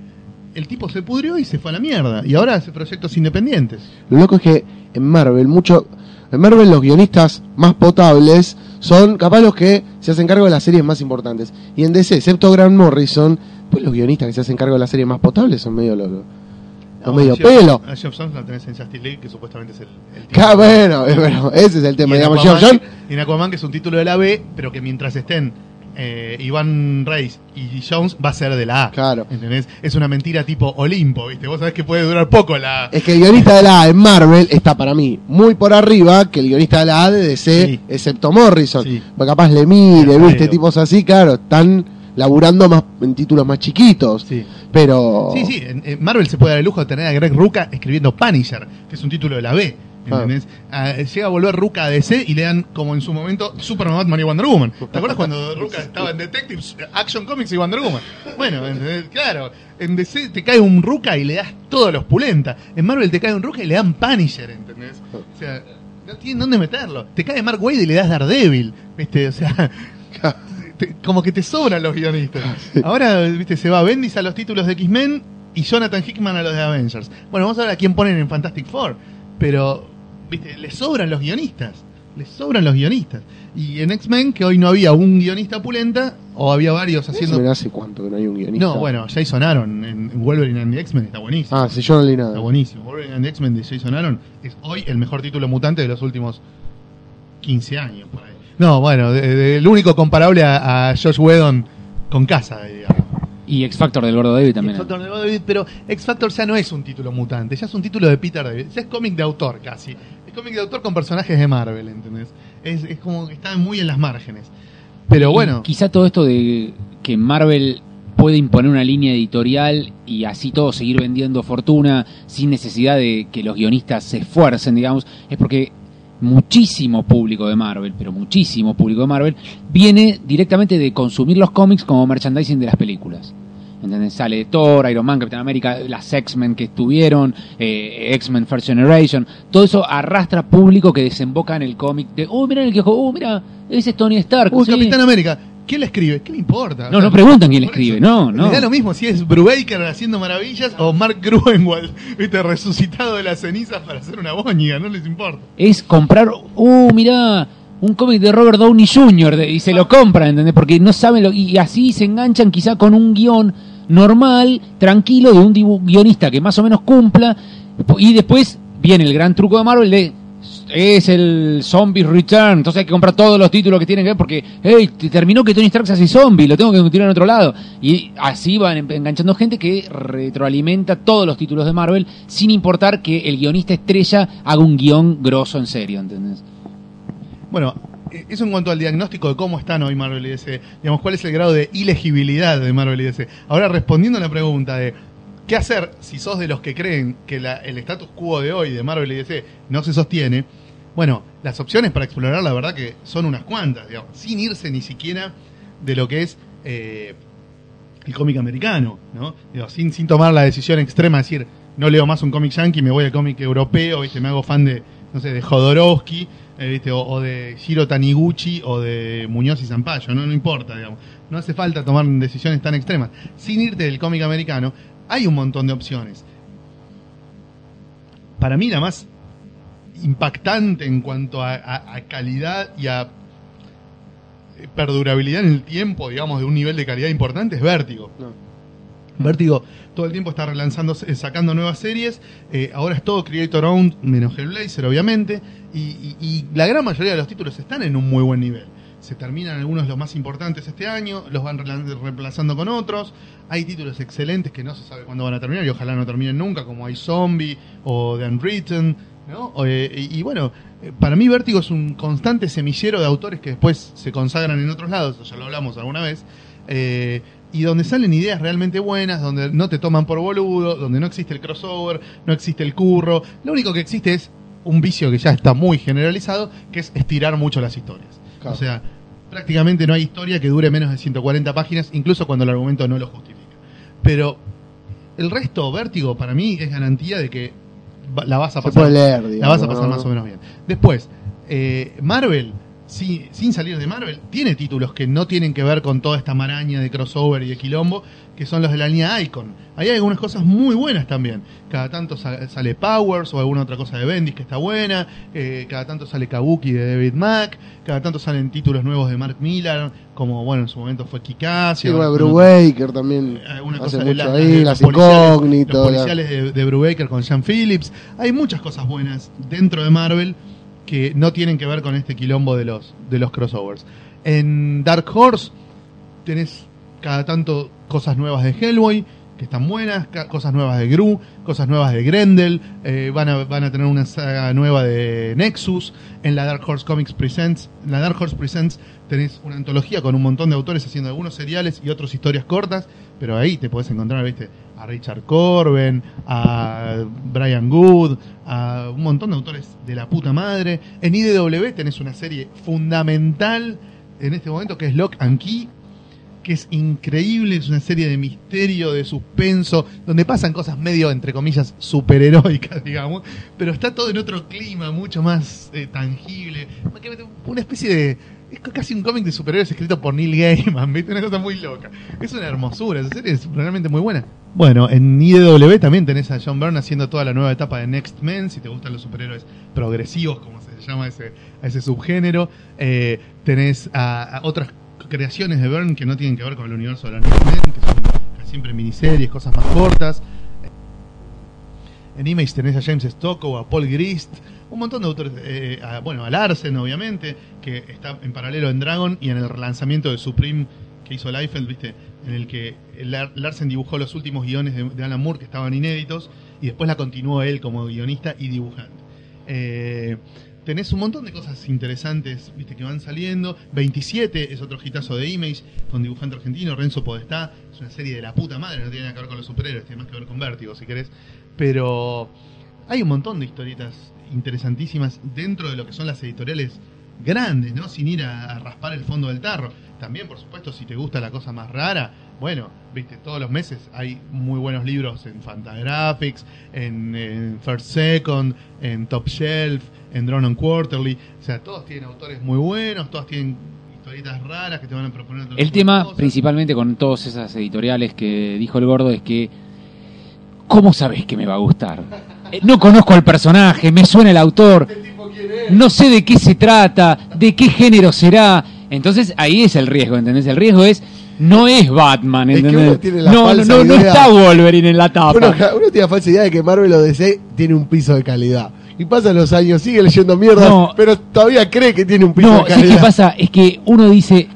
el tipo se pudrió y se fue a la mierda. Y ahora hace proyectos independientes. lo loco es que en Marvel, mucho, en Marvel los guionistas más potables son capaz los que se hacen cargo de las series más importantes. Y en DC, excepto Grant Morrison, pues los guionistas que se hacen cargo de las series más potables son medio los, los No, medio a pelo. A Geoff Jones lo tenés en Justice League, que supuestamente es el, Ah, bueno, bueno, ese es el tema. Y Digamos, Aquaman, John, y en Aquaman, que es un título de la B, pero que mientras estén eh, Iván Reis y Jones, va a ser de la A. Claro. ¿Entendés? Es una mentira tipo Olimpo, ¿viste? Vos sabés que puede durar poco la. es que el guionista de la A en Marvel está para mí muy por arriba que el guionista de la A de DC, Sí. excepto Morrison. Sí. Porque capaz le mide, viste, tipos así, claro, están laburando más en títulos más chiquitos. Sí. Pero. Sí, sí, en, en Marvel se puede dar el lujo de tener a Greg Ruca escribiendo Punisher, que es un título de la B. ¿Entendés? Ah, llega a volver Ruca a DC y le dan, como en su momento, Superman, Batman y Wonder Woman. ¿Te acuerdas cuando Ruca estaba en Detectives, Action Comics y Wonder Woman? Bueno, ¿entendés? claro, en DC te cae un Ruca y le das todos los pulenta. En Marvel te cae un Ruca y le dan Punisher, ¿entendés? O sea, no tienen dónde meterlo. Te cae Mark Wade y le das Daredevil, ¿viste? O sea, te- como que te sobran los guionistas. Ahora, viste, se va Bendis a los títulos de X-Men y Jonathan Hickman a los de Avengers. Bueno, vamos a ver a quién ponen en Fantastic Four. Pero, viste, le sobran los guionistas. Les sobran los guionistas. Y en X-Men, que hoy no había un guionista pulenta, o había varios haciendo. Hace cuánto que no hay un guionista. No, bueno, Jason Aaron en, en Wolverine and the X-Men está buenísimo. Ah, sí, yo no leí nada. Está buenísimo. Wolverine and the X-Men de Jason Aaron es hoy el mejor título mutante de los últimos 15 años. Por ahí. No, bueno, de- de- el único comparable a, a Josh Whedon con casa, digamos. Y X Factor del Gordo David también. X Factor de David, pero X Factor ya no es un título mutante, ya es un título de Peter David, ya es cómic de autor casi. Es cómic de autor con personajes de Marvel, ¿entendés? Es, es como que está muy en las márgenes. Pero Y bueno, Quizá todo esto de que Marvel puede imponer una línea editorial y así todo seguir vendiendo fortuna sin necesidad de que los guionistas se esfuercen, digamos, es porque muchísimo público de Marvel, pero muchísimo público de Marvel, viene directamente de consumir los cómics como merchandising de las películas. ¿Entendés? Sale de Thor, Iron Man, Capitán América, las X-Men que estuvieron, eh, X-Men First Generation, todo eso arrastra público que desemboca en el cómic de, oh, mira el quejo, oh, mira, ese es Tony Stark. Uy, sí". Capitán América, ¿quién le escribe? ¿Qué le importa? No, O sea, no preguntan quién le escribe, eso, no, no. Da lo mismo si es Brubaker haciendo maravillas o Mark Gruenwald, viste, resucitado de las cenizas para hacer una boñiga, no les importa. es comprar, uh, mirá, un cómic de Robert Downey Jr. de- y se lo compran, ¿entendés? Porque no saben lo, y así se enganchan quizá con un guion normal, tranquilo, de un guionista que más o menos cumpla, y después viene el gran truco de Marvel de es el Zombie Return, entonces hay que comprar todos los títulos que tienen que ver porque, hey, te terminó que Tony Stark se hace zombie, lo tengo que continuar en otro lado. Y así van en- enganchando gente que retroalimenta todos los títulos de Marvel sin importar que el guionista estrella haga un guion grosso en serio. Bueno, eh, eso en cuanto al diagnóstico de cómo están hoy Marvel y DC. Digamos, cuál es el grado de ilegibilidad de Marvel y DC. Ahora, respondiendo a la pregunta de qué hacer si sos de los que creen que la- el status quo de hoy de Marvel y DC no se sostiene, bueno, las opciones para explorar la verdad que son unas cuantas, digamos, sin irse ni siquiera de lo que es eh, el cómic americano, ¿no? Sin, sin tomar la decisión extrema de decir, no leo más un cómic yankee, me voy al cómic europeo, ¿viste? me hago fan de, no sé, de Jodorowsky, eh, ¿viste? O, o de Shiro Taniguchi o de Muñoz y Zampayo, no, no importa, digamos. No hace falta tomar decisiones tan extremas. Sin irte del cómic americano, hay un montón de opciones. Para mí la más impactante en cuanto a, a- a calidad y a eh, perdurabilidad en el tiempo, digamos, de un nivel de calidad importante es Vértigo. No. Vértigo todo el tiempo está relanzando, eh, sacando nuevas series. eh, ahora es todo Creator Owned, menos Hellblazer, obviamente. Y, y- y la gran mayoría de los títulos están en un muy buen nivel. Se terminan algunos de los más importantes este año, los van reemplazando con otros. Hay títulos excelentes que no se sabe cuándo van a terminar y ojalá no terminen nunca, como hay Zombie o The Unwritten. ¿No? Eh, y, y bueno, eh, para mí Vértigo es un constante semillero de autores que después se consagran en otros lados, ya lo hablamos alguna vez. eh, y donde salen ideas realmente buenas, donde no te toman por boludo, donde no existe el crossover, no existe el curro. Lo único que existe es un vicio que ya está muy generalizado, que es estirar mucho las historias. Claro. O sea, prácticamente no hay historia que dure menos de 140 páginas, incluso cuando el argumento no lo justifica. Pero el resto, Vértigo, para mí es garantía de que la vas a Se pasar. puede leer, la digamos, vas a pasar ¿no? más o menos bien. Después, eh, Marvel sin salir de Marvel, tiene títulos que no tienen que ver con toda esta maraña de crossover y de quilombo, que son los de la línea Icon. Ahí hay algunas cosas muy buenas también. Cada tanto sa- sale Powers o alguna otra cosa de Bendis que está buena, eh, cada tanto sale Kabuki de David Mack, cada tanto salen títulos nuevos de Mark Millar, como bueno, en su momento fue Kikaz. Sí, bueno, Brubaker también alguna hace cosa de mucho la- ahí, de las incógnitas. Los policiales de, de Brubaker con Sean Phillips. Hay muchas cosas buenas dentro de Marvel que no tienen que ver con este quilombo de los, de los crossovers. En Dark Horse tenés cada tanto cosas nuevas de Hellboy, que están buenas, cosas nuevas de Gru, cosas nuevas de Grendel, eh, van, a, van a tener una saga nueva de Nexus, en la Dark Horse Comics Presents, en la Dark Horse Presents tenés una antología con un montón de autores haciendo algunos seriales y otras historias cortas, pero ahí te podés encontrar, a Richard Corben, a Brian Good, a un montón de autores de la puta madre. En IDW tenés una serie fundamental en este momento que es Lock and Key, que es increíble, es una serie de misterio, de suspenso, donde pasan cosas medio, entre comillas, superheroicas, digamos, pero está todo en otro clima, mucho más eh, tangible, una especie de... Es casi un cómic de superhéroes escrito por Neil Gaiman, ¿viste? Una cosa muy loca. Es una hermosura, esa serie es realmente muy buena. Bueno, en IDW también tenés a John Byrne haciendo toda la nueva etapa de Next Men, si te gustan los superhéroes progresivos, como se llama ese, a ese subgénero. Eh, tenés a, a otras creaciones de Byrne que no tienen que ver con el universo de los Next Men, que son siempre miniseries, cosas más cortas. En Image tenés a James Stockow, a Paul Grist, un montón de autores, eh, bueno, a Larsen obviamente, que está en paralelo en Dragon y en el relanzamiento de Supreme que hizo Liefeld, viste, en el que Lar- Larsen dibujó los últimos guiones de, de Alan Moore que estaban inéditos y después la continuó él como guionista y dibujante. Eh, tenés un montón de cosas interesantes viste que van saliendo. 27 es otro hitazo de Image con dibujante argentino, Renzo Podestá. Es una serie de la puta madre, no tiene nada que ver con los superhéroes, tiene más que ver con Vértigo si querés. Pero hay un montón de historietas interesantísimas dentro de lo que son las editoriales grandes, ¿no? Sin ir a, raspar el fondo del tarro. También, por supuesto, si te gusta la cosa más rara, bueno, viste, todos los meses hay muy buenos libros en Fantagraphics, en First Second, en Top Shelf, en Drone on Quarterly. O sea, todos tienen autores muy buenos, todos tienen historietas raras que te van a proponer. otras El tema, cosas. principalmente con todas esas editoriales que dijo el gordo, es que ¿cómo sabes que me va a gustar? Eh, No conozco al personaje, me suena el autor, no sé de qué se trata, de qué género será. Entonces ahí es el riesgo, ¿entendés? El riesgo es, no es Batman, Es que ¿entendés? uno tiene la no, no, falsa no, no idea. está Wolverine en la tapa. Uno, uno tiene la falsa idea de que Marvel o DC tiene un piso de calidad. Y pasan los años, sigue leyendo mierda, No. pero todavía cree que tiene un piso No, ¿sabes qué pasa? Es que uno dice,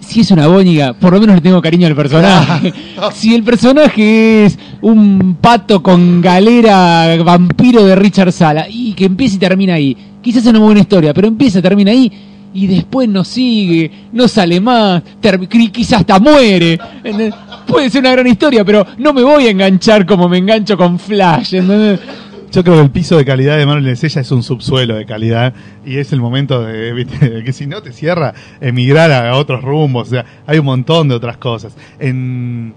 si es una bóniga, por lo menos le tengo cariño al personaje. si el personaje es un pato con galera vampiro de Richard Sala y que empieza y termina ahí, quizás es una buena historia, pero empieza y termina ahí y después no sigue, no sale más, quizás hasta muere. ¿entendés? Puede ser una gran historia, pero no me voy a enganchar como me engancho con Flash. ¿entendés? Yo creo que el piso de calidad de Marvel DC ya es un subsuelo de calidad y es el momento de, que si no te cierra, emigrar a otros rumbos. O sea, hay un montón de otras cosas. En,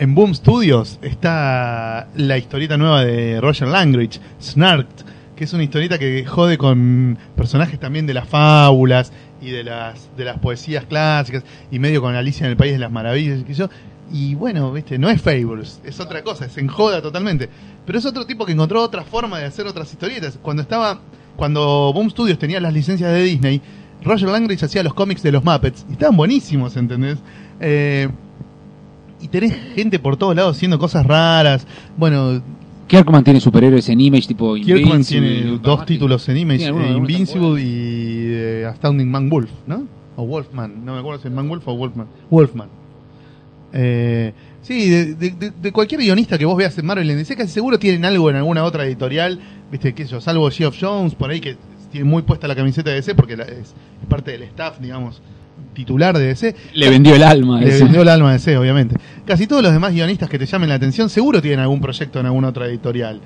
en Boom Studios está la historieta nueva de Roger Langridge, Snarked, que es una historieta que jode con personajes también de las fábulas y de las, de las poesías clásicas y medio con Alicia en el País de las Maravillas y yo. Y bueno, viste, no es Fables, es otra cosa, se enjoda totalmente. Pero es otro tipo que encontró otra forma de hacer otras historietas. Cuando estaba, cuando Boom Studios tenía las licencias de Disney, Roger Langridge hacía los cómics de los Muppets y estaban buenísimos, ¿entendés? Eh, y tenés gente por todos lados haciendo cosas raras. Bueno, Kirkman tiene superhéroes en Image tipo Kirkman Invincible, tiene dos títulos en Image, eh, Invincible y eh, Astounding Man Wolf, ¿no? O Wolfman, no me acuerdo si es Man Wolf o Wolfman. Wolfman. Eh, sí, de, de- de- de cualquier guionista que vos veas en Marvel en DC, casi seguro tienen algo en alguna otra editorial, viste, qué sé yo, salvo Geoff Jones, por ahí que tiene muy puesta la camiseta de DC porque la- es, parte del staff, digamos, titular de DC. Le vendió el alma. Le ese. vendió el alma de DC, obviamente. Casi todos los demás guionistas que te llamen la atención seguro tienen algún proyecto en alguna otra editorial.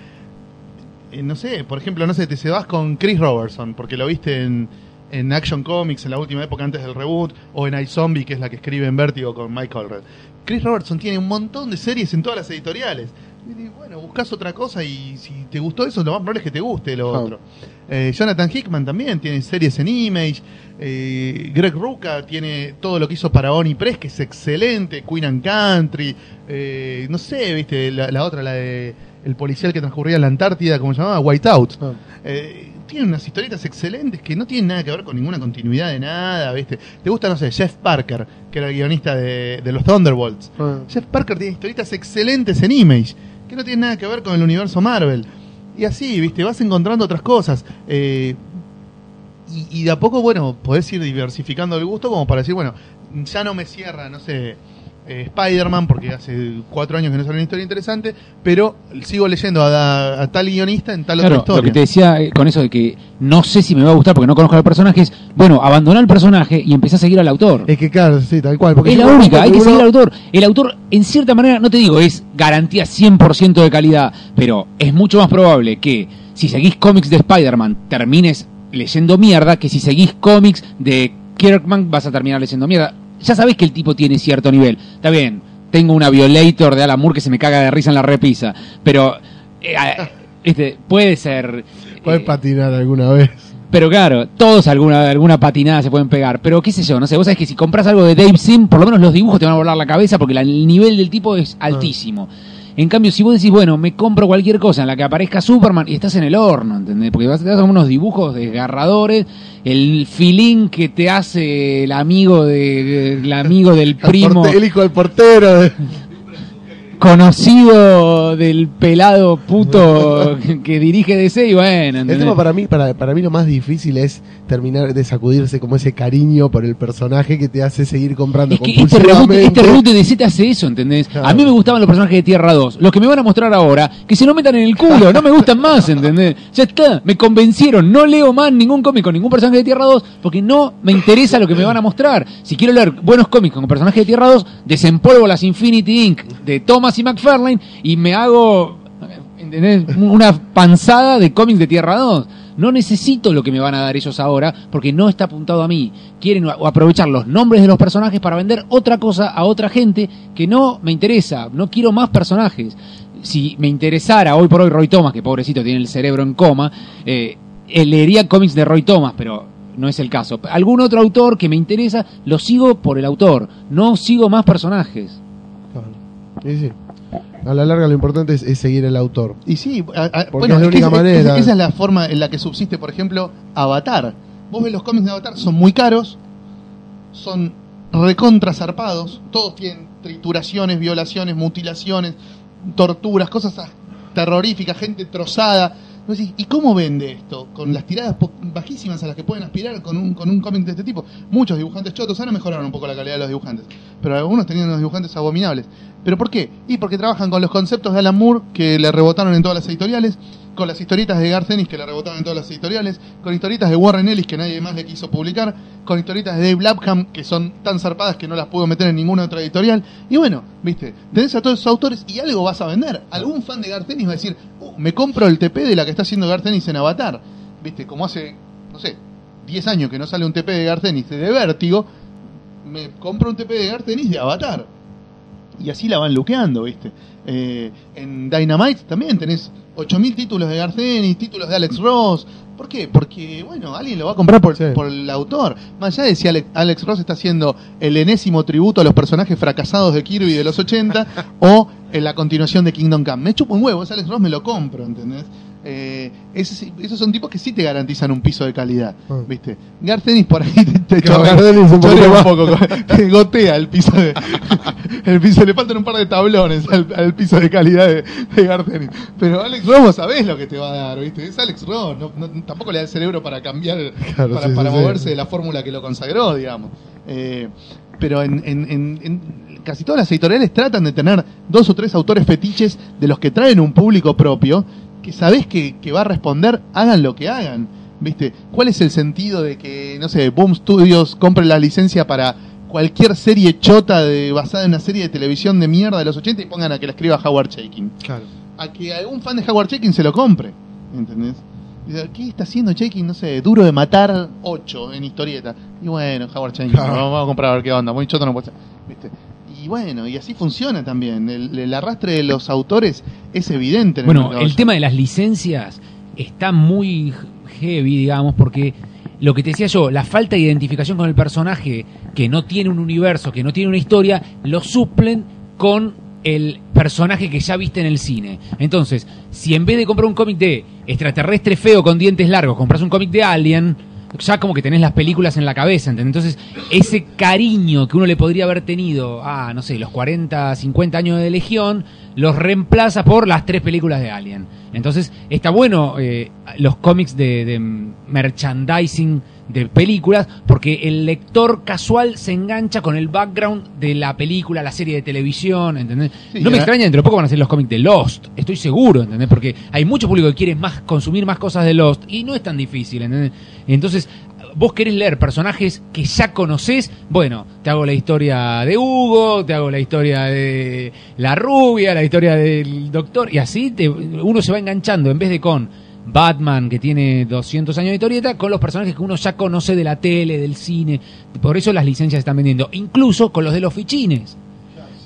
Eh, no sé, por ejemplo, no sé, te se vas con Chris Robertson, porque lo viste en, en Action Comics en la última época antes del reboot, o en iZombie, que es la que escribe en Vértigo con Mike Allred. Chris Robertson tiene un montón de series en todas las editoriales. Y bueno, buscas otra cosa y si te gustó eso, lo más probable es que te guste lo Ah. otro. Eh, Jonathan Hickman también tiene series en Image. eh, Greg Rucka tiene todo lo que hizo para Oni Press, que es excelente. Queen and Country. eh, no sé, viste, la, la otra, la de el policial que transcurría en la Antártida, ¿cómo se llamaba? Whiteout. Ah. Eh, tiene unas historietas excelentes que no tienen nada que ver con ninguna continuidad de nada, ¿viste? ¿Te gusta, no sé, Jeff Parker, que era el guionista de, de los Thunderbolts? Ah. Jeff Parker tiene historietas excelentes en Image, que no tienen nada que ver con el universo Marvel. Y así, ¿viste? Vas encontrando otras cosas. Eh, y, y de a poco, bueno, podés ir diversificando el gusto como para decir, bueno, ya no me cierra, no sé, eh, Spider-Man, porque hace cuatro años que no sale una historia interesante, pero sigo leyendo a, a tal guionista en tal Claro, otra historia. lo que te decía eh, con eso de que no sé si me va a gustar porque no conozco al personaje es, bueno, abandoná el personaje y empecé a seguir al autor. Es que claro, sí, tal cual. Porque Es la única, hay que uno- seguir al autor. El autor, en cierta manera, no te digo, es garantía 100% de calidad, pero es mucho más probable que si seguís cómics de Spider-Man termines leyendo mierda que si seguís cómics de Kirkman vas a terminar leyendo mierda. Ya sabés que el tipo tiene cierto nivel. Está bien, tengo una Violator de Alan Moore que se me caga de risa en la repisa, pero eh, ah, este, puede ser... Puede eh, patinar alguna vez. pero claro, todos alguna, alguna patinada se pueden pegar. Pero qué sé yo, no sé, vos sabés que si compras algo de Dave Sim, por lo menos los dibujos te van a volar la cabeza porque la- el nivel del tipo es altísimo. En cambio, si vos decís, bueno, me compro cualquier cosa en la que aparezca Superman y estás en el horno, ¿entendés? Porque vas a tener unos dibujos desgarradores, el feeling que te hace el amigo de, el amigo del El primo El hijo del portero. conocido del pelado puto que, dirige DC y bueno, El tema para mí, para, para mí lo más difícil es terminar de sacudirse como ese cariño por el personaje que te hace seguir comprando Es que este reboot, este reboot de DC te hace eso, ¿entendés? Claro. A mí me gustaban los personajes de Tierra 2. Los que me van a mostrar ahora, que se lo metan en el culo, no me gustan más, ¿entendés? Ya está, me convencieron, no leo más ningún cómic con ningún personaje de Tierra 2 porque no me interesa lo que me van a mostrar. Si quiero leer buenos cómics con personajes de Tierra 2, desempolvo las Infinity Inc. de Thomas y McFarlane y me hago una panzada de cómics de Tierra 2. No necesito lo que me van a dar ellos ahora porque no está apuntado a mí. Quieren aprovechar los nombres de los personajes para vender otra cosa a otra gente que no me interesa. No quiero más personajes. Si me interesara hoy por hoy Roy Thomas, que pobrecito tiene el cerebro en coma, eh, eh, leería cómics de Roy Thomas, pero no es el caso. Algún otro autor que me interesa, lo sigo por el autor. No sigo más personajes. Sí. A la larga lo importante es, es seguir el autor. Y sí, a- a- Porque bueno, es la es que única es- manera. es- esa es la forma en la que subsiste, por ejemplo, Avatar. Vos ves los cómics de Avatar, son muy caros, son recontra zarpados, todos tienen trituraciones, violaciones, mutilaciones, torturas, cosas terroríficas, gente trozada. ¿Y cómo vende esto? Con las tiradas bajísimas a las que pueden aspirar con un, con un cómic de este tipo. Muchos dibujantes chotos, ahora mejoraron un poco la calidad de los dibujantes, pero algunos tenían unos dibujantes abominables. ¿Pero por qué? Y porque trabajan con los conceptos de Alan Moore que le rebotaron en todas las editoriales, con las historietas de Garth Ennis que le rebotaron en todas las editoriales, con historietas de Warren Ellis que nadie más le quiso publicar, con historietas de Dave Lapham que son tan zarpadas que no las puedo meter en ninguna otra editorial. Y bueno, viste, tenés a todos esos autores y algo vas a vender. Algún fan de Garth Ennis va a decir, "Uh, me compro el TP de la que está haciendo Garth Ennis en Avatar. Viste, como hace, no sé, 10 años que no sale un TP de Garth Ennis de Vértigo, me compro un TP de Garth Ennis de Avatar y así la van luqueando, ¿viste? Eh, en Dynamite también tenés 8000 títulos de Garcenis, títulos de Alex Ross. ¿Por qué? Porque, bueno, alguien lo va a comprar por, Sí. por el autor. Más allá de si Alex, Alex Ross está haciendo el enésimo tributo a los personajes fracasados de Kirby de los 80 o en la continuación de Kingdom Come. Me chupo un huevo, es Alex Ross, me lo compro, ¿entendés? Eh, esos son tipos que sí te garantizan un piso de calidad, Ah. ¿viste? Garcenis por ahí te, te chorrea- un poco, te gotea el piso de, el piso, le faltan un par de tablones al, al piso de calidad de, de Garcenis. Pero Alex Ross vos sabés lo que te va a dar, ¿viste? Es Alex Ross, no- no- tampoco le da el cerebro para cambiar, Claro, para, sí, para sí, sí. moverse de la fórmula que lo consagró, digamos. Eh, pero en, en- en- en casi todas las editoriales tratan de tener dos o tres autores fetiches de los que traen un público propio, que sabés que, que va a responder, hagan lo que hagan. ¿Viste? ¿Cuál es el sentido de que, no sé, Boom Studios compre la licencia para cualquier serie chota de, basada en una serie de televisión de mierda de los 80 y pongan a que la escriba Howard Shaking? Claro. a que algún fan de Howard Chaykin se lo compre. ¿Entendés? ¿Qué está haciendo Chaykin? No sé, duro de matar 8 en historieta. Y bueno, Howard Chaykin, Claro. vamos a comprar a ver qué onda. Muy choto no puede ser. ¿Viste? Y bueno, y así funciona también. El, el arrastre de los autores es evidente. En Bueno, el ya. tema de las licencias está muy heavy, digamos, porque lo que te decía yo, la falta de identificación con el personaje que no tiene un universo, que no tiene una historia, lo suplen con el personaje que ya viste en el cine. Entonces, si en vez de comprar un cómic de extraterrestre feo con dientes largos, compras un cómic de Alien, ya como que tenés las películas en la cabeza, ¿entendés? Entonces, ese cariño que uno le podría haber tenido a, no sé, los 40, 50 años de Legión, los reemplaza por las tres películas de Alien. Entonces, está bueno eh, los cómics de, de merchandising de películas, porque el lector casual se engancha con el background de la película, la serie de televisión, ¿entendés? Sí, no me extraña, dentro de poco van a ser los cómics de Lost, estoy seguro, ¿entendés? Porque hay mucho público que quiere más consumir más cosas de Lost y no es tan difícil, ¿entendés? Entonces, vos querés leer personajes que ya conocés, bueno, te hago la historia de Hugo, te hago la historia de la rubia, la historia del doctor, y así te- uno se va enganchando, en vez de con Batman, que tiene 200 años de historieta, con los personajes que uno ya conoce de la tele, del cine. Por eso las licencias están vendiendo, incluso con los de los fichines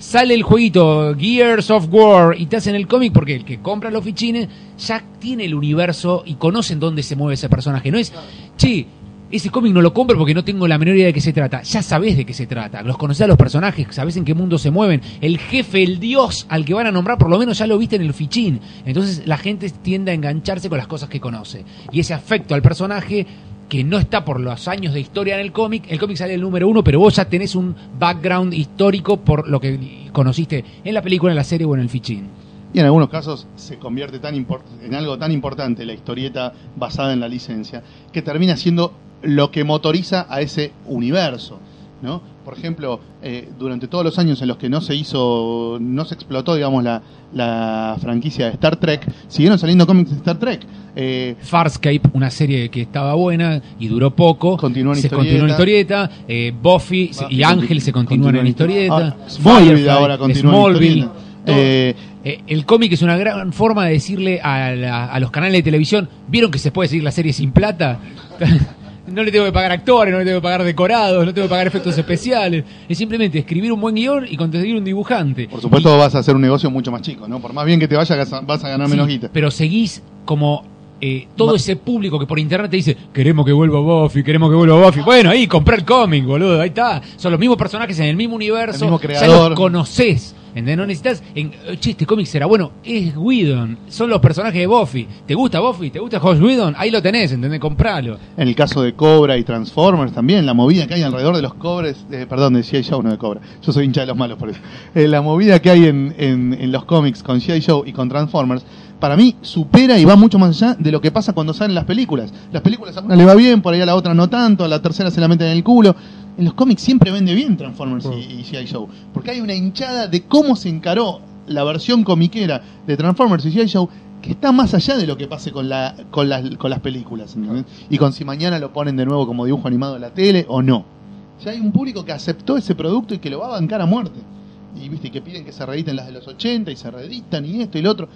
sale el jueguito Gears of War y te hacen el cómic porque el que compra los fichines ya tiene el universo y conocen dónde se mueve ese personaje. No es, che, ese cómic no lo compro porque no tengo la menor idea de qué se trata. Ya sabés de qué se trata. Los conocés a los personajes, sabés en qué mundo se mueven. El jefe, el dios al que van a nombrar, por lo menos ya lo viste en el fichín. Entonces la gente tiende a engancharse con las cosas que conoce. Y ese afecto al personaje que no está por los años de historia en el cómic, el cómic sale el número uno, pero vos ya tenés un background histórico por lo que conociste en la película, en la serie o en el fichín. Y en algunos casos se convierte tan en algo tan importante la historieta basada en la licencia que termina siendo lo que motoriza a ese universo. ¿no? Por ejemplo, eh, durante todos los años en los que no se hizo, no se explotó, digamos, la, la franquicia de Star Trek, siguieron saliendo cómics de Star Trek. Eh, Farscape, una serie que estaba buena y duró poco, Continuó en se historieta. continuó en historieta, eh, Buffy, y Ángel se continúan en historieta, Ahora, Smallville Firefly, ahora continúa en Smallville, historieta. Eh, el cómic es una gran forma de decirle a, la- a los canales de televisión, ¿vieron que se puede seguir la serie sin plata? No le tengo que pagar actores, no le tengo que pagar decorados, no tengo que pagar efectos especiales. Es simplemente escribir un buen guion y conseguir un dibujante. por supuesto vas a hacer un negocio mucho más chico, ¿no? Por más bien que te vaya, vas a ganar menos Sí, guita. Pero seguís como eh, todo ese público que por internet te dice, queremos que vuelva Buffy, queremos que vuelva Buffy. Bueno, ahí compré el cómic, boludo, ahí está. Son los mismos personajes en el mismo universo, El mismo ya creador. los conocés. ¿Entendés? No necesitas, en, eh, che, este cómic será bueno, es Whedon, son los personajes de Buffy. ¿Te gusta Buffy? ¿Te gusta Josh Whedon? Ahí lo tenés, ¿entendés? Compralo. En el caso de Cobra y Transformers también, la movida que hay alrededor de los cobres, eh, perdón, de G.I. Joe, no de Cobra. Yo soy hincha de los malos por eso. Eh, la movida que hay en, en- en los cómics con G.I. Joe y con Transformers, para mí supera y va mucho más allá de lo que pasa cuando salen las películas. Las películas a una le va bien, por ahí a la otra no tanto, a la tercera se la meten en el culo. En los cómics siempre vende bien Transformers y, y G.I. Joe, porque hay una hinchada de cómo se encaró la versión comiquera de Transformers y G.I. Joe que está más allá de lo que pase con, la, con, las, con las películas. ¿entendés? Y con si mañana lo ponen de nuevo como dibujo animado en la tele o no. Ya hay un público que aceptó ese producto y que lo va a bancar a muerte. Y viste que piden que se reediten las de los 80 y se reeditan y esto y lo otro.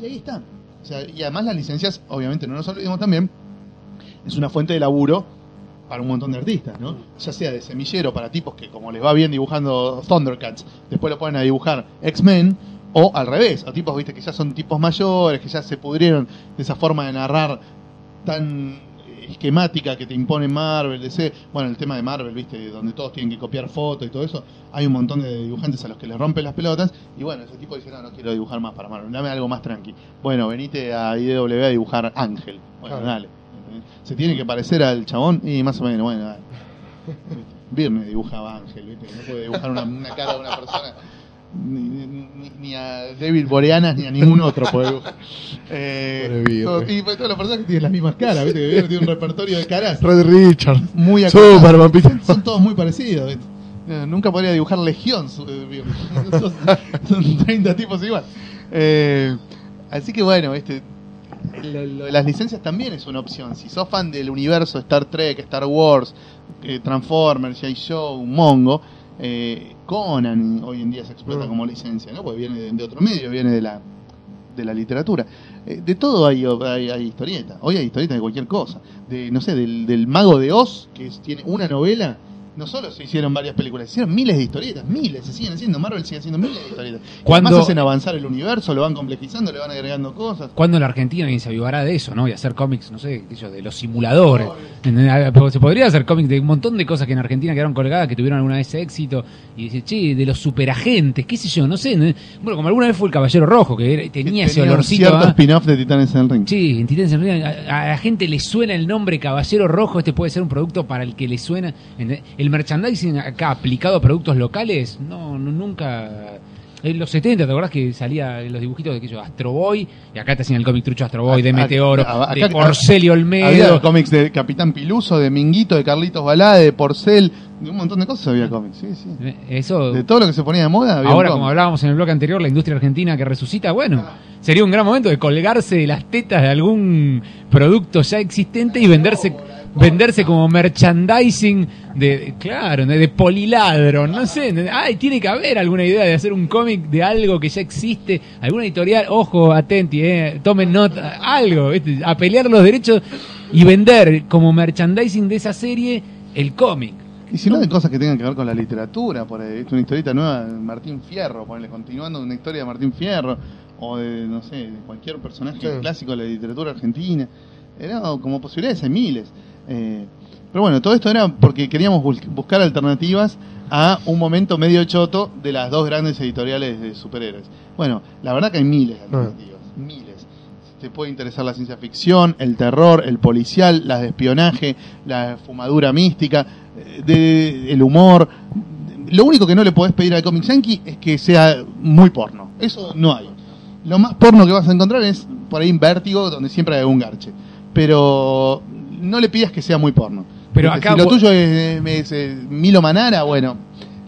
Y ahí están. O sea, y además las licencias, obviamente no nos olvidemos también, es una fuente de laburo para un montón de artistas, ¿no? Ya sea de semillero para tipos que como les va bien dibujando Thundercats, después lo ponen a dibujar X-Men, o al revés, a tipos, viste, que ya son tipos mayores, que ya se pudrieron de esa forma de narrar tan eh, esquemática que te impone Marvel, DC, bueno, el tema de Marvel, viste, donde todos tienen que copiar fotos y todo eso, hay un montón de dibujantes a los que les rompen las pelotas, y bueno, ese tipo dice, no, no quiero dibujar más para Marvel, dame algo más tranqui. Bueno, venite a IDW a dibujar Ángel. Bueno, Claro. dale. Se tiene que parecer al chabón, y más o menos, bueno, dale. Virne dibujaba Ángel, ¿viste? No puede dibujar una, una cara de una persona. Ni, ni- ni a David Boreanas ni a ningún otro puede dibujar. Eh, todo- y pues, todos los personajes tienen las mismas caras, ¿viste? Virne tiene un repertorio de caras Red Richard. muy. Superman, Son todos muy parecidos. ¿viste? Eh, Nunca podría dibujar Legión. eh, son 30 tipos igual. Eh, así que bueno, este, lo- lo las licencias también es una opción. Si sos fan del universo Star Trek, Star Wars, eh, Transformers, J. Show, Mongo, eh, Conan hoy en día se explota Mm. como licencia, ¿no? Porque viene de, de otro medio, viene de la de la literatura. Eh, de todo hay, hay, hay historieta. Hoy hay historieta de cualquier cosa. De, no sé, del, del mago de Oz, que es- tiene una novela no solo se hicieron varias películas, se hicieron miles de historietas, miles, se siguen haciendo, Marvel sigue haciendo miles de historietas. Cuando- Además hacen avanzar el universo, lo van complejizando, le van agregando cosas. ¿Cuándo en la Argentina alguien se avivará de eso, no? Y hacer cómics, no sé, de los simuladores. Se podría hacer cómics de un montón de cosas que en Argentina quedaron colgadas, que tuvieron alguna vez éxito. Y dice, che, de los superagentes, qué sé yo, no sé. ¿no? Bueno, como alguna vez fue el Caballero Rojo, que era- tenía ese olorcito. cierto ¿ah? spin-off de Titanes en el Ring. Sí, en Titanes en Ring, a, a la gente le suena el nombre Caballero Rojo, este puede ser un producto para el que le suena. ¿entendés? El merchandising acá aplicado a productos locales, no, no nunca. En los 70, ¿te acordás que salía en los dibujitos de que yo, Astro Boy? Y acá te hacían el cómic trucho Astro Boy, de Acá- Meteoro, acá- de acá- Porcel y Había Olmedo. cómics de Capitán Piluso, de Minguito, de Carlitos Balá, de Porcel, de un montón de cosas había cómics, sí, sí. Eso, De todo lo que se ponía de moda había ahora como hablábamos en el bloque anterior, la industria argentina que resucita, bueno, sería un gran momento de colgarse de las tetas de algún producto ya existente y venderse venderse como merchandising de claro de, de poliladro no sé ay tiene que haber alguna idea de hacer un cómic de algo que ya existe alguna editorial ojo atenti eh, tomen nota algo ¿viste? a pelear los derechos y vender como merchandising de esa serie el cómic Y si no, de cosas que tengan que ver con la literatura, por ahí, una historieta nueva de Martín Fierro, ponele, continuando una historia de Martín Fierro, o de, no sé, de cualquier personaje Sí. clásico de la literatura argentina. Era como posibilidades hay miles. Eh, pero bueno, todo esto era porque queríamos bus- buscar alternativas a un momento medio choto de las dos grandes editoriales de superhéroes. Bueno, la verdad que hay miles de alternativas, miles. Te puede interesar la ciencia ficción, el terror, el policial, las de espionaje, la fumadura mística, eh, de, el humor. Lo único que no le podés pedir al Comic Yankee es que sea muy porno. Eso no hay. Lo más porno que vas a encontrar es por ahí en Vértigo, donde siempre hay algún garche. Pero no le pidas que sea muy porno. Pero Porque acá si lo vos- tuyo es, es, eh, Milo Manara, bueno,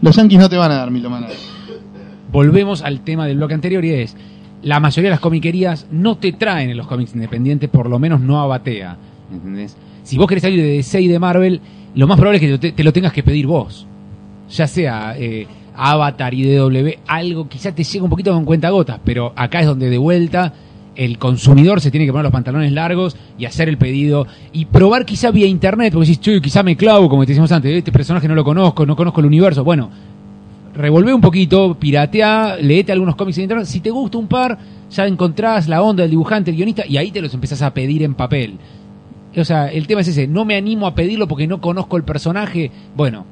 los Yankees no te van a dar Milo Manara. volvemos al tema del bloque anterior y es la mayoría de las comiquerías no te traen en los cómics independientes, por lo menos no a batea. ¿Entendés? Si vos querés salir de DC y de Marvel, lo más probable es que te, te lo tengas que pedir vos. Ya sea eh, Avatar y DW, algo quizás te llega un poquito con cuentagotas, pero acá es donde de vuelta el consumidor se tiene que poner los pantalones largos y hacer el pedido y probar quizá vía internet, porque decís, "Che, quizá me clavo, como te decíamos antes, este personaje no lo conozco, no conozco el universo. Bueno, revolvé un poquito, piratea, leete algunos cómics en internet. Si te gusta un par, ya encontrás la onda del dibujante, el guionista, y ahí te los empezás a pedir en papel. O sea, el tema es ese, no me animo a pedirlo porque no conozco el personaje. Bueno,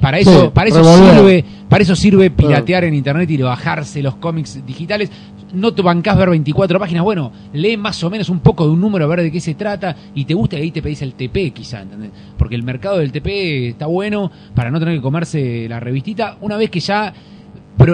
para eso, Sí, para eso revolver. sirve, para eso sirve piratear en internet y bajarse los cómics digitales. No te bancás ver 24 páginas, bueno, lee más o menos un poco de un número a ver de qué se trata y te gusta y ahí te pedís el TP quizá, ¿entendés? Porque el mercado del TP está bueno para no tener que comerse la revistita una vez que ya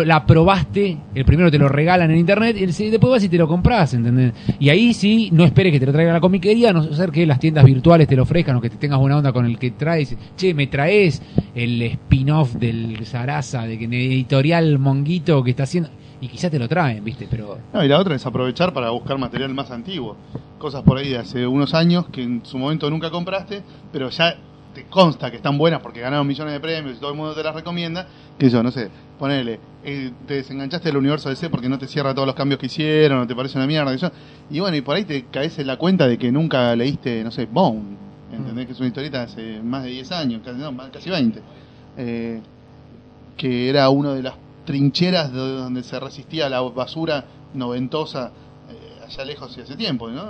la probaste, el primero te lo regalan en internet y después vas y te lo compras, ¿entendés? Y ahí sí, no esperes que te lo traiga la comiquería, a no ser que las tiendas virtuales te lo ofrezcan o que te tengas buena onda con el que traes. Che, me traes el spin-off del Sarasa, de que en editorial Monguito que está haciendo. Y quizás te lo traen, ¿viste? Pero No, y la otra es aprovechar para buscar material más antiguo. Cosas por ahí de hace unos años que en su momento nunca compraste, pero ya te consta que están buenas porque ganaron millones de premios y todo el mundo te las recomienda. Que yo, no sé, ponele, eh, te desenganchaste del universo DC porque no te cierra todos los cambios que hicieron, o te parece una mierda. que yo- Y bueno, y por ahí te caes en la cuenta de que nunca leíste, no sé, Bone. ¿Entendés? Que es una historieta de hace más de 10 años, casi, no, más- casi 20. Eh, que era una de las trincheras de donde se resistía a la basura noventosa eh, allá lejos y hace tiempo, ¿no?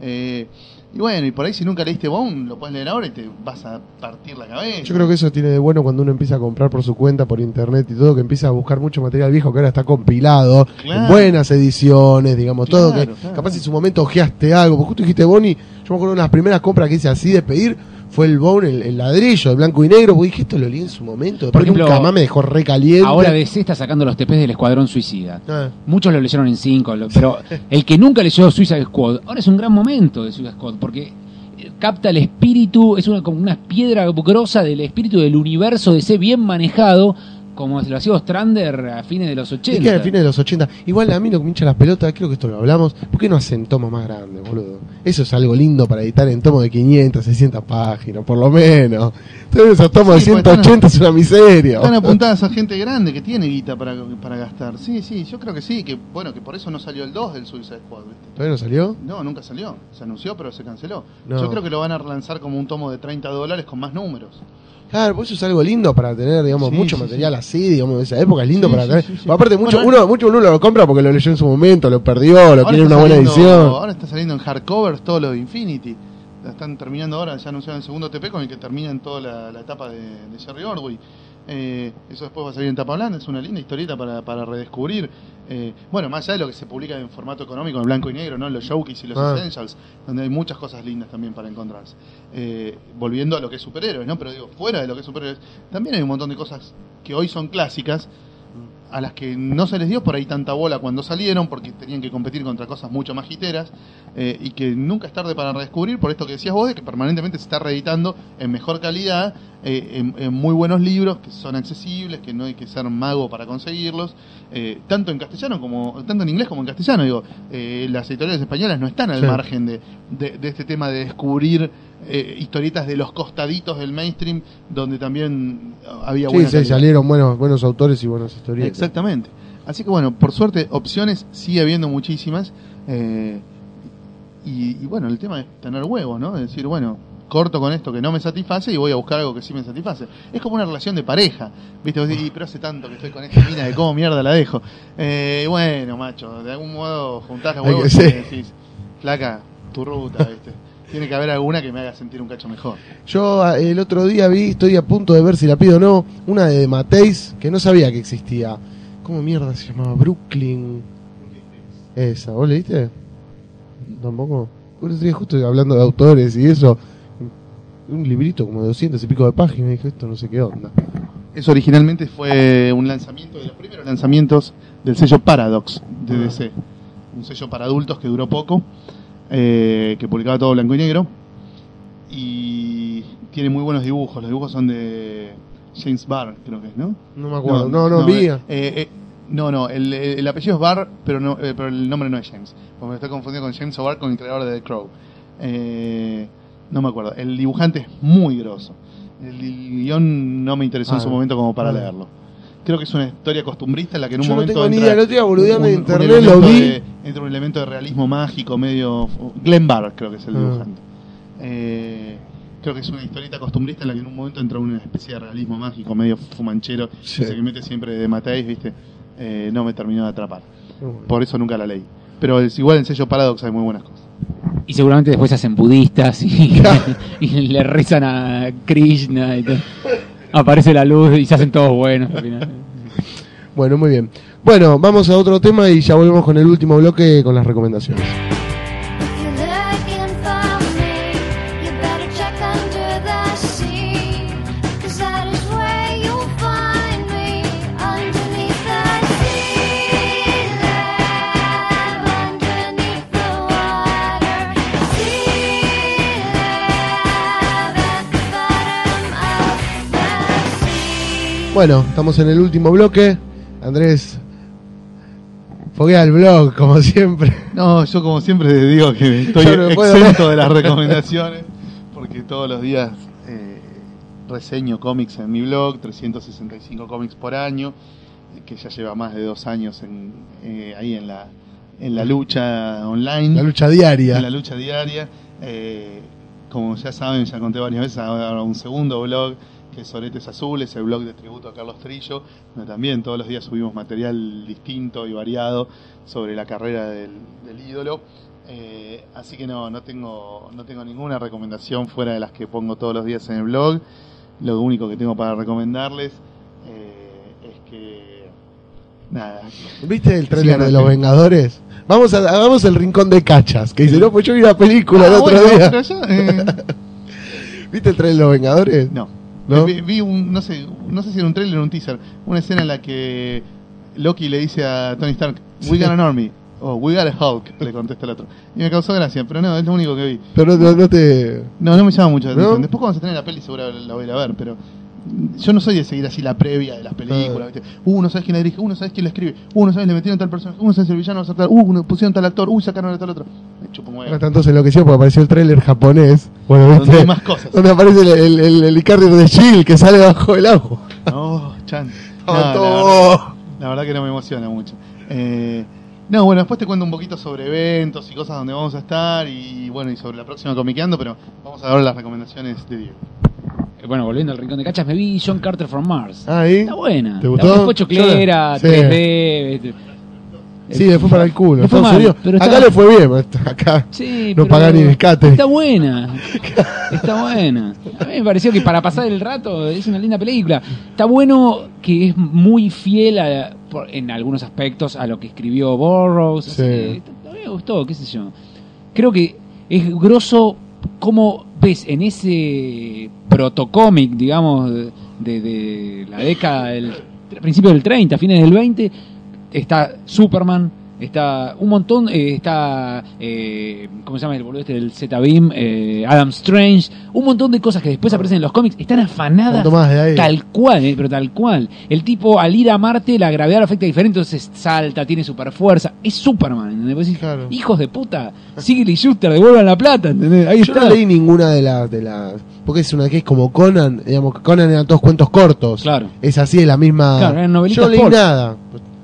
Eh, y bueno, y por ahí si nunca leíste Bone, lo puedes leer ahora y te vas a partir la cabeza. Yo creo que eso tiene de bueno cuando uno empieza a comprar por su cuenta, por internet y todo, que empieza a buscar mucho material viejo que ahora está compilado, Claro. en buenas ediciones, digamos, todo. Que claro. Capaz en su momento ojeaste algo, porque justo dijiste Bonnie, yo me acuerdo de las primeras compras que hice así de pedir, fue el Bone, el, el ladrillo, de blanco y negro, porque dije, esto lo leí en su momento, Por ejemplo, nunca más me dejó recaliente. ahora DC está sacando los TPs del Escuadrón Suicida. Ah, Muchos lo leyeron en 5, pero el que nunca leyó Suicide Squad, ahora es un gran momento de Suicide Squad, porque eh, capta el espíritu, es una, como una piedra grosa del espíritu del universo de ese bien manejado, como lo hacía Ostrander a fines de los 80. Es que al fines de los 80. Igual a mí lo que me hincha las pelotas, creo que esto lo hablamos. ¿Por qué no hacen tomos más grandes, boludo? Eso es algo lindo para editar en tomos de 500, 600 páginas, por lo menos. Entonces esos tomos Sí, de porque están- 180 es una miseria. Están apuntadas a gente grande que tiene guita para, para gastar. Sí, sí, yo creo que sí, que bueno, que por eso no salió el 2 del Suicide Squad, ¿viste? ¿Todavía no salió? No, nunca salió. Se anunció, pero se canceló. No. Yo creo que lo van a relanzar como un tomo de 30 dólares con más números. Claro, pues eso es algo lindo para tener, digamos, Sí, mucho sí, material así, digamos, de esa época. Es lindo para tener. Aparte, mucho, Bueno, uno, mucho uno lo compra porque lo leyó en su momento, lo perdió, lo está una buena saliendo- edición. Ahora está saliendo en hardcovers todo lo de Infinity. La están terminando ahora, ya anunciaron el segundo TP con el que terminan toda la, la etapa de, de Jerry Ordway. Eh, eso después va a salir en tapa blanda, es una linda historieta para, para redescubrir. Eh, bueno, más allá de lo que se publica en formato económico, en blanco y negro, ¿no? los showcase y los Ah. essentials, donde hay muchas cosas lindas también para encontrarse. Eh, volviendo a lo que es superhéroes, ¿no? Pero digo, fuera de lo que es superhéroes, también hay un montón de cosas que hoy son clásicas, a las que no se les dio por ahí tanta bola cuando salieron, porque tenían que competir contra cosas mucho más jiteras, eh, y que nunca es tarde para redescubrir, por esto que decías vos, de que permanentemente se está reeditando en mejor calidad, eh, en, en muy buenos libros, que son accesibles, que no hay que ser mago para conseguirlos, eh, tanto en castellano como, tanto en inglés como en castellano, digo, eh, las editoriales españolas no están al Sí. margen de, de- de este tema de descubrir eh, historietas de los costaditos del mainstream, donde también había Sí, buena sí, salieron buenos, buenos autores y buenas historietas. Exactamente. Así que bueno, por suerte, opciones sigue habiendo muchísimas. eh, y, y bueno, el tema es tener huevos, ¿no? Es decir, bueno, corto con esto que no me satisface y voy a buscar algo que sí me satisface. Es como una relación de pareja, ¿viste? Vos decís, "Y, pero hace tanto que estoy con esta mina de cómo mierda la dejo. Eh, bueno, macho, de algún modo juntás huevos que- y decís, flaca, tu ruta, ¿viste? Tiene que haber alguna que me haga sentir un cacho mejor. Yo ah, el otro día vi, estoy a punto de ver si la pido o no, una de Mateis que no sabía que existía. ¿Cómo mierda se llamaba? Brooklyn. Esa, ¿vos leíste? Tampoco. Eso estoy justo hablando de autores y eso. Un librito como de 200 y pico de páginas. Dije, esto no sé qué onda. Eso originalmente fue un lanzamiento de los primeros lanzamientos del sello Paradox de DC. Un sello para adultos que duró poco, eh, que publicaba todo blanco y negro. Y tiene muy buenos dibujos. Los dibujos son de James Barr, creo que es, ¿no? No me acuerdo. No, no, vi. eh, eh, no, no, el, el apellido es Barr, pero, no, eh, pero el nombre no es James. Porque me estoy confundiendo con James O'Barr, con el creador de The Crow. Eh, no me acuerdo. El dibujante es muy grosso. El guion no me interesó en Ah, su momento como para ah. leerlo. Creo que es una historia costumbrista en la que en un Yo no momento tengo ni idea, el otro día un internet, elemento lo vi. de- entra un elemento de realismo mágico medio... Glenn Barr creo que es el Ah. dibujante. Eh, creo que es una historieta costumbrista en la que en un momento entra una especie de realismo mágico medio fumanchero, Sí. que mete siempre de Mateis, ¿viste? Eh, no me terminó de atrapar. Por eso nunca la leí. Pero es igual en sello Paradox hay muy buenas cosas. Y seguramente después se hacen budistas y, y le rezan a Krishna y todo. Aparece la luz y se hacen todos buenos al final. Bueno, muy bien. Bueno, vamos a otro tema y ya volvemos con el último bloque con las recomendaciones. Bueno, estamos en el último bloque. Andrés, foguea el blog, como siempre. No, yo como siempre digo que estoy no exento de las recomendaciones, porque todos los días eh, reseño cómics en mi blog, 365 cómics por año, que ya lleva más de dos años en, eh, ahí en la, en la lucha online. La lucha diaria. en la lucha diaria. Eh, como ya saben, ya conté varias veces, ahora un segundo blog que es Soretes Azules, el blog de tributo a Carlos Trillo, donde también todos los días subimos material distinto y variado sobre la carrera del, del ídolo. Eh, así que no, no tengo, no tengo ninguna recomendación fuera de las que pongo todos los días en el blog. Lo único que tengo para recomendarles eh, es que nada, ¿Viste el trailer Sí, de Los. Vengadores? Vamos a, hagamos el rincón de cachas. Que dice, no, pues yo vi la película el Ah, otro bueno, día. pero eh, ¿Viste el trailer de Los Vengadores? No. ¿No? Vi, vi un, no sé, no sé si era un trailer o un teaser, una escena en la que Loki le dice a Tony Stark, we got an army, o we got a Hulk, le contesta el otro. Y me causó gracia, pero no, es lo único que vi. Pero no, no te. No, no me llama mucho la atención. Después cuando se estrene la peli seguro la voy a ir a ver, pero yo no soy de seguir así la previa de las películas. ¿viste? Uh, no sabes quién la dirige, uh, no sabes quién la escribe, uh, no sabes le metieron tal persona, uh, no sabes el villano va a ser tal, uh, no pusieron tal actor, uh, sacaron a tal otro. Ahora tanto se enloqueció porque apareció el tráiler japonés. Bueno, Donde ¿viste? hay más cosas. Donde aparece el, el, el, el Icardi de Shield que sale bajo el agua. No, chan. Oh, No, la, verdad, la verdad que no me emociona mucho. Eh, no, bueno, después te cuento un poquito sobre eventos y cosas donde vamos a estar y bueno, y sobre la próxima comiqueando, pero vamos a dar las recomendaciones de Diego. Eh, Bueno, volviendo al rincón de cachas, me vi John Carter from Mars. Ahí. Está buena. ¿Te gustó? Fue choclera, Sí. 3D. este. Sí, le fue para el culo. Le fue Estados mal, Unidos. pero Acá está- le fue bien. maestro, Acá Sí, no pero paga ni rescate. Está buena. Está buena. A mí me pareció que para pasar el rato es una linda película. Está bueno que es muy fiel a- en algunos aspectos a lo que escribió Burroughs. Sí. que a mí me gustó, qué sé yo. Creo que es grosso como en ese protocómic, digamos, de- de la década del principio del 30, fines del 20, está Superman, está un montón, eh, está, eh, ¿cómo se llama el boludo este del Z-Beam? Eh, Adam Strange, un montón de cosas que después aparecen en los cómics, están afanadas más de ahí. tal cual, eh, pero tal cual. El tipo al ir a Marte la gravedad lo afecta diferente, entonces salta, tiene super fuerza, es Superman, ¿entendés? Vos decís, Claro. hijos de puta, Sigil y Schuster, devuelvan la plata, ¿entendés? Ahí Yo está. no leí ninguna de las de las porque es una que es como Conan, digamos Conan eran todos cuentos cortos. Claro. Es así, es la misma. Claro, eran Yo no leí por- nada.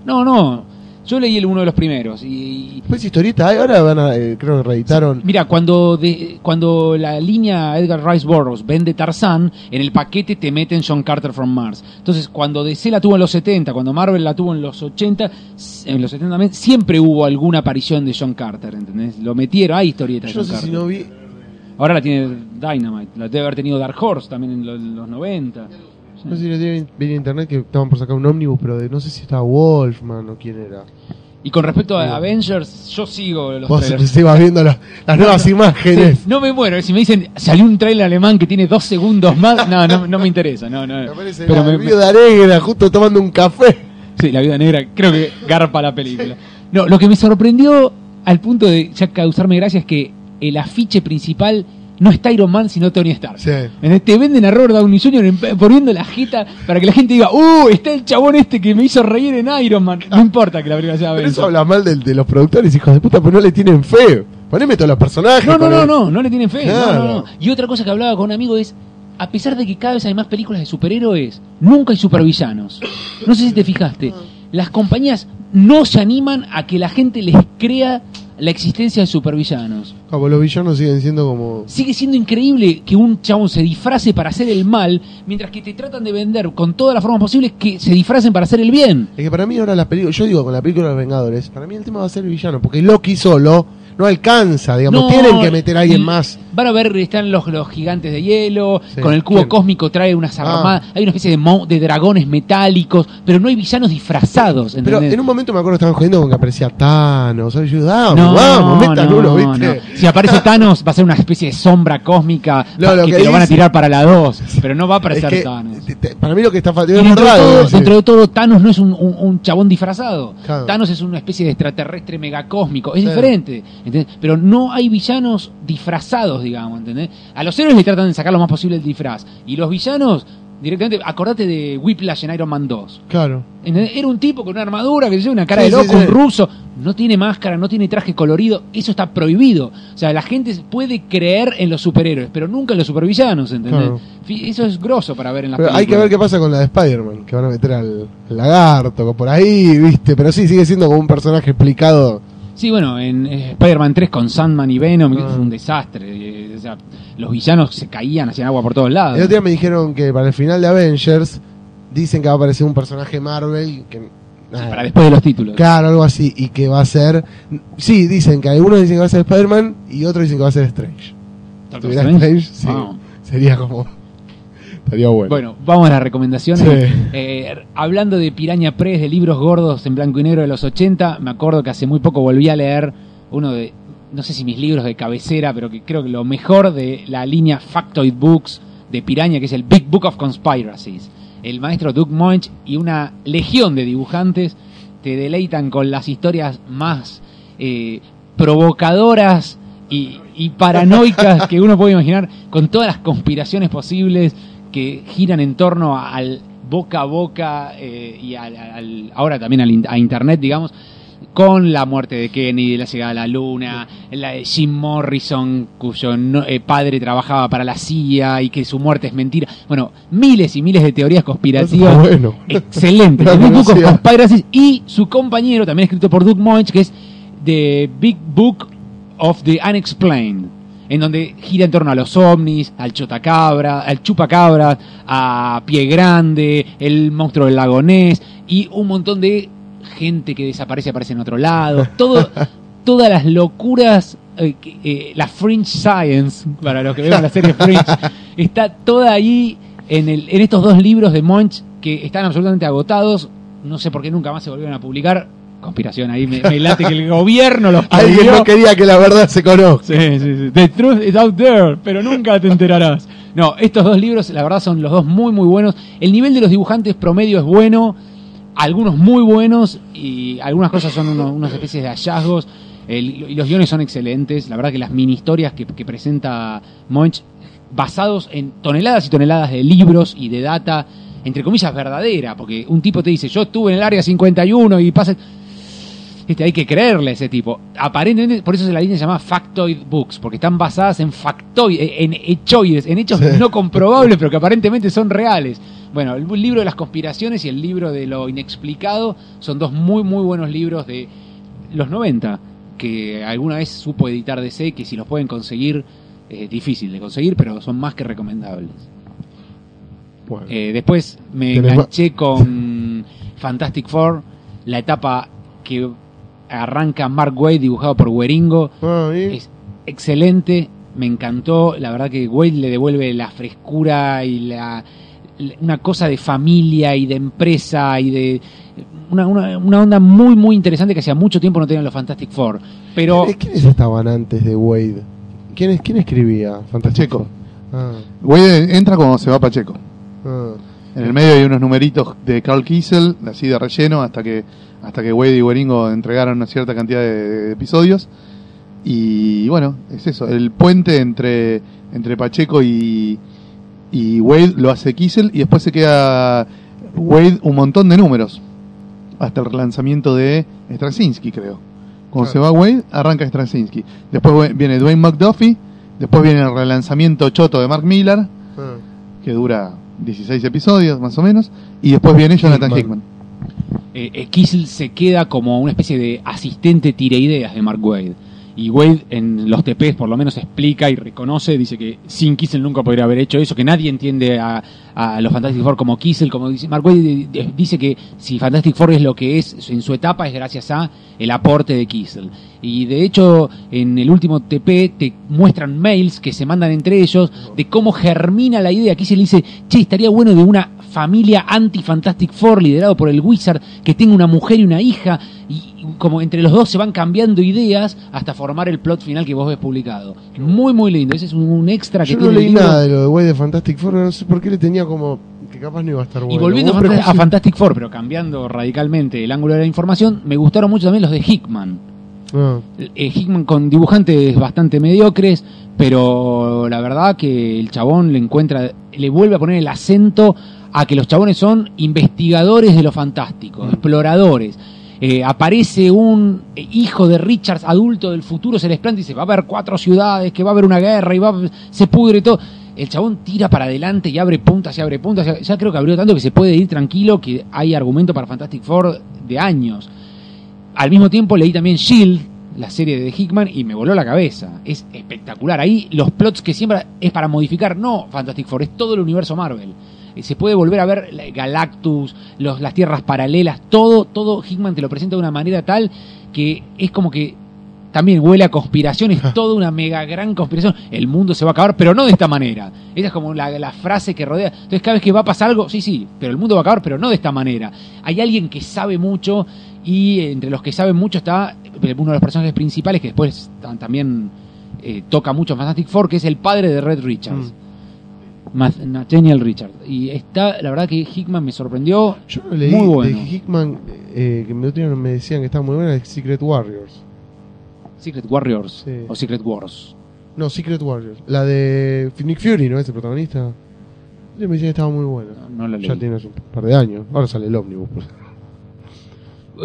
No, no, yo leí el uno de los primeros y, Después historieta, ahora van a, eh, creo que reeditaron. Mira, cuando de- cuando la línea Edgar Rice Burroughs vende Tarzán, en el paquete te meten John Carter from Mars. Entonces, cuando DC la tuvo en los 70, cuando Marvel la tuvo en los 80, s- en los 70 también, siempre hubo alguna aparición de John Carter, ¿entendés? Lo metieron, hay historietas de Yo John sé si Carter. no vi. Ahora la tiene Dynamite, la debe haber tenido Dark Horse también en, lo- en los 90. No sé si no tiene- vi en internet que estaban por sacar un ómnibus, pero de- no sé si estaba Wolfman o quién era. Y con respecto a. Avengers, yo sigo los Vos trailers. te ibas viendo las, las nuevas imágenes. Sí, no me muero, si me dicen salió un trailer alemán que tiene dos segundos más, no, no, no me interesa, no, no. Aparece Pero me- me- viuda negra justo tomando un café. Sí, la vida negra, creo que garpa la película. No, lo que me sorprendió al punto de ya causarme gracia es que el afiche principal no está Iron Man sino Tony Stark. Sí. En este venden a Robert Downey Jr. en- poniendo la jeta para que la gente diga, ¡Uh! Está el chabón este que me hizo reír en Iron Man. No importa que la película sea Pero Avengers. eso habla mal de los productores, hijos de puta, pues no le tienen fe. Poneme todos los personajes. No, no, no, el- no, no le tienen fe. no, Claro. no, no. Y otra cosa que hablaba con un amigo es, a pesar de que cada vez hay más películas de superhéroes, nunca hay supervillanos. No sé si te fijaste. Las compañías no se animan a que la gente les crea la existencia de supervillanos. Como los villanos siguen siendo como. Sigue siendo increíble que un chabón se disfrace para hacer el mal, mientras que te tratan de vender con todas las formas posibles que se disfracen para hacer el bien. Es que para mí ahora las películas, yo digo con la película de los Vengadores, para mí el tema va a ser el villano, porque Loki solo no alcanza, digamos, No, tienen que meter a alguien más. Van a ver, están los, los gigantes de hielo, Sí. con el cubo cósmico trae unas Ah. armadas, hay una especie de, mo- de dragones metálicos, pero no hay villanos disfrazados, Pero en un momento me acuerdo que estaban jodiendo con que aparecía Thanos. Yo, vamos, no, vamos, metan no, uno, ¿viste? no. Si aparece Thanos, va a ser una especie de sombra cósmica No, lo que, que te lo van a tirar para la 2, pero no va a Es aparecer que, Thanos. para mí lo que está faltando es dentro de, todo, dentro de todo, Thanos no es un, un- un chabón disfrazado. Claro. Thanos es una especie de extraterrestre megacósmico. Es diferente. ¿entendés? Pero no hay villanos disfrazados, digamos. ¿entendés? A los héroes le tratan de sacar lo más posible el disfraz. Y los villanos, directamente, acordate de Whiplash en Iron Man 2. Claro. ¿entendés? Era un tipo con una armadura, que una cara Sí, de loco, sí. un ruso. No tiene máscara, no tiene traje colorido. Eso está prohibido. O sea, la gente puede creer en los superhéroes, pero nunca en los supervillanos, ¿entendés? Claro. Eso es grosso para ver en las Pero hay que ver qué pasa con la de Spider-Man, que van a meter al, al lagarto, por ahí, ¿viste? Pero sí, sigue siendo como un personaje explicado. Sí, bueno, en eh, Spider-Man 3 con Sandman y Venom Ah. es un desastre. eh, o sea, los villanos se caían, hacían agua por todos lados. El otro día me dijeron que para el final de Avengers dicen que va a aparecer un personaje Marvel que Sí, para después de los títulos. Claro, algo así, y que va a ser... Sí, dicen que algunos dicen que va a ser Spider-Man y otros dicen que va a ser Strange. Doctor ¿Tuviera Strange? Strange? Sí. Wow. Sería como... Bueno. Bueno, vamos a las recomendaciones. Sí. Eh, hablando de Piraña Press, de libros gordos en blanco y negro de los 80, me acuerdo que hace muy poco volví a leer uno de, no sé si mis libros de cabecera, pero que creo que lo mejor de la línea Factoid Books de Piraña, que es el Big Book of Conspiracies. El maestro Doug Moench y una legión de dibujantes te deleitan con las historias más eh, provocadoras y, y paranoicas que uno puede imaginar, con todas las conspiraciones posibles, que giran en torno al boca a boca eh, y al, al- ahora también al a internet, digamos, con la muerte de Kennedy, la llegada a la luna, la de Jim Morrison, cuyo no- eh, padre trabajaba para la CIA y que su muerte es mentira. Bueno, miles y miles de teorías conspirativas. Está bueno. Excelente. Conspiracies y su compañero, también escrito por Doug Moench, que es The Big Book of the Unexplained, en donde gira en torno a los ovnis, al chotacabra, al chupacabra, a Pie Grande, el monstruo del lago Ness y un montón de gente que desaparece aparece en otro lado. Todo, todas las locuras, eh, eh, la Fringe Science, para los que vean la serie Fringe, está toda ahí en, el, en estos dos libros de Monch que están absolutamente agotados. No sé por qué nunca más se volvieron a publicar. Conspiración ahí, me, me late que el gobierno los Alguien prohibió. no quería que la verdad se conozca. Sí, sí, sí. The truth is out there, pero nunca te enterarás. No, estos dos libros, la verdad, son los dos muy, muy buenos. El nivel de los dibujantes promedio es bueno, algunos muy buenos y algunas cosas son unos- unas especies de hallazgos. El- y los guiones son excelentes. La verdad que las mini historias que, que presenta Monch, basados en toneladas y toneladas de libros y de data, entre comillas, verdadera, porque un tipo te dice, yo estuve en el área 51 y pasa... Hay que creerle a ese tipo. Aparentemente, por eso la línea se llama Factoid Books, porque están basadas en factoides, en hechoides, en hechos no comprobables, pero que aparentemente son reales. Bueno, el libro de las conspiraciones y el libro de lo inexplicado son dos muy, muy buenos libros de los 90, que alguna vez supo editar DC, que si los pueden conseguir, es difícil de conseguir, pero son más que recomendables. Bueno. Eh, después me ¿Tenés enganché con Fantastic Four, la etapa que arranca Mark Wade dibujado por Weringo. Ah. Es excelente, me encantó. La verdad que Wade le devuelve la frescura y la, la- una cosa de familia y de empresa y de una, una, una onda muy muy interesante que hacía mucho tiempo no tenían los Fantastic Four. Pero ¿Quiénes- ¿Quiénes estaban antes de Wade? ¿Quién, es- quién escribía? Pacheco. Ah, Wade entra cuando se va Pacheco. ah. En el medio hay unos numeritos de Carl Kiesel, así de relleno, hasta que hasta que Wade y Weringo entregaron una cierta cantidad de, de episodios. Y bueno, es eso, el puente entre, entre Pacheco y, y Wade lo hace Kiesel y después se queda Wade un montón de números. Hasta el relanzamiento de Straczynski, creo. Cuando Claro. se va Wade, arranca Straczynski. Después viene Dwayne McDuffie, después viene el relanzamiento choto de Mark Millar, ah. que dura 16 episodios más o menos, y después viene Jonathan Hickman. Hickman. eh, eh, Kiesel se queda como una especie de asistente tira ideas de Mark Wade. Y Wade en los TPs por lo menos explica y reconoce, dice que sin Kiesel nunca podría haber hecho eso, que nadie entiende a, a los Fantastic Four como Kiesel, como dice Mark Wade dice que si Fantastic Four es lo que es en su etapa es gracias a el aporte de Kiesel. Y de hecho en el último TP te muestran mails que se mandan entre ellos de cómo germina la idea. Kiesel dice, che, estaría bueno de una familia anti-Fantastic Four liderado por el Wizard que tenga una mujer y una hija y como entre los dos se van cambiando ideas hasta formar el plot final que vos ves publicado. Muy muy lindo, ese es un, extra que Yo no el leí libro. nada de lo de Wade de Fantastic Four, no sé por qué le tenía como que capaz no iba a estar bueno. Y volviendo a, Fantastic Four, pero cambiando radicalmente el ángulo de la información, me gustaron mucho también los de Hickman. Ah, Eh, Hickman con dibujantes bastante mediocres, pero la verdad que el chabón le encuentra, le vuelve a poner el acento a que los chabones son investigadores de lo fantástico, exploradores. Eh, aparece un eh, hijo de Richards adulto del futuro, se les planta y dice, va a haber cuatro ciudades, que va a haber una guerra y va, a- se pudre todo. El chabón tira para adelante y abre puntas y abre puntas. Ya, creo que abrió tanto que se puede ir tranquilo, que hay argumento para Fantastic Four de años. Al mismo tiempo leí también Shield, la serie de Hickman, y me voló la cabeza. Es espectacular. Ahí los plots que siempre es para modificar, no Fantastic Four, es todo el universo Marvel. Eh, Se puede volver a ver la- Galactus, las tierras paralelas, todo, todo Hickman te lo presenta de una manera tal que es como que también huele a conspiración, es toda una mega gran conspiración. El mundo se va a acabar, pero no de esta manera. Esa es como la, la frase que rodea. Entonces, cada vez que va a pasar algo, sí, sí, pero el mundo va a acabar, pero no de esta manera. Hay alguien que sabe mucho y entre los que saben mucho está eh, uno de los personajes principales que después ta- también eh, toca mucho en Fantastic Four, que es el padre de Red Richards. Math- Nathaniel Richards. Y está, la verdad que Hickman me sorprendió. yo no leí Muy bueno. de Hickman, eh, que me decían que estaba muy buena, es Secret Warriors. Secret Warriors Sí. o Secret Wars. No, Secret Warriors. La de Nick Fury, ¿no es el protagonista? Sí, me decían que estaba muy bueno. No la leí. Ya tienes un par de años. Ahora sale el ómnibus.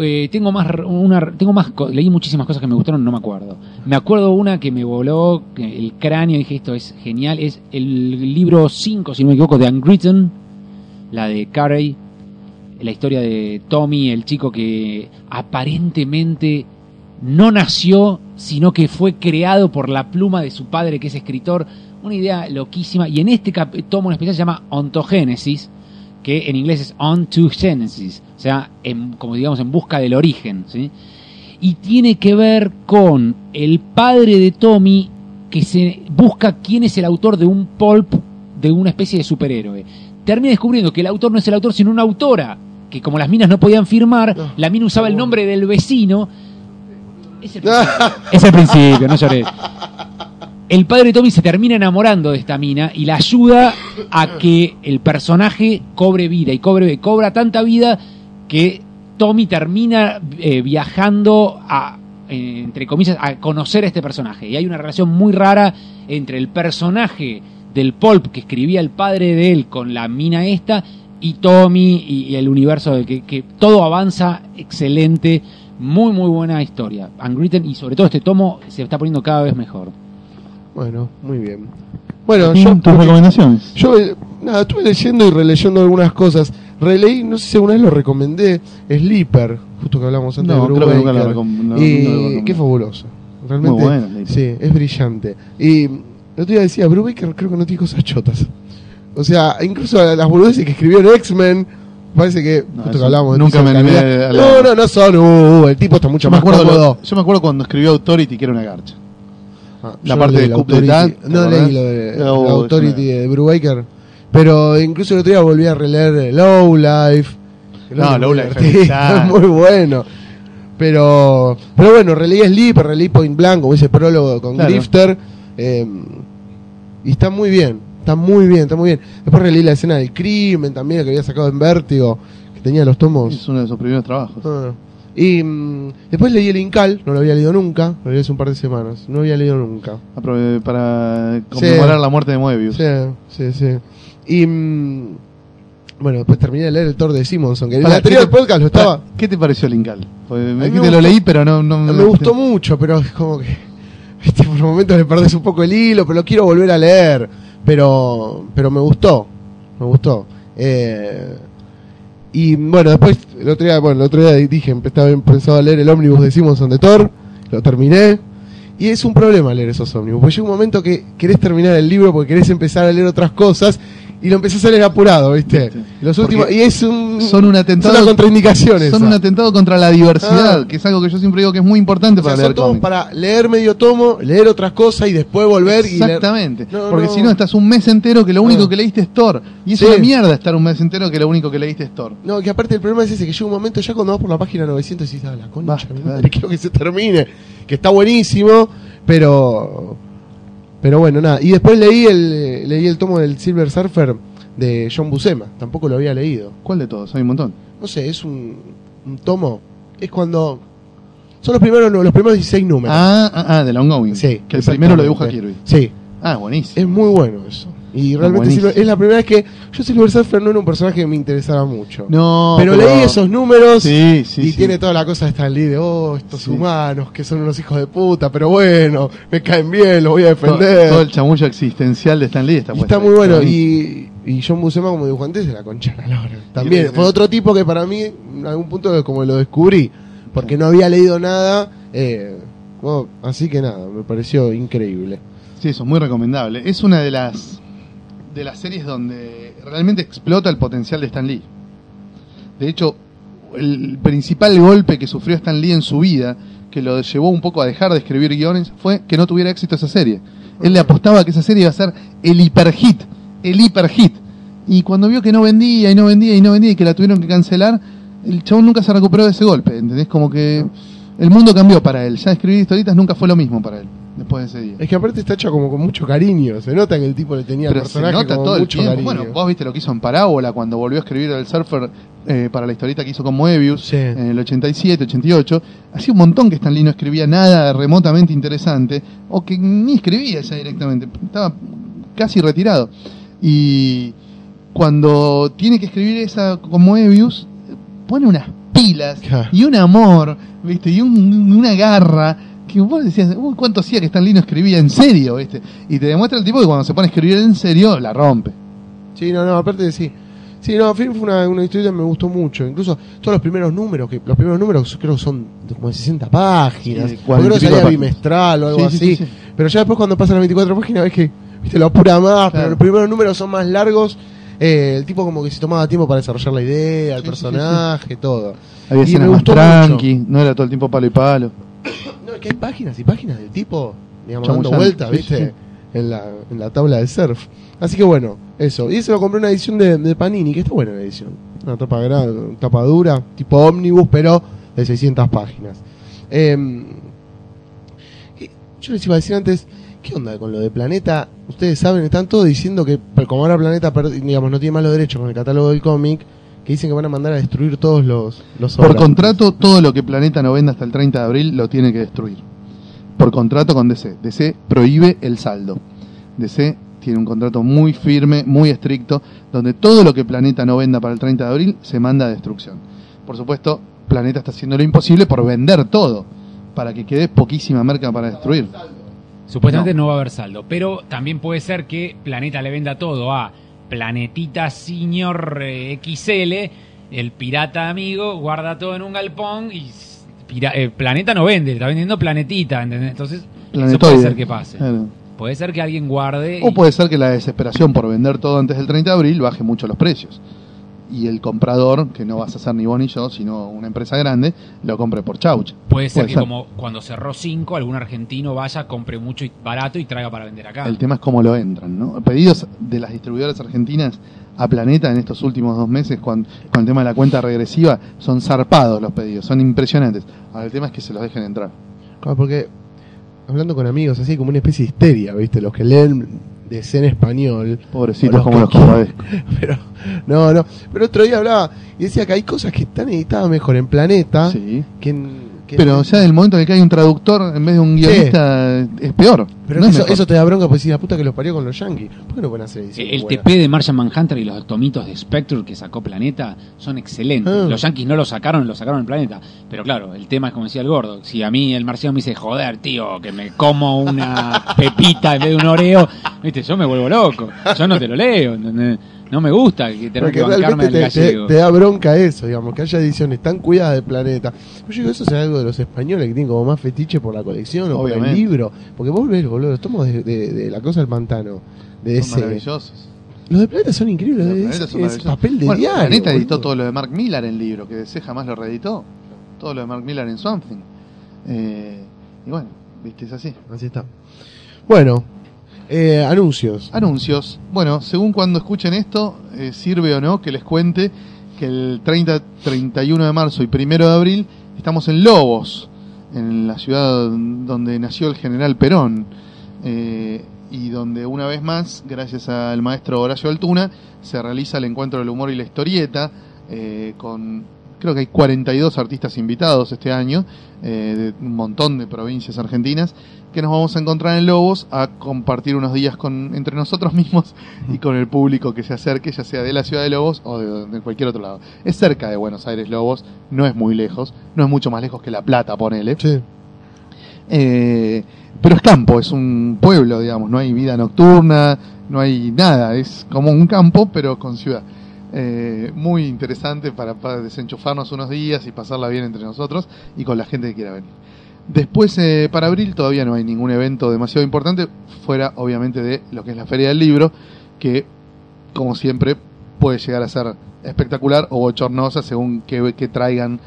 Eh, tengo más una tengo más leí muchísimas cosas que me gustaron no me acuerdo me acuerdo una que me voló el cráneo dije esto es genial es el libro 5 si no me equivoco de Unwritten la de Carey la historia de Tommy el chico que aparentemente no nació sino que fue creado por la pluma de su padre que es escritor una idea loquísima y en este tomo en especial se llama Ontogénesis que en inglés es on to Genesis, o sea, en- como digamos en busca del origen, ¿sí? Y tiene que ver con el padre de Tommy que se busca quién es el autor de un pulp de una especie de superhéroe. Termina descubriendo que el autor no es el autor, sino una autora, que como las minas no podían firmar, No. la mina usaba el nombre del vecino. Es el principio, no llores. El padre de Tommy se termina enamorando de esta mina y la ayuda a que el personaje cobre vida y cobra tanta vida que Tommy termina eh, viajando a eh, entre comillas a conocer a este personaje y hay una relación muy rara entre el personaje del pulp que escribía el padre de él con la mina esta y Tommy y, el universo de que todo avanza excelente muy muy buena historia Unwritten y sobre todo este tomo se está poniendo cada vez mejor Bueno, muy bien. Bueno, ¿Y yo, tus recomendaciones? yo eh, nada, estuve leyendo y releyendo algunas cosas. Releí, no sé si alguna vez lo recomendé, Sleeper, justo que hablamos antes No, de creo que nunca Brubaker. lo recom- no, y qué fabuloso. Realmente, Muy bueno, sí, es brillante. Y el otro día decía, Brubaker creo que no tiene cosas chotas. O sea, incluso las boludeces que escribió en X-Men, parece que, No, justo que hablamos nunca me animé a No, leer. no, no son, uh, el tipo está mucho Yo me, más acuerdo yo me acuerdo cuando escribió Authority que era una garcha. Ah, La parte leí de la Coup Authority. d'Etat, ¿te No leí lo de la Authority de Brubaker. Pero incluso el otro día volví a releer Low Life. No, Low Life es muy bueno. Pero, pero bueno, releí Sleep, releí Point Blank, como ese prólogo con Claro. Grifter. eh, y está muy bien, está muy bien, está muy bien. Después releí la escena del crimen también, que había sacado en Vértigo, que tenía los tomos. Es uno de sus primeros trabajos. Ah. Y mm, después leí el Incal, no lo había leído nunca, lo leí hace un par de semanas, no había leído nunca. Aprove- Para conmemorar la muerte de Moebius. Sí, sí, sí. Y mm, bueno, después terminé de leer el Thor de Simonson, que en el anterior ¿qué te- podcast lo estaba. ¿Qué te pareció el Incal? Porque me me lo leí, pero no. no Me gustó mucho, pero es como que viste, por momentos le perdés un poco el hilo, pero lo quiero volver a leer. Pero pero me gustó, me gustó. Eh, y bueno, después el otro día, bueno, el otro día dije, estaba empezado a leer el ómnibus de Simonson de Thor, lo terminé. Y es un problema leer esos ómnibus, porque llega un momento que querés terminar el libro porque querés empezar a leer otras cosas y lo empezás a leer apurado, ¿viste? Los Porque últimos, y es un, son un atentado- es una contraindicación Son esa. un atentado contra la diversidad, Ah. que es algo que yo siempre digo que es muy importante O sea, para son leer tomos para leer medio tomo, leer otras cosas y después volver y. Exactamente. No, Porque no. si no, estás un mes entero que lo único Ah. que leíste es Thor. Y es Sí. una mierda estar un mes entero que lo único que leíste es Thor. No, que aparte el problema es ese, que llega un momento ya cuando vas por la página 900 y dices, ah, la concha, Basta, quiero que se termine. Que está buenísimo, pero... Pero bueno, nada. Y después leí el, leí el tomo del Silver Surfer de John Buscema. Tampoco lo había leído. ¿Cuál de todos? Hay un montón. No sé, es un, un tomo. Es cuando... Son los primeros, los primeros 16 números. Ah, ah, ah, del ongoing. sí. Que el primero lo dibuja. Kirby. Sí. Ah, buenísimo. Es muy bueno eso. Y realmente. Silver- es la primera vez que yo Silver Surfer no era un personaje que me interesaba mucho. No, pero, leí esos números Sí, sí, y sí. tiene toda la cosa de Stan Lee de, oh, estos humanos que son unos hijos de puta, pero bueno, me caen bien, los voy a defender. todo el chamullo existencial de Stan Lee está Y muy bueno. Y, y John Buscema como dibujante es de la concha de. También fue otro tipo que para mí, en algún punto como lo descubrí, porque no había leído nada. eh, bueno, así que nada, me pareció increíble. Sí, eso es muy recomendable. Es una de las de las series donde realmente explota el potencial de Stan Lee. De hecho, el principal golpe que sufrió Stan Lee en su vida, que lo llevó un poco a dejar de escribir guiones, fue que no tuviera éxito esa serie. Él le apostaba que esa serie iba a ser el hiper hit, el hiper hit. Y cuando vio que no vendía y no vendía y no vendía y que la tuvieron que cancelar, el chabón nunca se recuperó de ese golpe, ¿entendés? Como que el mundo cambió para él. Ya escribir historietas nunca fue lo mismo para él, después de ese día. Es que aparte está hecho como con mucho cariño. Se nota que el tipo le tenía Pero se personaje nota como todo el mucho tiempo. cariño. Bueno, vos viste lo que hizo en Parábola cuando volvió a escribir el Surfer eh, para la historieta que hizo con Moebius Sí. en el 87, 88. Hacía un montón que Stan Lee no escribía nada remotamente interesante o que ni escribía ya directamente. Estaba casi retirado. Y, cuando tiene que escribir esa como Evius, pone unas pilas Claro. y un amor, ¿viste? Y un- una garra que vos decías, uy, cuánto hacía que Stan Lee no escribía en serio, ¿viste? Y te demuestra el tipo que cuando se pone a escribir en serio, la rompe. Sí, no, no, aparte de sí. Sí, no, Film fue una, una historia que me gustó mucho. Incluso todos los primeros números, que los primeros números creo que son de como de 60 páginas. Sí, Porque 40 creo que salía bimestral o algo Sí, sí, así. sí, sí. Pero ya después cuando pasan las 24 páginas ves que viste, lo apura más, pero los primeros números son más largos. Eh, el tipo como que se tomaba tiempo para desarrollar la idea, el Sí, sí, sí, personaje, todo. Había Y escenas me más gustó tranqui, no era todo el tiempo palo y palo. No, es que hay páginas y páginas del tipo, digamos, dando vueltas, ¿viste? sí. En, la, en la tabla de surf. Así que bueno, eso. Y se lo compré una edición de, de Panini, que está buena la edición. Una tapa grande, tapa dura, tipo ómnibus, pero de 600 páginas. Y yo les iba a decir antes, ¿qué onda con lo de Planeta? Ustedes saben, están todos diciendo que, como ahora Planeta, digamos, no tiene más los derechos con el catálogo del cómic, que dicen que van a mandar a destruir todos los, los Por contrato, todo lo que Planeta no venda hasta el 30 de abril lo tiene que destruir. Por contrato con DC. DC prohíbe el saldo. DC tiene un contrato muy firme, muy estricto, donde todo lo que Planeta no venda para el 30 de abril se manda a destrucción. Por supuesto, Planeta está haciendo lo imposible por vender todo, para que quede poquísima merca para destruir. Supuestamente no. va a haber saldo, pero también puede ser que Planeta le venda todo a Planetita Senior eh, XL, el pirata amigo, guarda todo en un galpón y pira- eh, Planeta no vende, está vendiendo Planetita, ¿entendés? Entonces, eso puede ser que pase. Claro. Puede ser que alguien guarde. O y- puede ser que la desesperación por vender todo antes del 30 de abril baje mucho los precios. Y el comprador, que no vas a ser ni vos ni yo, sino una empresa grande, lo compre por chaucha. Puede ser puede que ser. como cuando cerró 5, algún argentino vaya, compre mucho y barato y traiga para vender acá. El tema es cómo lo entran, ¿no? Pedidos de las distribuidoras argentinas a Planeta en estos últimos dos meses con, con el tema de la cuenta regresiva son zarpados los pedidos, son impresionantes. Ahora el tema es que se los dejen entrar. Claro, porque hablando con amigos, así como una especie de histeria, ¿viste? Los que leen de en español. Pobrecitos, como los compadezco. Pero, no, no. Pero otro día hablaba y decía que hay cosas que están editadas mejor en Planeta Sí. que en. Pero en- ya del momento en el que hay un traductor en vez de un guionista es peor. Pero no es eso, te da bronca, pues si la puta que los parió con los yankees. ¿Por qué no pueden hacer ediciones El buenas? TP de Martian Manhunter y los tomitos de Spectre que sacó Planeta son excelentes. Ah. Los Yankees no lo sacaron, lo sacaron en Planeta. Pero claro, el tema es como decía el gordo. Si a mí el marciano me dice, joder, tío, que me como una pepita en vez de un oreo, viste, yo me vuelvo loco. Yo no te lo leo, ¿entendés? No me gusta que tener Porque que bancarme del te, te- te da bronca eso, digamos, que haya ediciones tan cuidadas de planeta. Yo digo, eso será algo de los españoles que tienen como más fetiche por la colección o por el libro. Porque vos ves, boludo, los tomos de, de- de La Cosa del Pantano, de Son ese. maravillosos. Los de planeta son increíbles, Los es, son papel de Bueno, diario. Planeta editó boludo. todo lo de Mark Millar en libro, que DC jamás lo reeditó. Todo lo de Mark Millar en Something. Eh, y bueno, viste, es así. Así está. Bueno, eh, anuncios. Anuncios. Bueno, según cuando escuchen esto, eh, sirve o no que les cuente que el 30, 31 de marzo y 1 de abril estamos en Lobos, en la ciudad donde nació el general Perón. eh, y donde una vez más, gracias al maestro Horacio Altuna, se realiza el encuentro del humor y la historieta, eh, con creo que hay 42 artistas invitados este año, eh, de un montón de provincias argentinas, que nos vamos a encontrar en Lobos a compartir unos días con, entre nosotros mismos y con el público que se acerque, ya sea de la ciudad de Lobos o de, de cualquier otro lado. Es cerca de Buenos Aires Lobos, no es muy lejos, no es mucho más lejos que La Plata, ponele. Sí. Eh, pero es campo, es un pueblo, digamos, no hay vida nocturna, no hay nada, es como un campo, pero con ciudad. Eh, muy interesante para, desenchufarnos unos días y pasarla bien entre nosotros y con la gente que quiera venir. Después, eh, para abril, todavía no hay ningún evento demasiado importante, fuera obviamente de lo que es la Feria del Libro, que, como siempre, puede llegar a ser espectacular o bochornosa según que, que traigan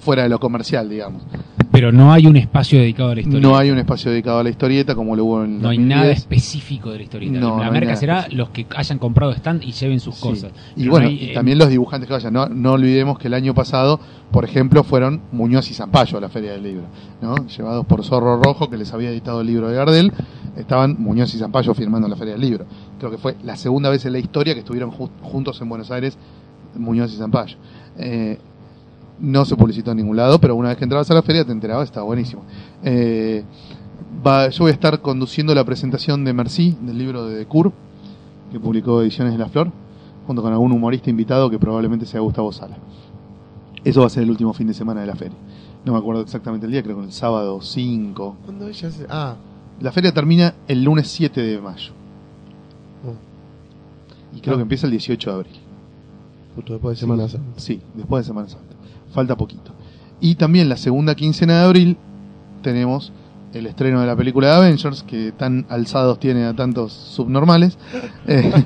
fuera de lo comercial, digamos. Pero no hay un espacio dedicado a la historia. No hay un espacio dedicado a la historieta como lo hubo en No hay 2010. nada específico de la historieta. No, no la nada será específico. los que hayan comprado stand y lleven sus Sí. cosas. Y Pero bueno, no hay, y eh, también los dibujantes que vayan. No, no olvidemos que el año pasado, por ejemplo, fueron Muñoz y Zampayo a la Feria del Libro, ¿no? llevados por Zorro Rojo, que les había editado el libro de Gardel. Estaban Muñoz y Zampayo firmando la Feria del Libro. Creo que fue la segunda vez en la historia que estuvieron ju- juntos en Buenos Aires Muñoz y Zampayo. Eh, no se publicitó en ningún lado, pero una vez que entrabas a la feria te enterabas, estaba buenísimo. Eh, va- yo voy a estar conduciendo la presentación de Merci, del libro de Decur, que publicó Ediciones de la Flor. junto con algún humorista invitado que probablemente sea Gustavo Sala. Eso va a ser el último fin de semana de la feria. No me acuerdo exactamente el día, creo que el sábado 5. ¿Cuándo ella se.? Ah, La feria termina el lunes 7 de mayo. Y creo Ah. que empieza el 18 de abril. justo después de Semana Santa. Sí, después de Semana Santa. Falta poquito. Y también la segunda quincena de abril tenemos el estreno de la película de Avengers, que tan alzados tiene a tantos subnormales, eh,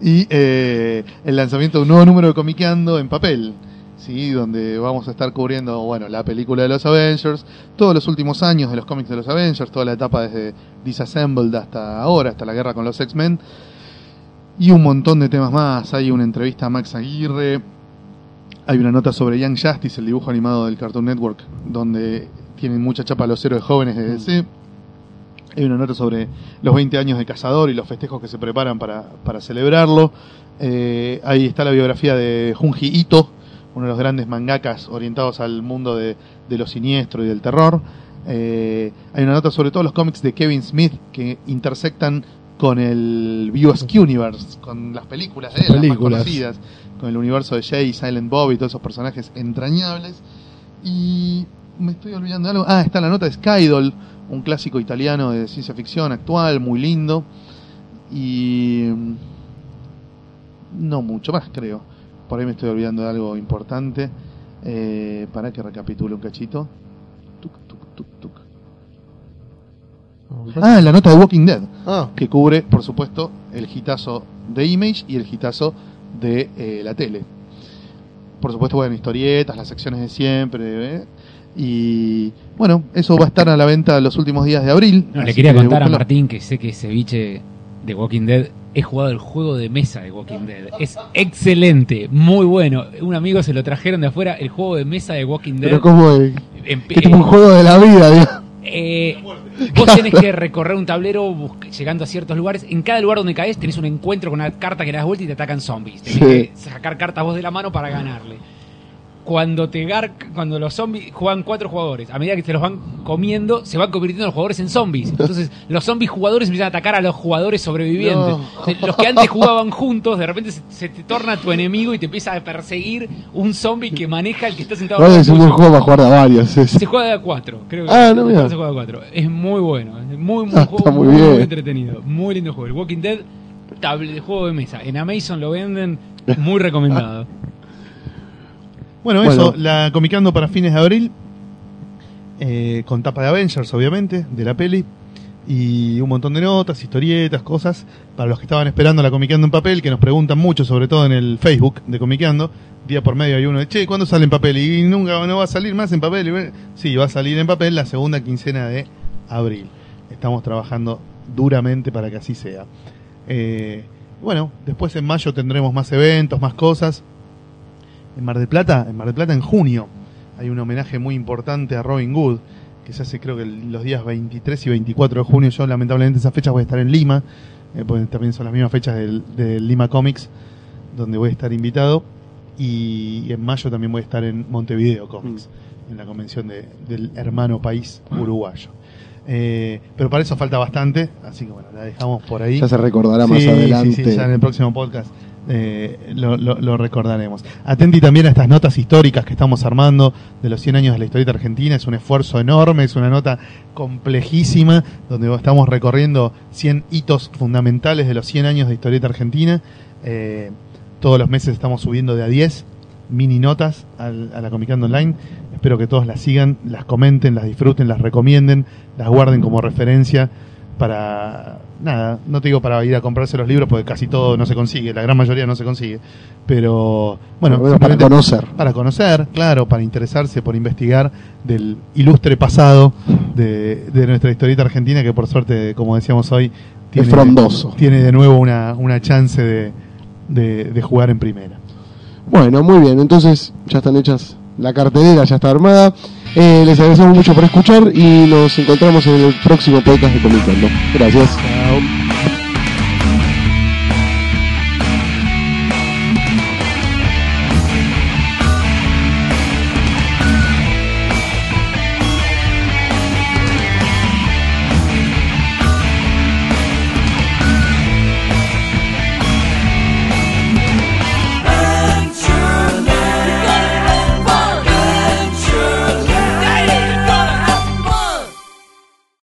y eh, el lanzamiento de un nuevo número de Comiqueando en papel, ¿sí? donde vamos a estar cubriendo bueno, la película de los Avengers, todos los últimos años de los cómics de los Avengers, toda la etapa desde Disassembled hasta ahora, hasta la guerra con los X-Men, y un montón de temas más. Hay una entrevista a Max Aguirre, hay una nota sobre Young Justice, el dibujo animado del Cartoon Network, donde tienen mucha chapa los héroes jóvenes de DC. Hay una nota sobre los 20 años de Cazador y los festejos que se preparan para, para celebrarlo. Eh, ahí está la biografía de Junji Ito, uno de los grandes mangakas orientados al mundo de, de lo siniestro y del terror. Eh, hay una nota sobre todos los cómics de Kevin Smith que intersectan con el Views Universe, con las películas de él, las más Películas. conocidas, con el universo de Jay, Silent Bob y todos esos personajes entrañables. Y me estoy olvidando de algo. Ah, está la nota de Skydoll, un clásico italiano de ciencia ficción actual, muy lindo. Y. mm, No mucho más, creo. Por ahí me estoy olvidando de algo importante. Eh, para que recapitule un cachito. Tuc, tuc, tuc, tuc. Ah, la nota de Walking Dead Ah, que cubre, por supuesto, el hitazo de Image y el hitazo de eh, la tele. Por supuesto, bueno, historietas, las secciones de siempre. ¿eh? Y bueno, eso va a estar a la venta los últimos días de abril. No, le quería que contar a. Martín que sé que ceviche de Walking Dead he jugado el juego de mesa de Walking Dead. Es excelente, muy bueno. Un amigo se lo trajeron de afuera, el juego de mesa de Walking Dead. pero que es tipo un juego de la vida, eh, vos tenés que recorrer un tablero llegando a ciertos lugares. En cada lugar donde caes tenés un encuentro con una carta que le das vuelta y te atacan zombies. Tenés Sí. que sacar cartas vos de la mano para ganarle. Cuando te gar cuando los zombies juegan cuatro jugadores, a medida que se los van comiendo, se van convirtiendo los jugadores en zombies. Entonces, los zombies jugadores empiezan a atacar a los jugadores sobrevivientes. No. Entonces, Los que antes jugaban juntos, de repente se, se te torna tu enemigo y te empieza a perseguir un zombie que maneja el que está sentado abajo es un buen juego para jugar a varios. Se juega de a cuatro, creo que Ah, no, mira. se juega de a cuatro. Es muy bueno, es muy, muy Ah, juego, está muy muy, bien. muy entretenido, muy lindo juego. El Walking Dead, tablet de juego de mesa. En Amazon lo venden, muy recomendado. Bueno, Bueno. eso, la Comicando para fines de abril, eh, con tapa de Avengers, obviamente, de la peli, y un montón de notas, historietas, cosas, para los que estaban esperando la Comicando en papel, que nos preguntan mucho, sobre todo en el Facebook de Comicando, día por medio hay uno de, che, ¿cuándo sale en papel? Y nunca no va a salir más en papel. Sí, va a salir en papel la segunda quincena de abril. Estamos trabajando duramente para que así sea. Eh, bueno, después en mayo tendremos más eventos, más cosas. En Mar del Plata, en Mar del Plata en junio, hay un homenaje muy importante a Robin Hood, que se hace creo que los días 23 y 24 de junio. Yo lamentablemente esas fechas voy a estar en Lima, eh, porque también son las mismas fechas del, del Lima Comics, donde voy a estar invitado. Y en mayo también voy a estar en Montevideo Comics, en la convención de- del hermano país uruguayo. Eh, pero para eso falta bastante, así que bueno, la dejamos por ahí. Ya se recordará más adelante. Sí, sí, ya en el próximo podcast eh, lo, recordaremos. Atenti también a estas notas históricas que estamos armando de los 100 años de la historieta argentina. Es un esfuerzo enorme, es una nota complejísima donde estamos recorriendo 100 hitos fundamentales de los 100 años de historieta argentina. Eh, todos los meses estamos subiendo de a 10 mini notas al- a la Comicando Online. Espero que todos las sigan, las comenten, las disfruten, las recomienden, las guarden como referencia para nada, no te digo para ir a comprarse los libros porque casi todo no se consigue, la gran mayoría no se consigue, pero bueno, para conocer. para conocer, claro, para interesarse, por investigar del ilustre pasado de, de nuestra historieta argentina que por suerte, como decíamos hoy, tiene, frondoso. tiene de nuevo una, una chance de, de, de jugar en primera. Bueno, muy bien, entonces ya están hechas, la cartelera ya está armada. Eh, les agradecemos mucho por escuchar y nos encontramos en el próximo podcast de Comitando. Gracias. Chao.